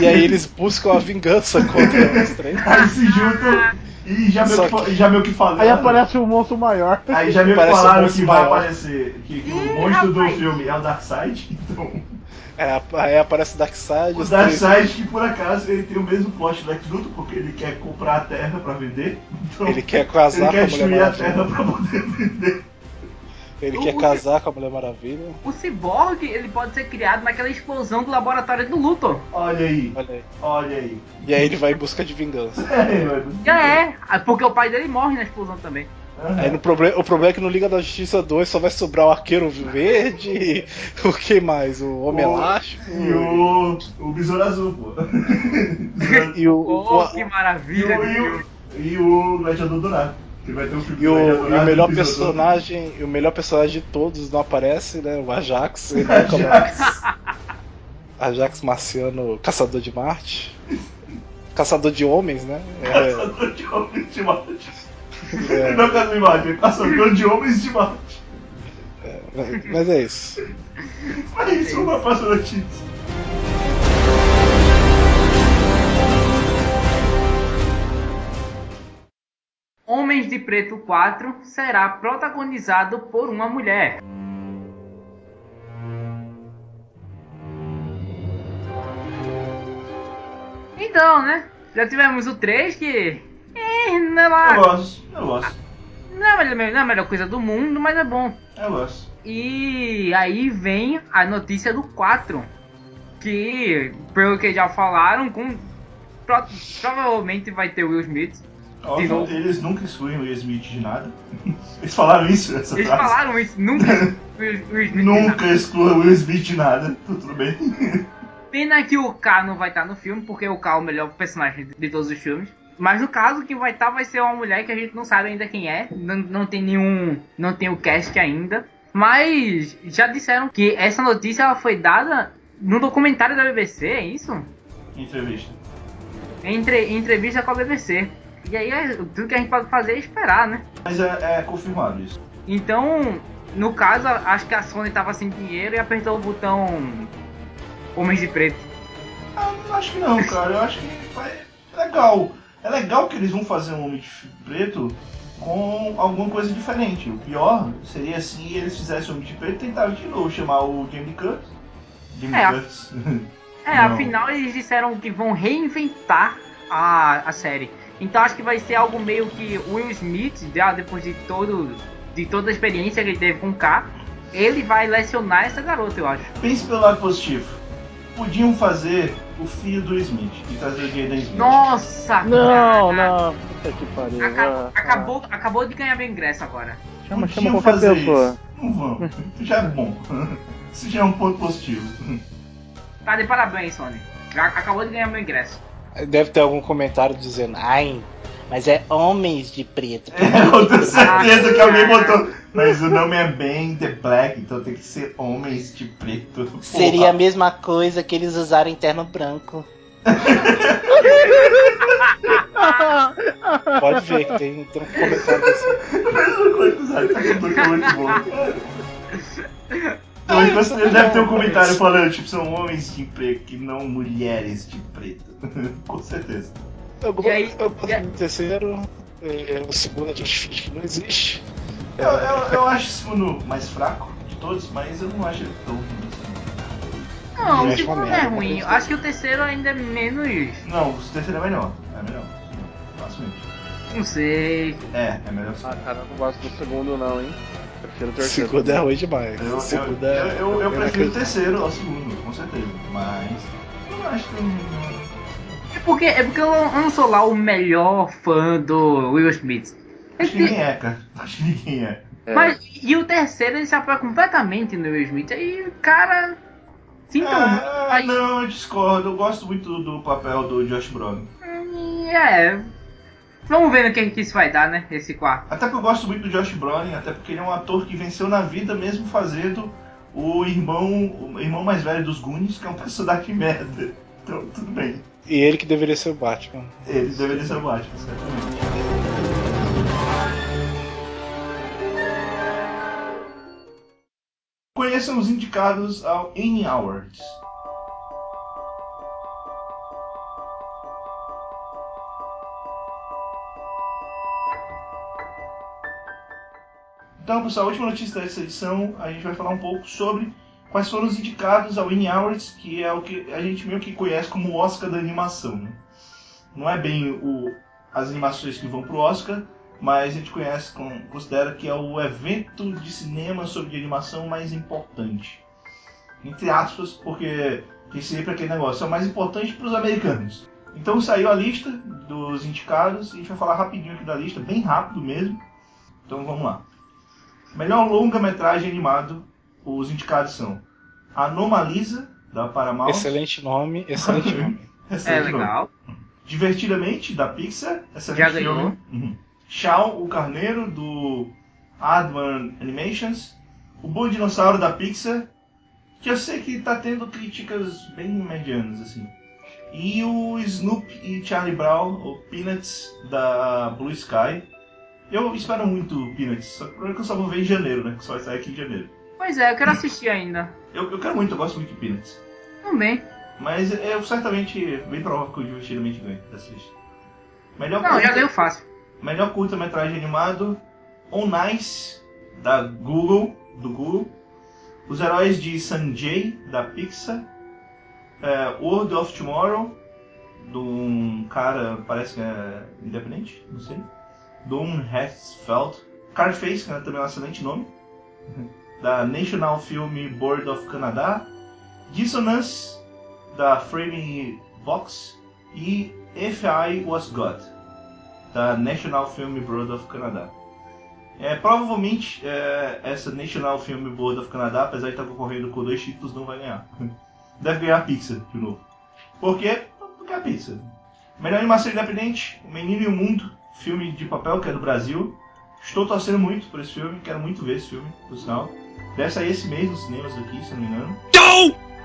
E aí eles buscam a vingança contra os três. Aí se juntam e já meio que, que- já meio que falaram. Aí aparece um monstro maior. Aí já meio que um falaram monstro que vai maior. aparecer. Que, que o monstro do filme é o Darkseid. (laughs) Então. É, aí aparece Darkseid, O. Darkseid que por acaso ele tem o mesmo plot do Lex Luthor, porque ele quer comprar a terra pra vender. Então, Ele quer casar ele quer com a Mulher destruir a terra pra poder (laughs) vender. Ele O- quer o- casar com a Mulher Maravilha. O Cyborg, ele pode ser criado naquela explosão do laboratório do Luthor. Olha aí, Olha aí. olha aí. E aí ele vai em busca de vingança. (laughs) É. Já é, ah, porque o pai dele morre na explosão também. Aham. Aí no proble- o problema é que no Liga da Justiça 2 só vai sobrar o Arqueiro Verde, (laughs) o que mais? O Homem O- Elástico E o, o Besouro Azul, pô. Besouro- (laughs) e o, Oh, o- que E maravilha o, de e, o, e o Gladiador Dourado. Que vai ter um filme e o, e o melhor personagem, e o melhor personagem de todos não aparece, né? O Ajax, (laughs) ele Ajax. (laughs) Ajax Marciano, caçador de Marte. Caçador de homens, né? É, Caçador de homens de Marte. é, (laughs) Não caçador de Marte, é caçador de homens de Marte. mas é isso. Mas isso é uma próxima notícia. Homens de Preto 4 será protagonizado por uma mulher. Então, né? Já tivemos o 3 que. É, não é, Eu lá, gosto, eu gosto, não, é a melhor, não é a melhor coisa do mundo, mas é bom. eu gosto. E aí vem a notícia do 4. Que, pelo que já falaram, com, pro- provavelmente vai ter Will Smith. Óbvio, eles nunca excluem o Will Smith de nada. (laughs) Eles falaram isso, essa Eles frase. falaram isso, nunca. (laughs) Nunca exclua Will Smith de nada. (laughs) Tudo bem. Pena que o K não vai estar no filme, porque o K é o melhor personagem de todos os filmes. Mas no caso, quem vai estar vai ser uma mulher que a gente não sabe ainda quem é. Não, não tem nenhum. Não tem o cast ainda. Mas já disseram que essa notícia ela foi dada no documentário da BBC, é isso? Entrevista. Entre, em entrevista com a BBC. E aí é- tudo que a gente pode fazer é esperar, né? Mas é, é confirmado isso. Então, no caso, acho que a Sony tava sem dinheiro e apertou o botão Homens de Preto. Ah, não acho que não, cara. Eu acho que vai... é legal. É legal que eles vão fazer um Homem de Preto com alguma coisa diferente. O pior seria se eles fizessem o Homem de Preto e tentaram de novo chamar o Jamie Curtis. Jamie É, Curtis. (laughs) É, afinal eles disseram que vão reinventar a, a série. Então acho que vai ser algo meio que Will Smith, já depois de todo de toda a experiência que ele teve com o K, ele vai lecionar essa garota, eu acho. Pense pelo lado positivo. Podiam fazer o filho do Smith e trazer o Jaden Smith. Nossa! Não, cara. não. Puta que pariu. Aca- ah, acabou, acabou de ganhar meu ingresso agora. ah. Chama, Podiam chama qualquer fazer pessoa. isso. Não vão. Isso já é bom. Isso já é um ponto positivo. Tá de parabéns, Sony. Já acabou de ganhar meu ingresso. Deve ter algum comentário dizendo, ai, mas é homens de preto. É, eu tenho certeza que alguém cara. botou. Mas o nome é bem The Black, então tem que ser homens de preto. Porra. Seria a mesma coisa que eles usarem terno branco. Pode ver que tem, tem um comentário desse. (laughs) Mesma coisa, sabe? Tá tudo que é muito bom. Então, ele cons- ele deve ter um comentário falando, tipo, são homens de preto que não mulheres de preto. (laughs) Com certeza. Eu, E aí- eu gosto aí- do terceiro, é, o segundo a gente finge que não existe. Eu, eu, eu acho o segundo mais fraco de todos, mas eu não acho ele tão ruim assim. Não, o segundo não é ruim. Acho que o terceiro ainda é menos. Não, o terceiro é melhor. É melhor. Facilmente. Não sei. É, é melhor sim. Ah, cara, eu não gosto do segundo não, hein? Prefiro o O terceiro. segundo é ruim demais. Eu, o eu, segundo eu, é. eu, eu é prefiro o terceiro ao segundo, com certeza. Mas eu não acho que eu. É porque, é porque eu não, eu sou lá o melhor fã do Will Smith. Acho que ninguém é, cara. Acho que ninguém é. É. Mas, e o terceiro ele se apoia completamente no Will Smith. Aí, cara. Sinto muito. Ah, mas- não, eu discordo. Eu gosto muito do papel do Josh Brolin. Hum, É. Vamos ver no que, que isso vai dar, né? Esse quarto. Até porque eu gosto muito do Josh Brolin, até porque ele é um ator que venceu na vida mesmo fazendo o irmão, o irmão mais velho dos Goonies, que é um personagem merda. Então, tudo bem. E ele que deveria ser o Batman. Ele deveria ser o Batman, certamente. Conheçam os indicados ao Annie Awards. Então, pessoal, a última notícia dessa edição, a gente vai falar um pouco sobre quais foram os indicados ao Annie Awards, que é o que a gente meio que conhece como o Oscar da animação. Né? Não é bem o, as animações que vão pro Oscar, mas a gente conhece, considera que é o evento de cinema sobre animação mais importante. Entre aspas, porque tem sempre aquele negócio, é o mais importante para os americanos. Então saiu a lista dos indicados, e a gente vai falar rapidinho aqui da lista, bem rápido mesmo. Então vamos lá. Melhor longa-metragem animado, os indicados são Anomalisa, da Paramount. Excelente nome, excelente (laughs) nome. É Excelente nome. legal. Divertidamente, da Pixar. Excelente Já ganhou. Uhum. Shao, o Carneiro, do Advan Animations. O Bom Dinossauro, da Pixar. Que eu sei que tá tendo críticas bem medianas, assim. E o Snoop e Charlie Brown, o Peanuts, da Blue Sky. Eu espero muito o Peanuts, só que o problema é que eu só vou ver em janeiro, né? Que só vai sair aqui em janeiro. Pois é, eu quero assistir ainda. Eu, eu quero muito, eu gosto muito de Peanuts. Também. Mas eu certamente, bem provável que eu divertidamente ganhe dessa lista. Melhor Não, curta- já ganhou fácil. Melhor curta-metragem animado, On Nice, da Google, do Google. Os Heróis de Sanjay, da Pixar. É, World of Tomorrow, de um cara, parece que é independente, não sei. Dom Hessfeld. Carface, que também é um excelente nome. Da National Film Board of Canada. Dissonance, da Framing Box. E If I Was God, da National Film Board of Canada. É, provavelmente é, essa National Film Board of Canadá, apesar de estar concorrendo com dois títulos, não vai ganhar. (laughs) Deve ganhar a Pixar de novo. Por quê? Porque é a Pixar. Melhor animação independente, O Menino e o Mundo, filme de papel que é do Brasil. Estou torcendo muito por esse filme, quero muito ver esse filme, por sinal. Deve sair esse mês nos cinemas aqui, se não me engano.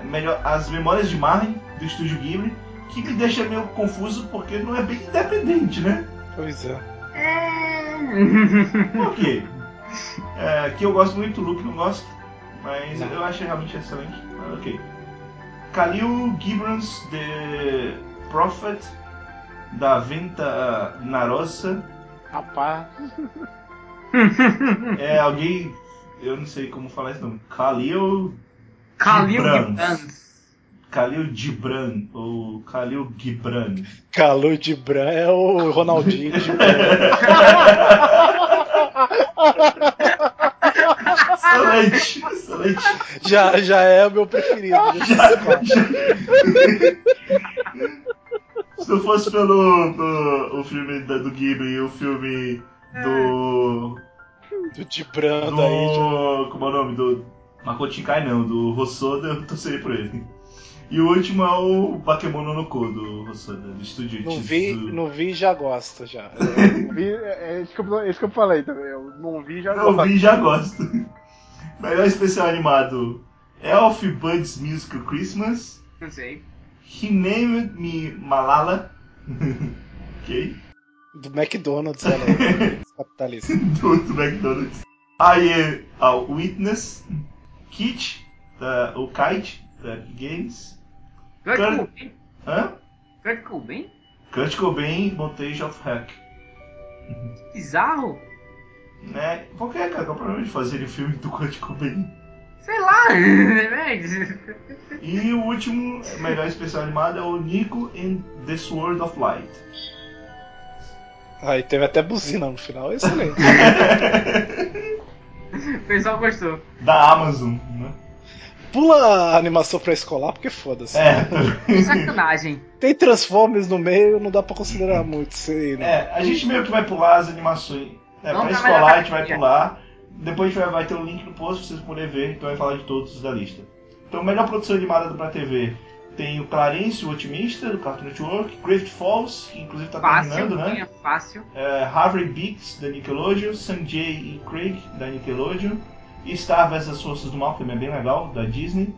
É Melhor, As Memórias de Marley, do estúdio Ghibli, que me deixa meio confuso porque não é bem independente, né? Pois é. É. (laughs) Por quê? É, que eu gosto muito, o Luke não gosta, mas eu achei realmente excelente. Mas ok. Khalil Gibran's The Prophet da Venta Narosa. Rapaz. (laughs) É alguém. Eu não sei como falar esse nome. Khalil. Khalil Gibrans. Khalil Gibran. Ou Khalil Gibran. Calor de Bran é o Ronaldinho de Bran. (laughs) Excelente, excelente. já, já é o meu preferido. Já- (laughs) já- Se não fosse pelo, pelo o filme da- do Ghibli e o filme do. Do de Bran daí. já- do. Como é o nome? Do. Makoto Shinkai não, do Hosoda, eu torceria por ele. E o último é o Bakemono no Ko do Hosoda, do estúdio Não vi, Chizu. não vi e já gosto já. (laughs) Vi, é, é isso, que eu, é isso que eu falei também. Eu não vi já Eu gosto. vi e já gosto. (laughs) Melhor especial animado: Elf Buds Musical Christmas. Não sei. He Named Me Malala. (laughs) ok. Do McDonald's, olha aí. (laughs) Capitalista. do, do McDonald's. I Am a Witness. Kit, da, o Kite, da Games. Kurt Cobain? Hã? Kurt Cobain? Kurt Cobain, Montage of Hack. Bizarro? Né? Por que, cara? Qual o problema de fazer um filme do Kurt Cobain? Sei lá, (laughs) velho. E o último, melhor especial animado, é o Nico in The Sword of Light. Aí teve até buzina no final, excelente. O pessoal gostou. Da Amazon, né? Pula a animação pra escolar, porque foda-se. É. Sacanagem. Tem Transformers no meio, não dá pra considerar muito isso aí, né? É, a gente meio que vai pular as animações. É, Vamos pra escolar a gente vai pular. Depois vai, vai ter um link no post pra vocês poderem ver, então vai falar de todos da lista. Então, melhor produção animada pra TV tem o Clarence, o Otimista, do Cartoon Network, Gravity Falls, que inclusive tá Fácil, terminando, né? ganha fácil. É, Harvey Beats, da Nickelodeon, Sanjay e Craig, da Nickelodeon, Star vs as Forças do Mal, que também é bem legal, da Disney,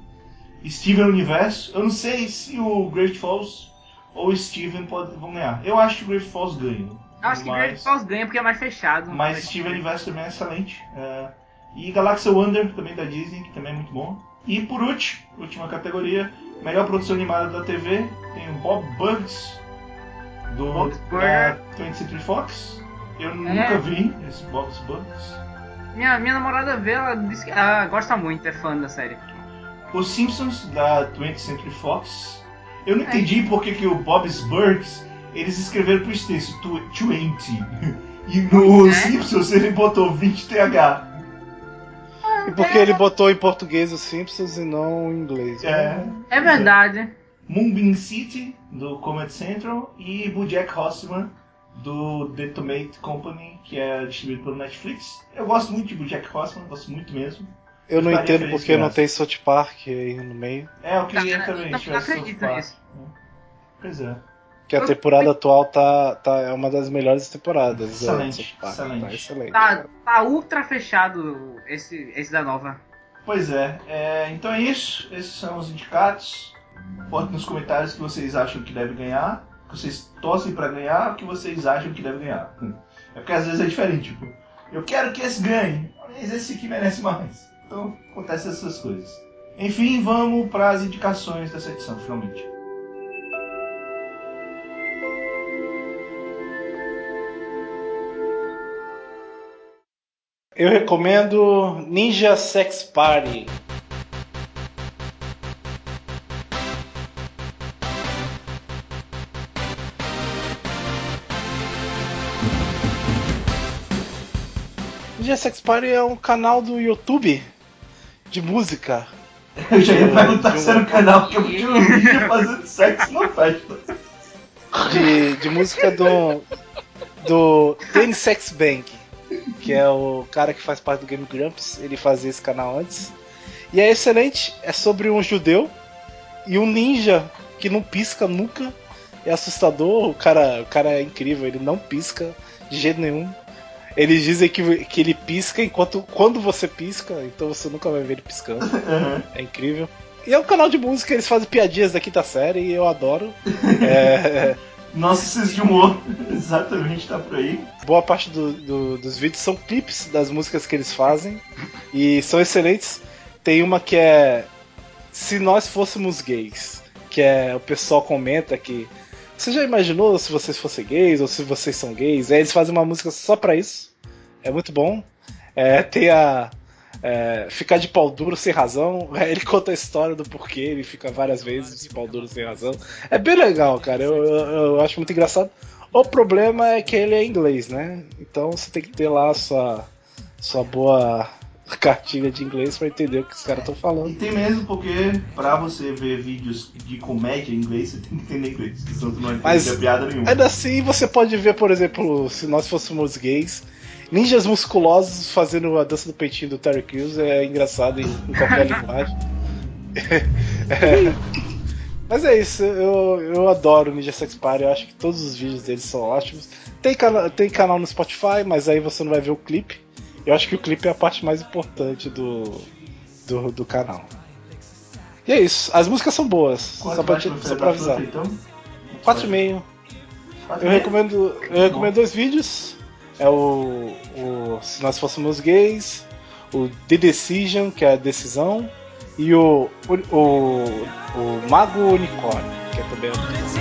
Steven Universo, eu não sei se o Gravity Falls ou o Steven pode, vão ganhar. Eu acho que o Gravity Falls ganha. Acho que Great Falls ganha porque é mais fechado. Mas Steven Universo também é excelente. É, e Galaxy Wonder, também da Disney, que também é muito bom. E por último, última categoria, melhor produção animada da TV, tem o Bob Bugs, do Bob's da Burger. 20th Century Fox. Eu É. nunca vi esse Bob's Bugs. Minha, minha namorada vê, ela disse que ela gosta muito, é fã da série. Os Simpsons, da 20th Century Fox. Eu não É. entendi por que, que o Bob's Burgers, eles escreveram pro extenso tw- 20. E (laughs) no é. Simpsons ele botou 20TH. E porque ele botou em português os Simpsons e não em inglês. É, É verdade. Moonbeam City, do Comedy Central. E Bojack Horseman, do The Tomate Company, que é distribuído pelo Netflix. Eu gosto muito de Bojack Horseman, gosto muito mesmo. Eu não Ficaria entendo porque não tem South Park aí no meio. É, eu queria Cara, também não- não acredito nisso. Pois é. Que a temporada atual tá, tá, é uma das melhores temporadas. é, Excelente, do South Park, excelente. Tá excelente. Tá, tá ultra fechado esse, esse da nova. Pois é, é, então é isso. Esses são os indicados. Botem nos comentários o que vocês acham que deve ganhar, o que vocês torcem pra ganhar, o que vocês acham que deve ganhar. É porque às vezes é diferente, tipo, eu quero que esse ganhe, mas esse aqui merece mais. Então acontecem essas coisas. Enfim, vamos para as indicações dessa edição, finalmente. Eu recomendo Ninja Sex Party. Ninja Sex Party é um canal do YouTube de música. Eu já ia perguntar se era um canal que eu tinha um vídeo fazendo sexo na festa. De, de música do. do Ten Sex Bank. Que é o cara que faz parte do Game Grumps. Ele fazia esse canal antes. E é excelente. É sobre um judeu e um ninja que não pisca nunca. É assustador. O cara, o cara é incrível. Ele não pisca de jeito nenhum. Eles dizem que, que ele pisca enquanto quando você pisca, então você nunca vai ver ele piscando. Uhum. É incrível. E é um canal de música, eles fazem piadinhas da quinta série e eu adoro. (laughs) É, Nosso senso de humor, exatamente, tá por aí. boa parte do- do- dos vídeos são clipes das músicas que eles fazem e são excelentes. Tem uma que é Se Nós Fôssemos Gays, que é o pessoal comenta que você já imaginou se vocês fossem gays ou se vocês são gays? Aí eles fazem uma música só pra isso. É muito bom. É, tem a é, ficar de pau duro sem razão. (laughs) Ele conta a história do porquê ele fica várias vezes de pau duro sem razão. É bem legal, cara. Eu, eu, eu acho muito engraçado. O problema é que ele é inglês, né? Então você tem que ter lá a sua, sua boa (laughs) cartilha de inglês pra entender o que os caras estão E falando. tem mesmo porque pra você ver vídeos de comédia em inglês, você tem que entender inglês, senão tu não Mas- entende piada nenhuma. Ainda assim, você pode ver, por exemplo, se nós fôssemos gays, ninjas musculosos fazendo a dança do peitinho do Terry Crews é engraçado em, em qualquer (laughs) linguagem. (laughs) É. Mas é isso, eu, eu adoro Ninja Sex Party, eu acho que todos os vídeos deles são ótimos. Tem, cana tem canal no Spotify, mas aí você não vai ver o clipe. Eu acho que o clipe é a parte mais importante do, do, do canal. E é isso, as músicas são boas, Quanto só pra, te- no só pra avisar. Fruta, então? 4,5. Quatro Eu e meio? recomendo, eu recomendo dois vídeos. É o, o Se Nós Fôssemos Gays, o The Decision, que é a decisão, e o, o, o, o Mago Unicórnio, que é também Brian's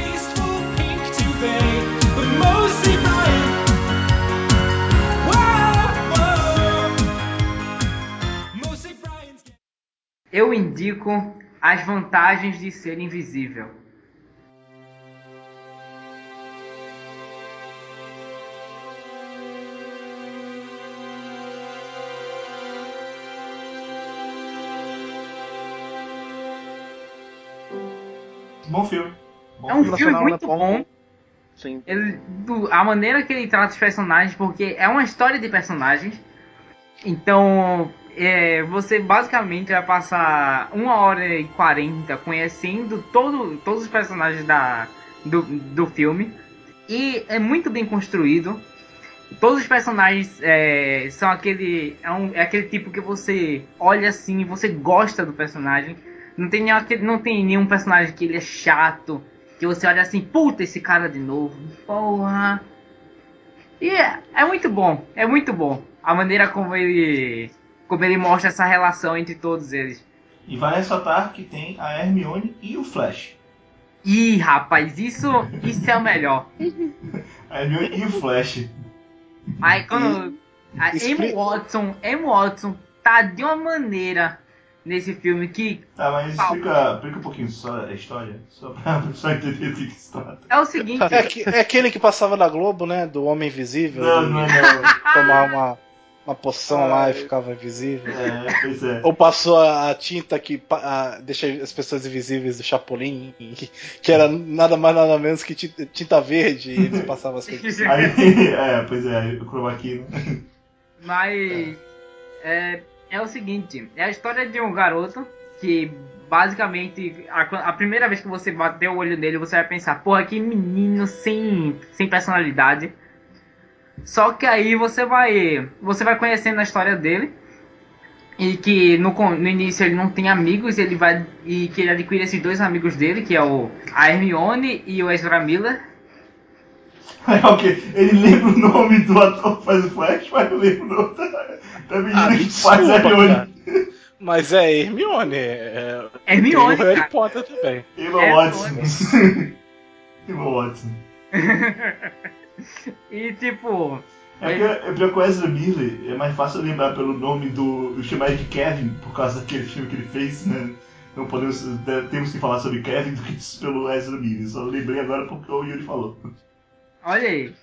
Eu indico as vantagens de ser invisível. Bom filme. Bom É um filme. filme né, muito bom. bom. Sim. Ele, do- a maneira que ele trata os personagens, porque é uma história de personagens. Então, é, você basicamente vai passar uma hora e quarenta conhecendo todo, todos os personagens da, do, do filme. E é muito bem construído. Todos os personagens é, são aquele. É, um- é aquele tipo que você olha assim e você gosta do personagem. Não tem, nenhum, aquele- não tem nenhum personagem que ele é chato. Que você olha assim, puta, esse cara de novo. Porra. E é, é muito bom, é muito bom. A maneira como ele. Como ele mostra essa relação entre todos eles. E vale ressaltar que tem a Hermione e o Flash. Ih, rapaz, isso, isso é o melhor. (laughs) A Hermione e o Flash. Aí quando. A Expli- Emma Watson, Emma Watson tá de uma maneira nesse filme que Tá, mas explica, explica um pouquinho só a história, só pra (laughs) pessoa entender do que se trata. é o seguinte. É, que- é aquele que passava na Globo, né? Do Homem Invisível. Não, não é não. tomar uma, uma poção lá Ai. e ficava invisível. É, pois é. Ou passou a, tinta que a- deixa as pessoas invisíveis do Chapolin, que, (laughs) que era nada mais nada menos que tinta, tinta verde, e eles passavam as coisas. Aí, (laughs) é, pois é, o chroma key, né? Mas é, é o seguinte, é a história de um garoto que basicamente a, a primeira vez que você bater o olho nele, você vai pensar, porra, que menino sem, sem personalidade. Só que aí você vai você vai conhecendo a história dele e que no, no início ele não tem amigos, ele vai e que ele adquire esses dois amigos dele, que é o a Hermione e o Ezra Miller. (laughs) Aí, ok, ele lembra o nome do ator que faz o Flash, mas não lembra o nome da menina Ah, que faz desculpa, Hermione. cara. Mas é Hermione. É, Hermione, tem o Harry. Potter também. Emma É, Watson. (laughs) Emma Watson. (laughs) E tipo, É porque é pior que o Ezra Miller é mais fácil lembrar pelo nome do. Eu chamar ele de Kevin, por causa daquele filme que ele fez, né? Não podemos. de- Temos que falar sobre Kevin do que pelo Ezra Miller. Só lembrei agora porque o Yuri falou. Olha aí.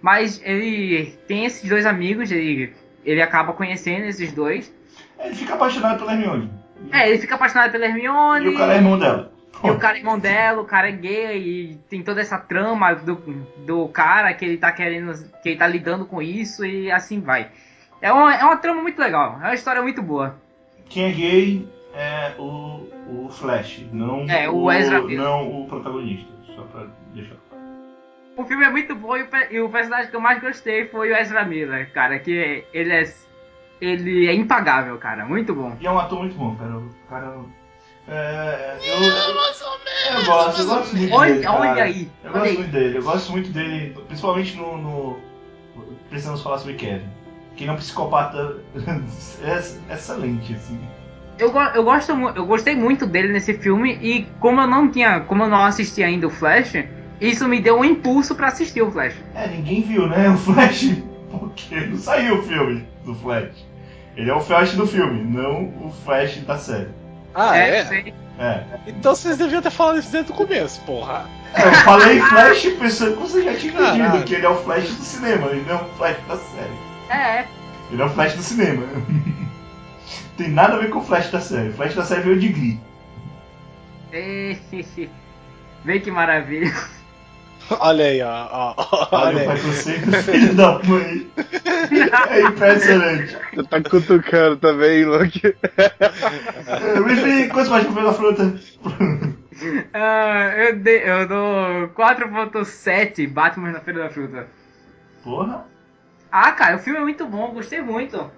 Mas ele tem esses dois amigos, ele, ele acaba conhecendo esses dois. Ele fica apaixonado pela Hermione. É, ele fica apaixonado pela Hermione. E o cara é irmão dela. E o cara é irmão dela, o cara é gay e tem toda essa trama do, do cara que ele tá querendo. que ele tá lidando com isso e assim vai. É uma, é uma trama muito legal, é uma história muito boa. Quem é gay é o, o Flash, não É, o Ezra Miller. não o protagonista. Só pra deixar. O filme é muito bom e o, e o personagem que eu mais gostei foi o Ezra Miller, cara, que ele é. Ele é impagável, cara, muito bom. E é um ator muito bom, cara. O cara. É, eu, eu, eu gosto, eu gosto muito Olha- dele. cara. olha aí, Eu olha gosto aí. muito dele, eu gosto muito dele, principalmente no. no Precisamos falar sobre Kevin. Que ele é um psicopata (laughs) ex- excelente, assim. Eu, eu, gosto, eu gostei muito dele nesse filme e como eu não tinha. Como eu não assisti ainda o Flash, isso me deu um impulso pra assistir o Flash. É, ninguém viu, né? (laughs) O Flash. Porque não saiu o filme do Flash. Ele é o Flash do filme, não o Flash da série. Ah, é? sei. É. Então vocês deviam ter falado isso desde o começo, porra. É, eu falei Flash pensando que você já tinha entendido Caralho. que ele é o Flash do cinema, ele não é o Flash da série. É, Ele é o Flash do cinema. (laughs) Tem nada a ver com o Flash da série. O Flash da série veio de Glee. é. Vê que maravilha. Olha aí, ó. ó, ó, Olha olha o aí. do filho da mãe. É impressionante. Você tá cutucando também, Luke. (laughs) Riffy, quantos mais da fruta? Ah, eu, dei- eu dou 4.7 Batman na Feira da Fruta. Porra. Ah, cara, o filme é muito bom, gostei muito.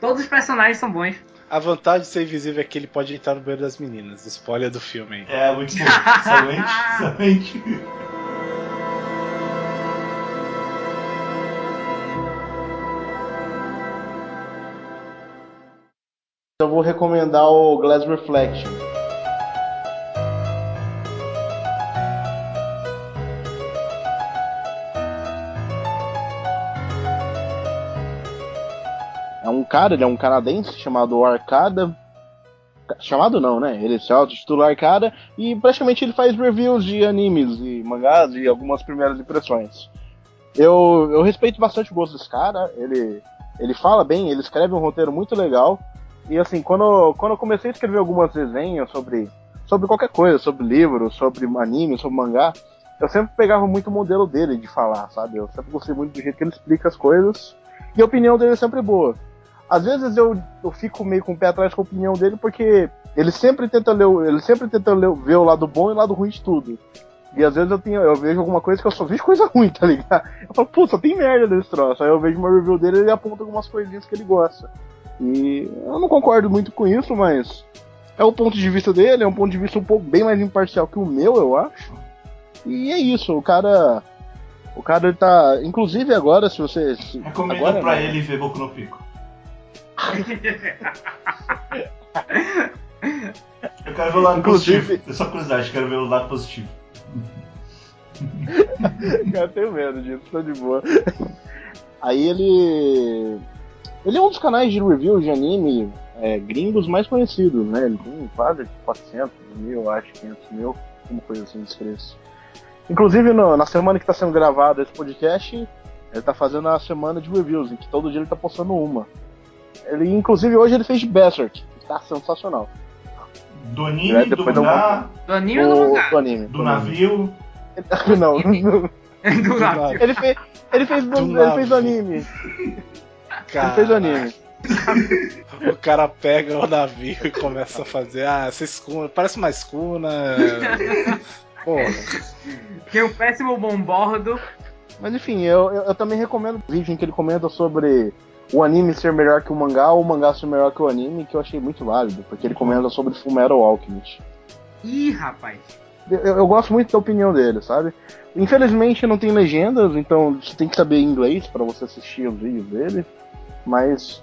Todos os personagens são bons. A vantagem de ser invisível é que ele pode entrar no banheiro das meninas. Spoiler do filme aí. É, muito bom. Excelente, excelente. Eu vou recomendar o Glass Reflection. É um cara, ele é um canadense chamado Arcada. Chamado não, né? Ele se auto-titula Arcada e praticamente ele faz reviews de animes e mangás e algumas primeiras impressões. Eu, eu respeito bastante o gosto desse cara, ele, ele fala bem, ele escreve um roteiro muito legal. E assim, quando, quando eu comecei a escrever algumas resenhas sobre, sobre qualquer coisa, sobre livro, sobre anime, sobre mangá, eu sempre pegava muito o modelo dele de falar, sabe? Eu sempre gostei muito do jeito que ele explica as coisas. E a opinião dele é sempre boa. Às vezes eu, eu fico meio com o pé atrás com a opinião dele, porque ele sempre tenta ler, ele sempre tenta ler, ver o lado bom e o lado ruim de tudo. E às vezes eu, tenho, eu vejo alguma coisa que eu só vejo coisa ruim, tá ligado? Eu falo, só tem merda nesse troço. Aí eu vejo uma review dele e ele aponta algumas coisinhas que ele gosta. E eu não concordo muito com isso, mas é o ponto de vista dele, é um ponto de vista um pouco bem mais imparcial que o meu, eu acho. E é isso, o cara. O cara ele tá. Inclusive agora, se você. se- Recomendo agora pra não. ele ver Boku no Pico. (laughs) Eu quero ver o lado Inclusive- positivo. É só curiosidade, quero ver o lado positivo. Cara, (laughs) eu tenho medo disso, tô de boa. Aí ele. Ele é um dos canais de review de anime é, gringos mais conhecidos, né? Ele tem quase 400 mil, acho, 500 mil, uma coisa assim de inscritos. Inclusive, no- na semana que tá sendo gravado esse podcast, ele tá fazendo a semana de reviews, em que todo dia ele tá postando uma. Ele, inclusive, hoje ele fez de Berserk, que tá sensacional. Do anime, É, do dá um mangá, Do anime ou do mangá? do anime. do navio. Não, (laughs) não. Do (laughs) navio. Ele fez, ele fez, do, Do ele fez do navio. anime. Ele Caraca. fez do anime. (laughs) O cara pega o navio e começa a fazer. Ah, essa escuna. Parece uma escuna. (laughs) Porra. Tem um péssimo bom bordo. Mas enfim, eu, eu, eu também recomendo o vídeo em que ele comenta sobre o anime ser melhor que o mangá ou o mangá ser melhor que o anime, que eu achei muito válido, porque ele comenta sobre Fullmetal Alchemist. Ih, rapaz. Eu, eu gosto muito da opinião dele, sabe? Infelizmente não tem legendas, então você tem que saber inglês para você assistir os vídeos dele, mas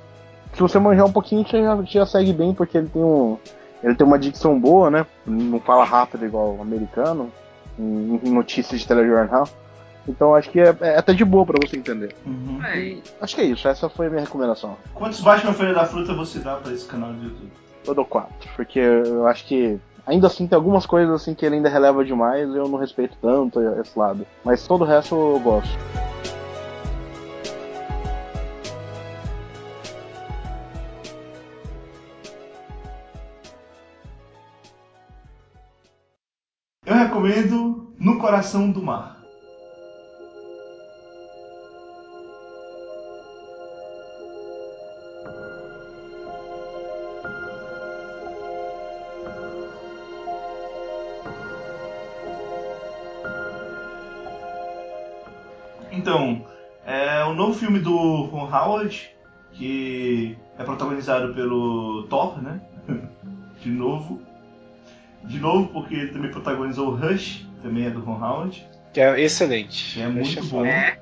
se você manjar um pouquinho, você já, já segue bem, porque ele tem um. Ele tem uma dicção boa, né? Não fala rápido igual o americano, em, em notícias de telejornal. Então acho que é, é até de boa pra você entender. Uhum. É, Acho que é isso, essa foi a minha recomendação. Quantos Batman Feira da Fruta você dá pra esse canal do YouTube? Eu dou 4, porque eu acho que ainda assim tem algumas coisas assim que ele ainda releva demais e eu não respeito tanto esse lado. Mas todo o resto eu gosto. Recomendo No Coração do Mar. Então, é o novo filme do Ron Howard, que é protagonizado pelo Thor, né? (laughs) De novo. De novo, porque ele também protagonizou Rush, também é do Ron Howard, Que é excelente. que é muito eu bom. É.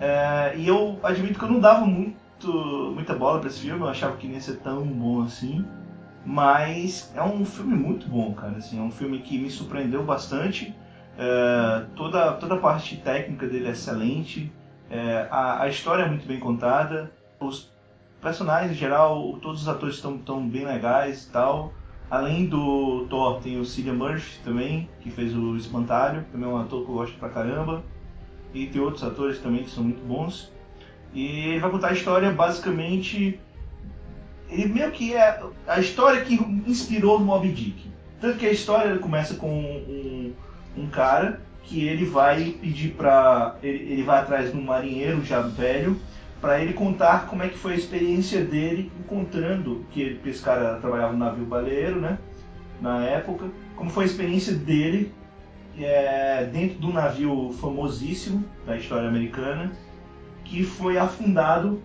É, e eu admito que eu não dava muito, muita bola pra esse filme, eu achava que não ia ser tão bom assim. Mas é um filme muito bom, cara. Assim, é um filme que me surpreendeu bastante. É, toda, toda a parte técnica dele é excelente. É, a, a história é muito bem contada. Os personagens em geral, todos os atores estão tão bem legais e tal. Além do Thor, tem o Cillian Murphy também, que fez o Espantalho. Também é um ator que eu gosto pra caramba. E tem outros atores também que são muito bons. E ele vai contar a história basicamente. Ele meio que é a história que inspirou o Moby Dick. Tanto que a história começa com um, um cara que ele vai pedir pra. Ele, ele vai atrás de um marinheiro já velho para ele contar como é que foi a experiência dele encontrando que ele, esse cara trabalhava no navio baleeiro, né? Na época, como foi a experiência dele é, dentro de um navio famosíssimo da história americana que foi afundado,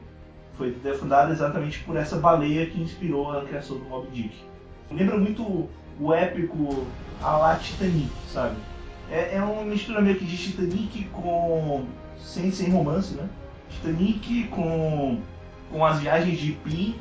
foi afundado exatamente por essa baleia que inspirou a criação do Moby Dick. Lembra muito o épico a la Titanic, sabe? É, é uma mistura meio que de Titanic com sem, sem romance, né? Titanic com com as viagens de Pi,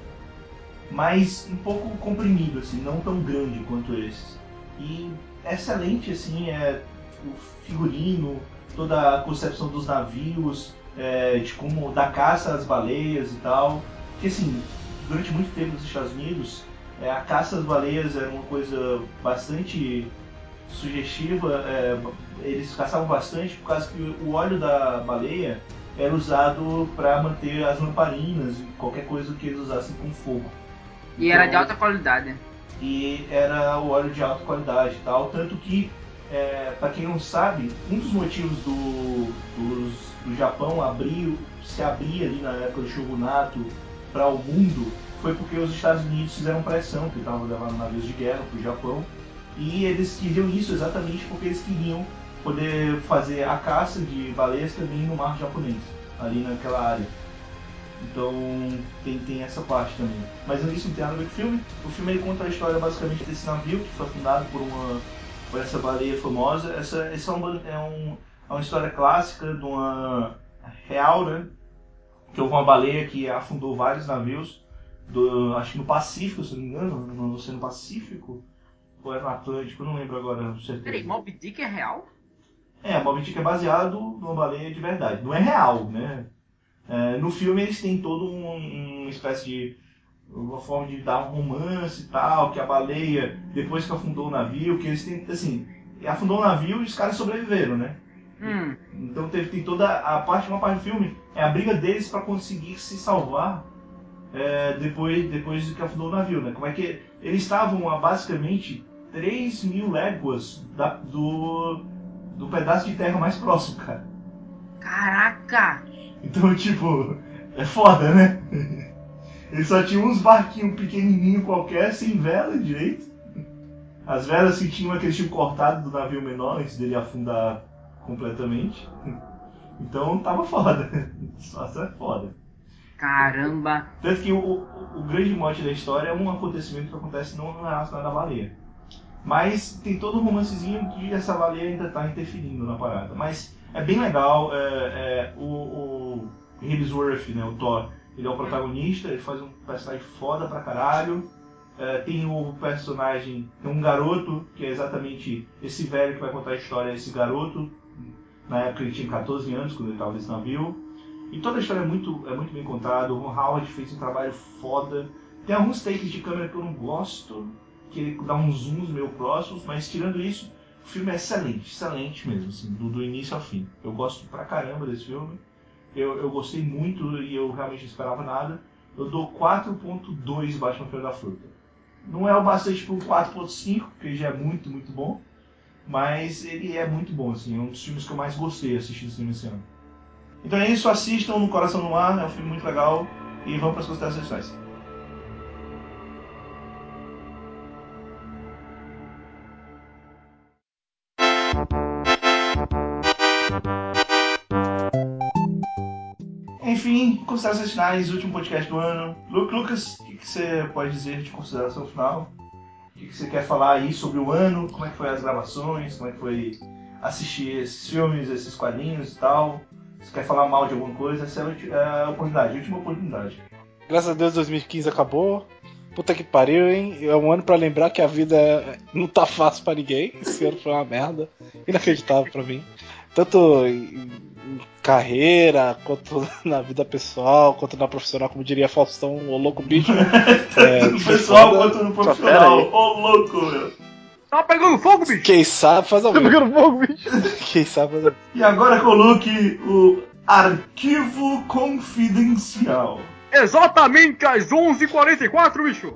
mas um pouco comprimido, assim, não tão grande quanto esses. E excelente, assim, é o figurino, toda a concepção dos navios, é, de como da caça às baleias e tal. Que assim, durante muito tempo nos Estados Unidos, é, a caça às baleias era uma coisa bastante sugestiva. é, eles caçavam bastante por causa que o óleo da baleia era usado para manter as lamparinas e qualquer coisa que eles usassem com fogo. E era de Então, alta qualidade. e era o óleo de alta qualidade e tal. Tanto que, é, para quem não sabe, um dos motivos do, dos- do Japão abrir, se abrir ali na época do shogunato para o mundo foi porque os Estados Unidos fizeram pressão, que estavam levando navios de guerra para o Japão. E eles queriam isso exatamente porque eles queriam poder fazer a caça de baleias também no mar japonês, ali naquela área. Então tem, tem essa parte também. Mas isso não tem nada a ver com o filme. O filme ele conta a história basicamente desse navio que foi fundado por uma por essa baleia famosa. Essa, essa é, uma, é, um, é uma história clássica de uma real, né? Que houve uma baleia que afundou vários navios, do, acho que no Pacífico, se não me engano, no Oceano Pacífico, ou era no Atlântico, não lembro agora, certeza. Peraí, Mob Dick é real? É, Moby é baseado numa baleia de verdade. Não é real, né? É, no filme eles têm todo um, uma espécie de uma forma de dar um romance e tal, que a baleia, depois que afundou o navio, que eles têm, assim, afundou o navio e os caras sobreviveram, né? Hum, Então teve, tem toda a parte, uma parte do filme é a briga deles para conseguir se salvar é, depois, depois que afundou o navio, né? Como é que eles estavam a basicamente 3 mil léguas da- do, do pedaço de terra mais próximo, cara. caraca! Então, tipo, é foda, né? Eles só tinham uns barquinhos pequenininhos qualquer, sem vela direito. As velas que tinham é que eles tinham cortado do navio menor antes dele afundar completamente. Então tava foda. (laughs) Situação é foda. Caramba! Tanto que o, o, o grande mote da história é um acontecimento que acontece não relacionado à baleia. Mas tem todo um romancezinho que essa baleia ainda tá interferindo na parada. Mas é bem legal. É, é, o, o Hemsworth, né, o Thor, ele é o protagonista, ele faz um personagem foda pra caralho. É, tem o personagem, tem um garoto, que é exatamente esse velho que vai contar a história, esse garoto. Na época ele tinha 14 anos, quando ele estava nesse navio. E toda a história é muito, é muito bem contada. O Ron Howard fez um trabalho foda. Tem alguns takes de câmera que eu não gosto, que ele dá uns zooms meio próximos, mas tirando isso, o filme é excelente, excelente mesmo, assim, do, do início ao fim. Eu gosto pra caramba desse filme. Eu, eu gostei muito e eu realmente não esperava nada. Eu dou 4.2 Batman Feira da Fruta. Não é o bastante para um 4.5, porque já é muito, muito bom. mas ele é muito bom, assim, é um dos filmes que eu mais gostei assistindo cinema esse ano. Então é isso, assistam no Coração no Ar, é um filme muito legal e vamos para as considerações considerações finais, último podcast do ano. Lu- Lucas, o que, que você pode dizer de consideração final? O que, que você quer falar aí sobre o ano? Como é que foi as gravações? Como é que foi assistir esses filmes, esses quadrinhos e tal? Se quer falar mal de alguma coisa, essa é a é oportunidade, a última oportunidade. Graças a Deus 2015 acabou. Puta que pariu, hein? É um ano pra lembrar que a vida não tá fácil pra ninguém. Esse ano foi uma merda. Inacreditável pra mim. Tanto em carreira, quanto (laughs) na vida pessoal, quanto na profissional, como diria Faustão, o louco bicho. (laughs) É, no pessoal foda. quanto no Só profissional. Ô louco, meu. Tá pegando fogo, bicho? Quem sabe faz ao Tá pegando fogo, bicho. (laughs) Quem sabe faz. E agora coloque o arquivo confidencial. Exatamente às 11h44, bicho.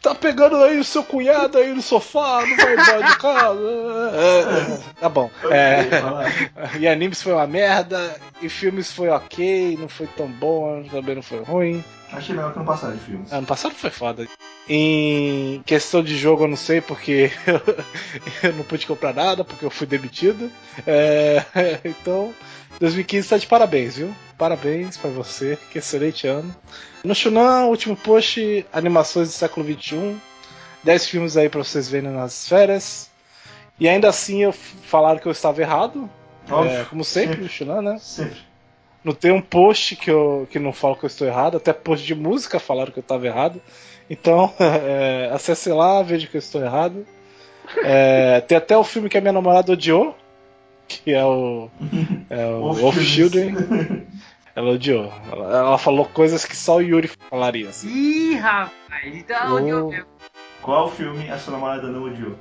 Tá pegando aí o seu cunhado aí no sofá, não vai embora de casa. É, é, tá bom. É, e animes foi uma merda, e filmes foi ok, não foi tão bom, também não foi ruim. Achei melhor que não passar de filmes. Ano passado foi foda. Em questão de jogo eu não sei porque (laughs) eu não pude comprar nada, porque eu fui demitido. É, (laughs) então, 2015 tá de parabéns, viu? Parabéns pra você, que excelente ano. No Shunan, último post, animações do século XXI. 10 filmes aí pra vocês verem nas férias. E ainda assim eu falaram que eu estava errado. Óbvio, É, como sempre, sempre. no Shunan, né? Sempre. Não tem um post que, eu, que não fala que eu estou errado, até post de música falaram que eu estava errado. Então, (laughs) é, acesse lá, veja que eu estou errado. É, tem até o filme que a minha namorada odiou, que é o, é o Wolf Children. (laughs) Ela odiou. Ela, ela falou coisas que só o Yuri falaria. Assim. Ih, rapaz. Então, eu, eu, Qual filme a sua namorada não odiou?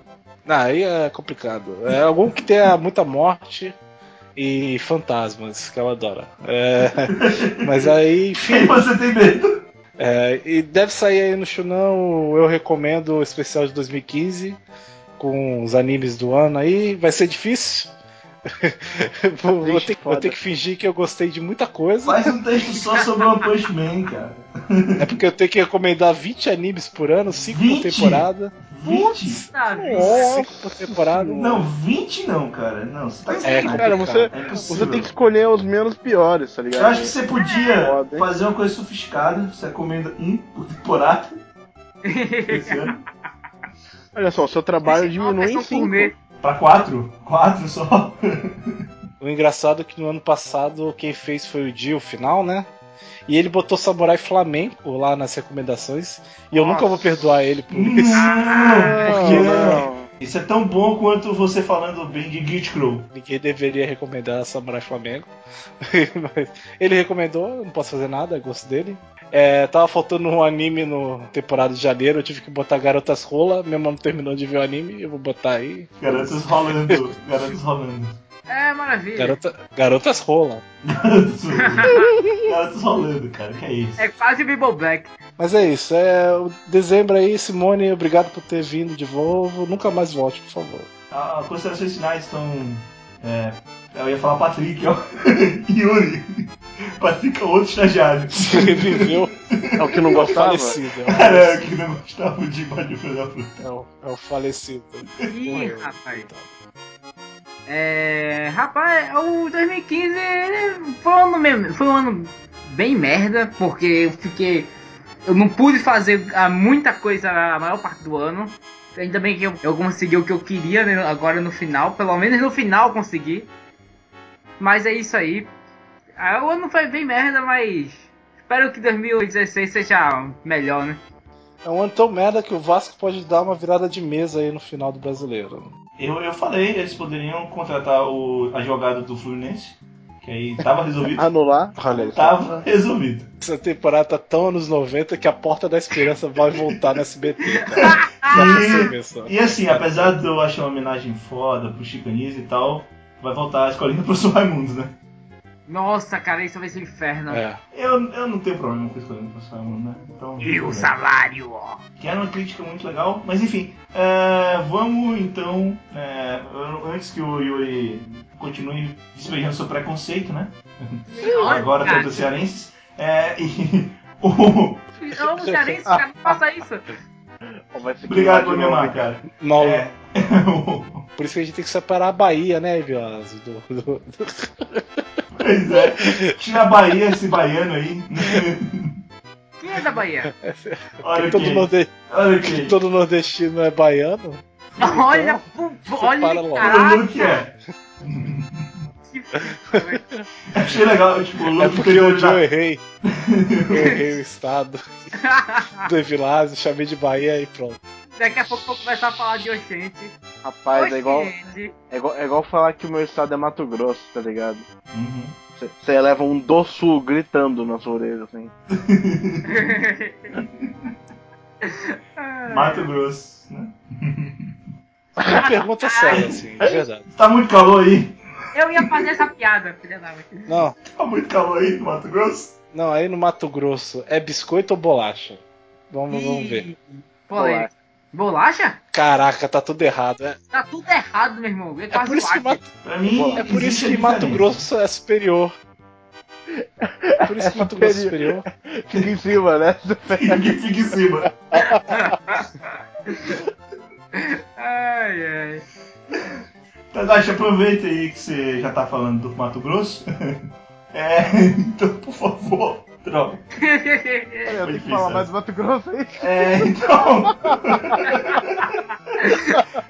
Não, aí é complicado. É algum que tenha muita morte e fantasmas, que ela adora. É, (laughs) mas aí, enfim. (laughs) Você tem medo? É, e deve sair aí no Shunão, eu recomendo o especial de 2015 com os animes do ano aí. Vai ser difícil. Vou, vou ter, vou ter que fingir que eu gostei de muita coisa. Faz um texto só sobre One Punch Man, cara. É porque eu tenho que recomendar 20 animes por ano, 5 por 20? temporada. 20? tá vendo? 5 por temporada. Não, 20 não, cara. Não, você tá É. Cara, você, É você tem que escolher os menos piores, tá ligado? Eu acho que você podia hein? fazer uma coisa sofisticada. Você recomenda um por temporada. (laughs) Esse ano. Olha só, o seu trabalho diminui em versão 5. Pra quatro? Quatro só? O engraçado é que no ano passado quem fez foi o Dio, o final, né? E ele botou Samurai Flamenco lá nas recomendações. E eu Nossa. nunca vou perdoar ele por isso. Não, porque não. isso é tão bom quanto você falando bem de Guild Crow. Ninguém deveria recomendar Samurai Flamengo. (laughs) Mas ele recomendou, eu não posso fazer nada, é gosto dele. É, tava faltando um anime no temporada de janeiro, eu tive que botar Garotas Rola. Minha mãe não terminou de ver o anime, eu vou botar aí. Garotos rolando. Garotos rolando. É, maravilha. Garota, Garotas Rola. Garotos rolando, cara. Que é isso? É quase Bible Black. Mas é isso, é o dezembro aí, Simone, obrigado por ter vindo de novo. Nunca mais volte, por favor. A- As considerações finais estão. É, eu ia falar Patrick, ó. (laughs) Yuri. Patrick é outro estagiário. Reviveu É o que não é o gostava? falecido. É o falecido. que não gostava de Body da Fruta. É o, é o falecido. Ih, rapaz. É. Rapaz, o 2015 ele foi um ano mesmo. Foi um ano bem merda, porque eu fiquei. Eu não pude fazer muita coisa a maior parte do ano. Ainda bem que eu, eu consegui o que eu queria né, agora no final. Pelo menos no final eu consegui. Mas é isso aí. Ah, o ano foi bem merda, mas. Espero que 2016 seja melhor, né? É um ano tão merda que o Vasco pode dar uma virada de mesa aí no final do brasileiro. Eu, eu falei, eles poderiam contratar o advogado do Fluminense, que aí tava resolvido. (laughs) Anular? Olha aí. Tava resolvido. Essa temporada tá tão anos 90 que a Porta da Esperança vai voltar no SBT, cara. (laughs) Só. E assim, apesar de eu achar uma homenagem foda pro Chicanis e tal, vai voltar a escolinha do professor Raimundo, né? Nossa, cara, isso vai ser um inferno. É. Eu, eu não tenho problema com a escolinha do professor Raimundo, né? Então, E o salário, ó. que era uma crítica muito legal, mas enfim, é, vamos então. é, antes que o Yuri continue despejando seu preconceito, né? (laughs) Agora contra os cearenses. É, e (laughs) o... Eu quero isso, cara, não faça isso. Obrigado hein? cara. Mal, É, (laughs) Por isso que a gente tem que separar a Bahia, né, Vioso? Do, do- pois é. Tira a Bahia, esse baiano aí. (laughs) Quem é da Bahia? Olha todo, norde- Olha todo nordestino é baiano? Olha, pu- olha, Separa logo. O. Luke é. Achei legal, tipo, o É porque eu dar- errei. Eu errei o estado do Evilásio, chamei de Bahia e pronto. Daqui a pouco eu vou começar a falar de Oxente. Rapaz, é igual, é, igual, é igual falar que o meu estado é Mato Grosso, tá ligado? Uhum. Você leva um do sul gritando na sua orelha, assim. (laughs) Mato Grosso, né? É uma pergunta séria, assim, de verdade. Tá muito calor aí? Eu ia fazer essa piada, filha da mãe. Não, Tá muito calor aí no Mato Grosso? não, aí no Mato Grosso é biscoito ou bolacha? Vamos, vamos ver. Polêmica. Bolacha? Caraca, tá tudo errado. É, Tá tudo errado, meu irmão. É é por isso que. Mato, mim, é por isso que Mato. Grosso é superior. É por isso que Mato Grosso é superior. Fica em cima, né? Fica em cima. (laughs) Ai, ai. Tadashi, aproveita aí que você já tá falando do Mato Grosso. (laughs) É, então, por favor, droga. Eu tenho que falar mais do Mato Grosso aí. É, então.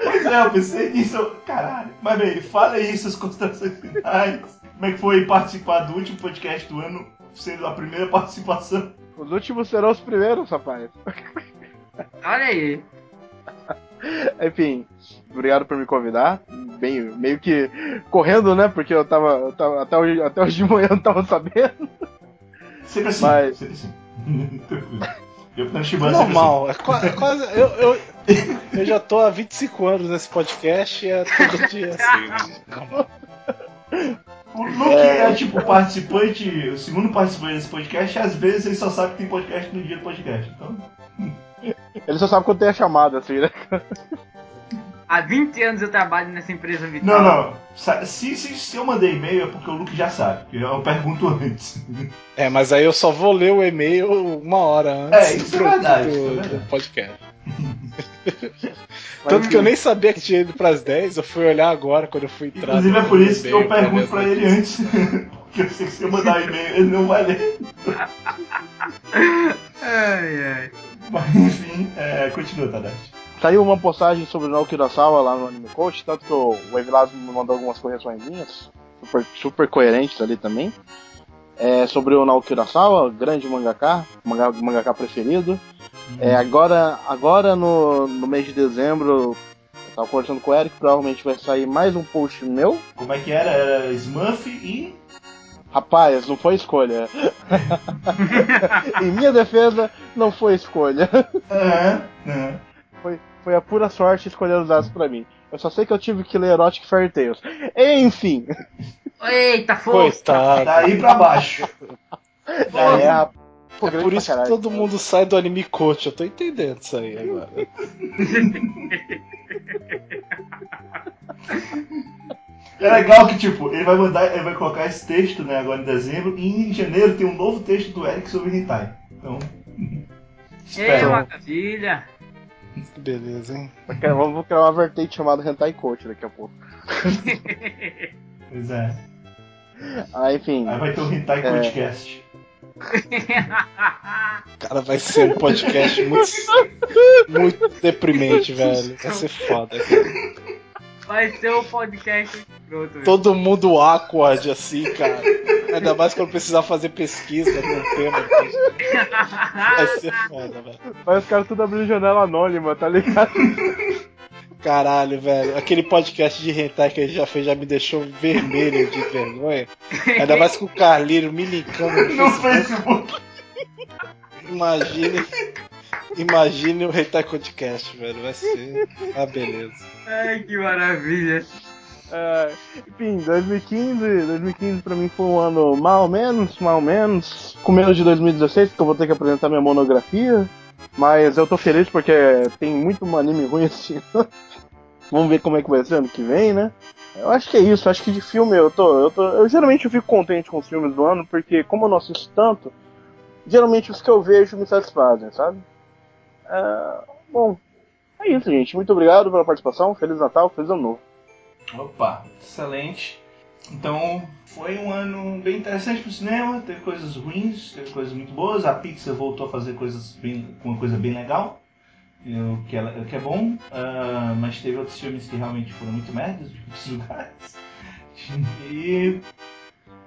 pois é, eu pensei nisso. Caralho. Mas bem, fala aí suas considerações finais. Como é que foi participar do último podcast do ano, sendo a primeira participação? Os últimos serão os primeiros, rapaz. Olha aí. Enfim, obrigado por me convidar. Bem, meio que correndo, né? Porque eu tava, eu tava até, hoje, até hoje de manhã eu não tava sabendo. Sempre assim. Mas- Sempre assim. (laughs) Eu no Shiban Normal, é qua- é quase. Eu, eu, eu já tô há 25 anos nesse podcast e é todo dia assim. assim. O Luke é... tipo participante, o segundo participante desse podcast, e às vezes ele só sabe que tem podcast no dia do podcast. Então. Ele só sabe quando tem a chamada, assim, né? Há 20 anos eu trabalho nessa empresa vital. Não, não. Se, se, se eu mandei e-mail é porque o Luke já sabe. Eu pergunto antes. (laughs) É, mas aí eu só vou ler o e-mail uma hora antes É, isso é do, verdade, do- isso é do verdade. podcast. Mas, (laughs) Tanto que eu nem sabia que tinha ido pras 10, eu fui olhar agora quando eu fui entrar. Inclusive é por isso que eu pergunto pra ele antes. (laughs) porque eu sei que se eu mandar e-mail ele não vai ler. Ai, ai. Mas enfim, é, continua, Tadashi. Saiu uma postagem sobre o Naoki Urasawa lá no Anime Coach, tanto que o, o Evilás me mandou algumas correçõezinhas, super, super coerentes ali também. É, sobre o Naoki Urasawa, grande mangaka, manga, mangaka preferido. É, agora agora no, no mês de dezembro, eu tava conversando com o Eric, provavelmente vai sair mais um post meu. Como é que era? Era Smurf e. Rapaz, não foi escolha. (laughs) (laughs) em minha defesa, não foi escolha. Aham, aham. Foi, foi a pura sorte escolher os dados pra mim. Eu só sei que eu tive que ler Erotic Fairy Tales. Enfim, Eita, força. Coitado. Daí pra baixo. (laughs) daí é a. Pô, É por isso que todo mundo sai do anime coach, eu tô entendendo isso aí agora. É legal que, tipo, ele vai mandar, ele vai colocar esse texto, né, agora em dezembro, e em janeiro tem um novo texto do Eric sobre Hentai. Então. Ei, maravilha. Que beleza, hein? Vamos criar uma vertente chamada Hentai Coach daqui a pouco. (laughs) Pois é. Ah, enfim. Aí vai ter um Hentai É. Podcast. (laughs) Cara, vai ser um podcast muito, muito deprimente, velho. Vai ser foda. cara. Vai ser o podcast pronto. Todo mundo awkward assim, cara. Ainda mais quando precisar fazer pesquisa no tema. Vai ser foda, velho. Vai os caras tudo abrindo janela anônima, tá ligado? Caralho, velho. Aquele podcast de hentai que a gente já fez já me deixou vermelho de vergonha. Ainda mais com o Carlinho me linkando no No Facebook. Facebook. Imagine. Imagine o Hentai Podcast, velho. Vai ser. Ah, beleza. Ai, que maravilha. É, enfim, 2015, 2015 pra mim foi um ano mal menos, mal menos. Com menos de 2016, porque eu vou ter que apresentar minha monografia. Mas eu tô feliz porque tem muito anime ruim ano. Vamos ver como é que vai ser ano que vem, né? Eu acho que é isso, acho que de filme eu tô. Eu, tô, eu geralmente eu fico contente com os filmes do ano, porque como eu não assisto tanto, geralmente os que eu vejo me satisfazem, sabe? É, bom, é isso, gente. Muito obrigado pela participação. Feliz Natal, feliz ano novo. Opa, excelente. Então, foi um ano bem interessante pro cinema, teve coisas ruins, teve coisas muito boas, a Pixar voltou a fazer coisas bem, uma coisa bem legal, o que é, que é bom, ah, mas teve outros filmes que realmente foram muito merdas (laughs) de muitos lugares. E,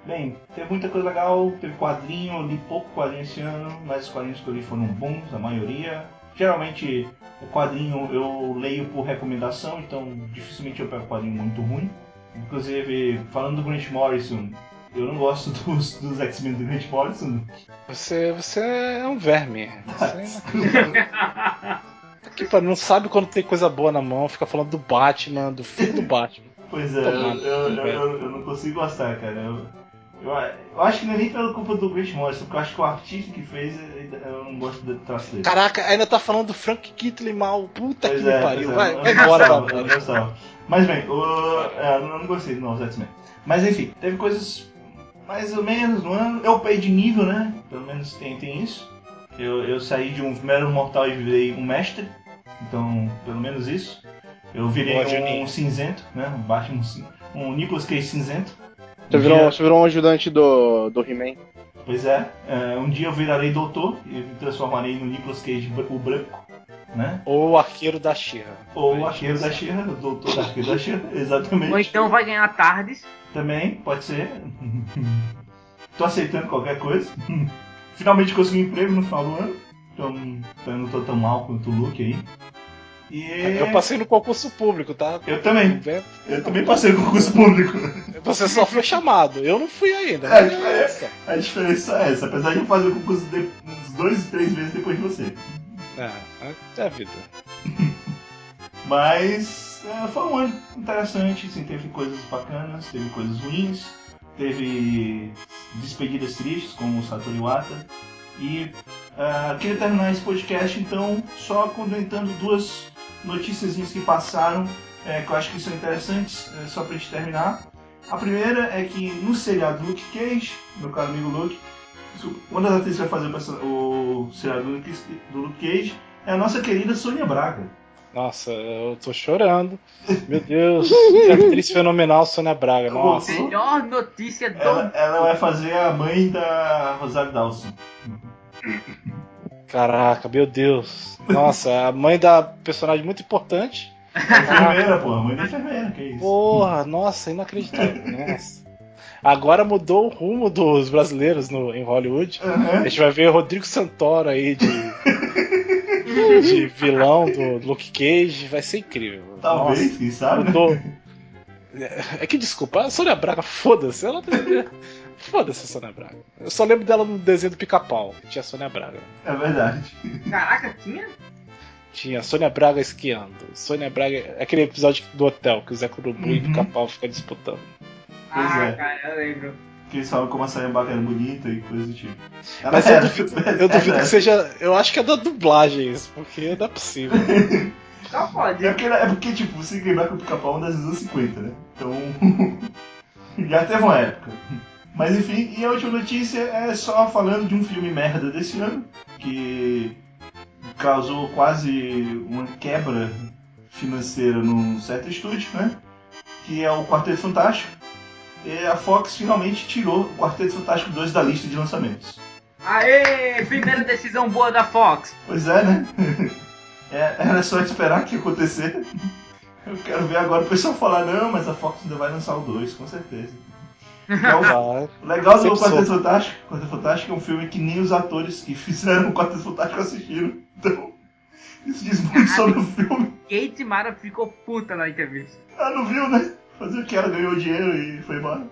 bem, teve muita coisa legal, teve quadrinho, eu li pouco quadrinho esse ano, mas os quadrinhos que eu li foram bons, a maioria. Geralmente, o quadrinho eu leio por recomendação, então dificilmente eu pego quadrinho muito ruim. Inclusive, falando do Grant Morrison, eu não gosto (laughs) dos, dos X-Men do Grant Morrison. Você, você é um verme. Você (laughs) que pariu, não sabe quando tem coisa boa na mão, fica falando do Batman, do filme do Batman. Pois é, eu, Tomado, eu, eu- eu não consigo gostar, cara. Eu, eu, acho que não é nem pela culpa do Grant Morrison, porque eu acho que o artista que fez, eu- não gosto do traço dele. Caraca, ainda tá falando do Frank Kitley mal. Puta Pois que é, pariu. é, Vai, eu vai embora. Mas bem, é, eu não gostei do novos X-Men. Mas enfim, teve coisas mais ou menos no ano. Eu upei de nível, né? Pelo menos tem, tem isso. Eu, eu saí de um mero mortal e virei um mestre. Então, pelo menos isso. Eu virei um Juninho. cinzento, né? Um Batman, cin- um Nicolas Cage cinzento. Você Um virou, dia- você virou um ajudante do, do He-Man. Pois é, é, um dia eu virarei doutor e me transformarei no Nicolas Cage o branco, né? Ou o arqueiro da Xirra. Ou o arqueiro da Xirra, o doutor da arqueiro da Xirra, (laughs) exatamente. Ou então vai ganhar tardes. Também, pode ser. (laughs) tô aceitando qualquer coisa. (laughs) Finalmente consegui um emprego no final do ano, então, então eu não tô tão mal quanto o Luke aí. E Eu passei no concurso público, tá? Eu também. Eu também passei no concurso público. Você só foi chamado, eu não fui ainda. É, é. essa. A diferença é essa, apesar de eu fazer o concurso de, uns dois, três vezes depois de você. É, é a vida. (laughs) Mas é, foi um ano interessante, assim, teve coisas bacanas, teve coisas ruins, teve despedidas tristes, como o Satoru Iwata. E ah, queria terminar esse podcast, então, só comentando duas notícias que passaram, é, que eu acho que são interessantes, é, só pra gente terminar. A primeira é que no seriado Luke Cage, meu caro amigo Luke, uma das atrizes que vai fazer o seriado do Luke, do Luke Cage é a nossa querida Sônia Braga. Nossa, eu tô chorando. Meu Deus, que atriz fenomenal, Sônia Braga. Nossa. Melhor notícia do. Ela, ela vai fazer a mãe da Rosário Dawson. Caraca, meu Deus. Nossa, a mãe da personagem muito importante. A enfermeira, pô, a mãe da enfermeira, que isso. Porra, nossa, inacreditável. Nossa. Agora mudou o rumo dos brasileiros no, em Hollywood. A Aham. gente vai ver o Rodrigo Santoro aí de, de vilão do Luke Cage. Vai ser incrível. Talvez, Nossa, quem sabe, né? mudou. É que desculpa, a Sônia Braga, foda-se. Ela Foda-se a Sônia Braga. Eu só lembro dela no desenho do pica-pau, que tinha a Sônia Braga. É verdade. Caraca, tinha? Tinha a Sônia Braga esquiando. Sônia Braga. Aquele episódio do hotel que o Zé Curubu e o Uhum. pica-pau ficam disputando. Pois ah, é. cara, eu lembro. Que eles falam como a Sônia Braga era bonita e coisa do tipo. Ela Mas eu era. duvido, (laughs) eu duvido Era. que seja. Eu acho que é da dublagem isso, porque não é possível. (laughs) Só pode. É porque, é porque, tipo, você lembrar que o pica-pau é um das anos 50, né? Então. (laughs) já teve uma época. Mas enfim, e a última notícia é só falando de um filme merda desse ano, que causou quase uma quebra financeira num certo estúdio, né? Que é o Quarteto Fantástico. E a Fox finalmente tirou o Quarteto Fantástico 2 da lista de lançamentos. Aê! Primeira decisão boa da Fox. Pois é, né? (laughs) É, era só esperar que ia acontecer. Eu quero ver agora o pessoal falar, não, mas a Fox ainda vai lançar o 2, com certeza. É o Vai. o legal do Quarteto. Fantástico, Quarteto Fantástico é um filme que nem os atores que fizeram o Quarteto Fantástico assistiram. Então, isso diz muito sobre o filme. Kate Mara ficou puta na entrevista. Ah, não viu, né? Fazer o que ela ganhou dinheiro e foi embora.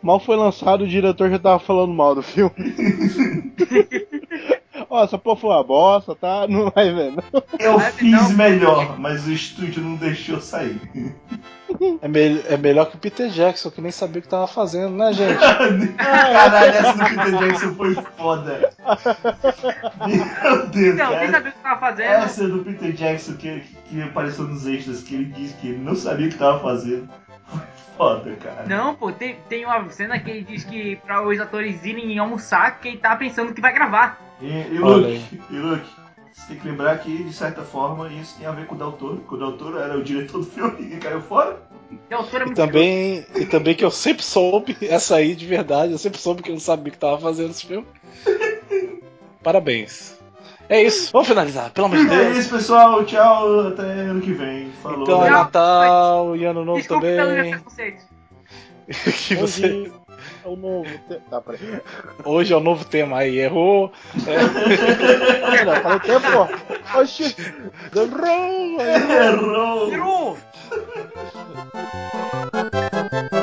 Mal foi lançado, o diretor já tava falando mal do filme. (laughs) Ó, essa porra foi uma bosta, tá? (laughs) Não vai ver, não. Eu Sabe, fiz não? melhor, mas o estúdio não deixou sair. É, me- é melhor que o Peter Jackson, que nem sabia o que tava fazendo, né, gente? (laughs) Caralho, essa do Peter Jackson foi foda. Meu Deus, Não, nem sabia o que tava fazendo. Essa do Peter Jackson que, que apareceu nos extras, que ele disse que ele não sabia o que tava fazendo. Foi foda, cara. Não, pô, tem, tem uma cena que ele diz que pra os atores irem almoçar, que ele tá pensando que vai gravar. E, e Luke, e Luke, você tem que lembrar que, de certa forma, isso tem a ver com o Del Toro, porque o Del Toro era o diretor do filme e caiu fora. E é E também, e também que eu sempre soube, (laughs) essa aí de verdade, eu sempre soube que eu não sabia que tava fazendo esse filme. Parabéns. É isso, vamos finalizar, pelo amor de É Deus. isso, pessoal. Tchau, até ano que vem. Falou. Então é. Natal e Ano Novo Desculpa pelo também. preconceito. (laughs) que você, é o novo. te- Tá, peraí. hoje é o novo tema aí, errou. Não, falei tempo. Oxi. Errou! Errou. Peru!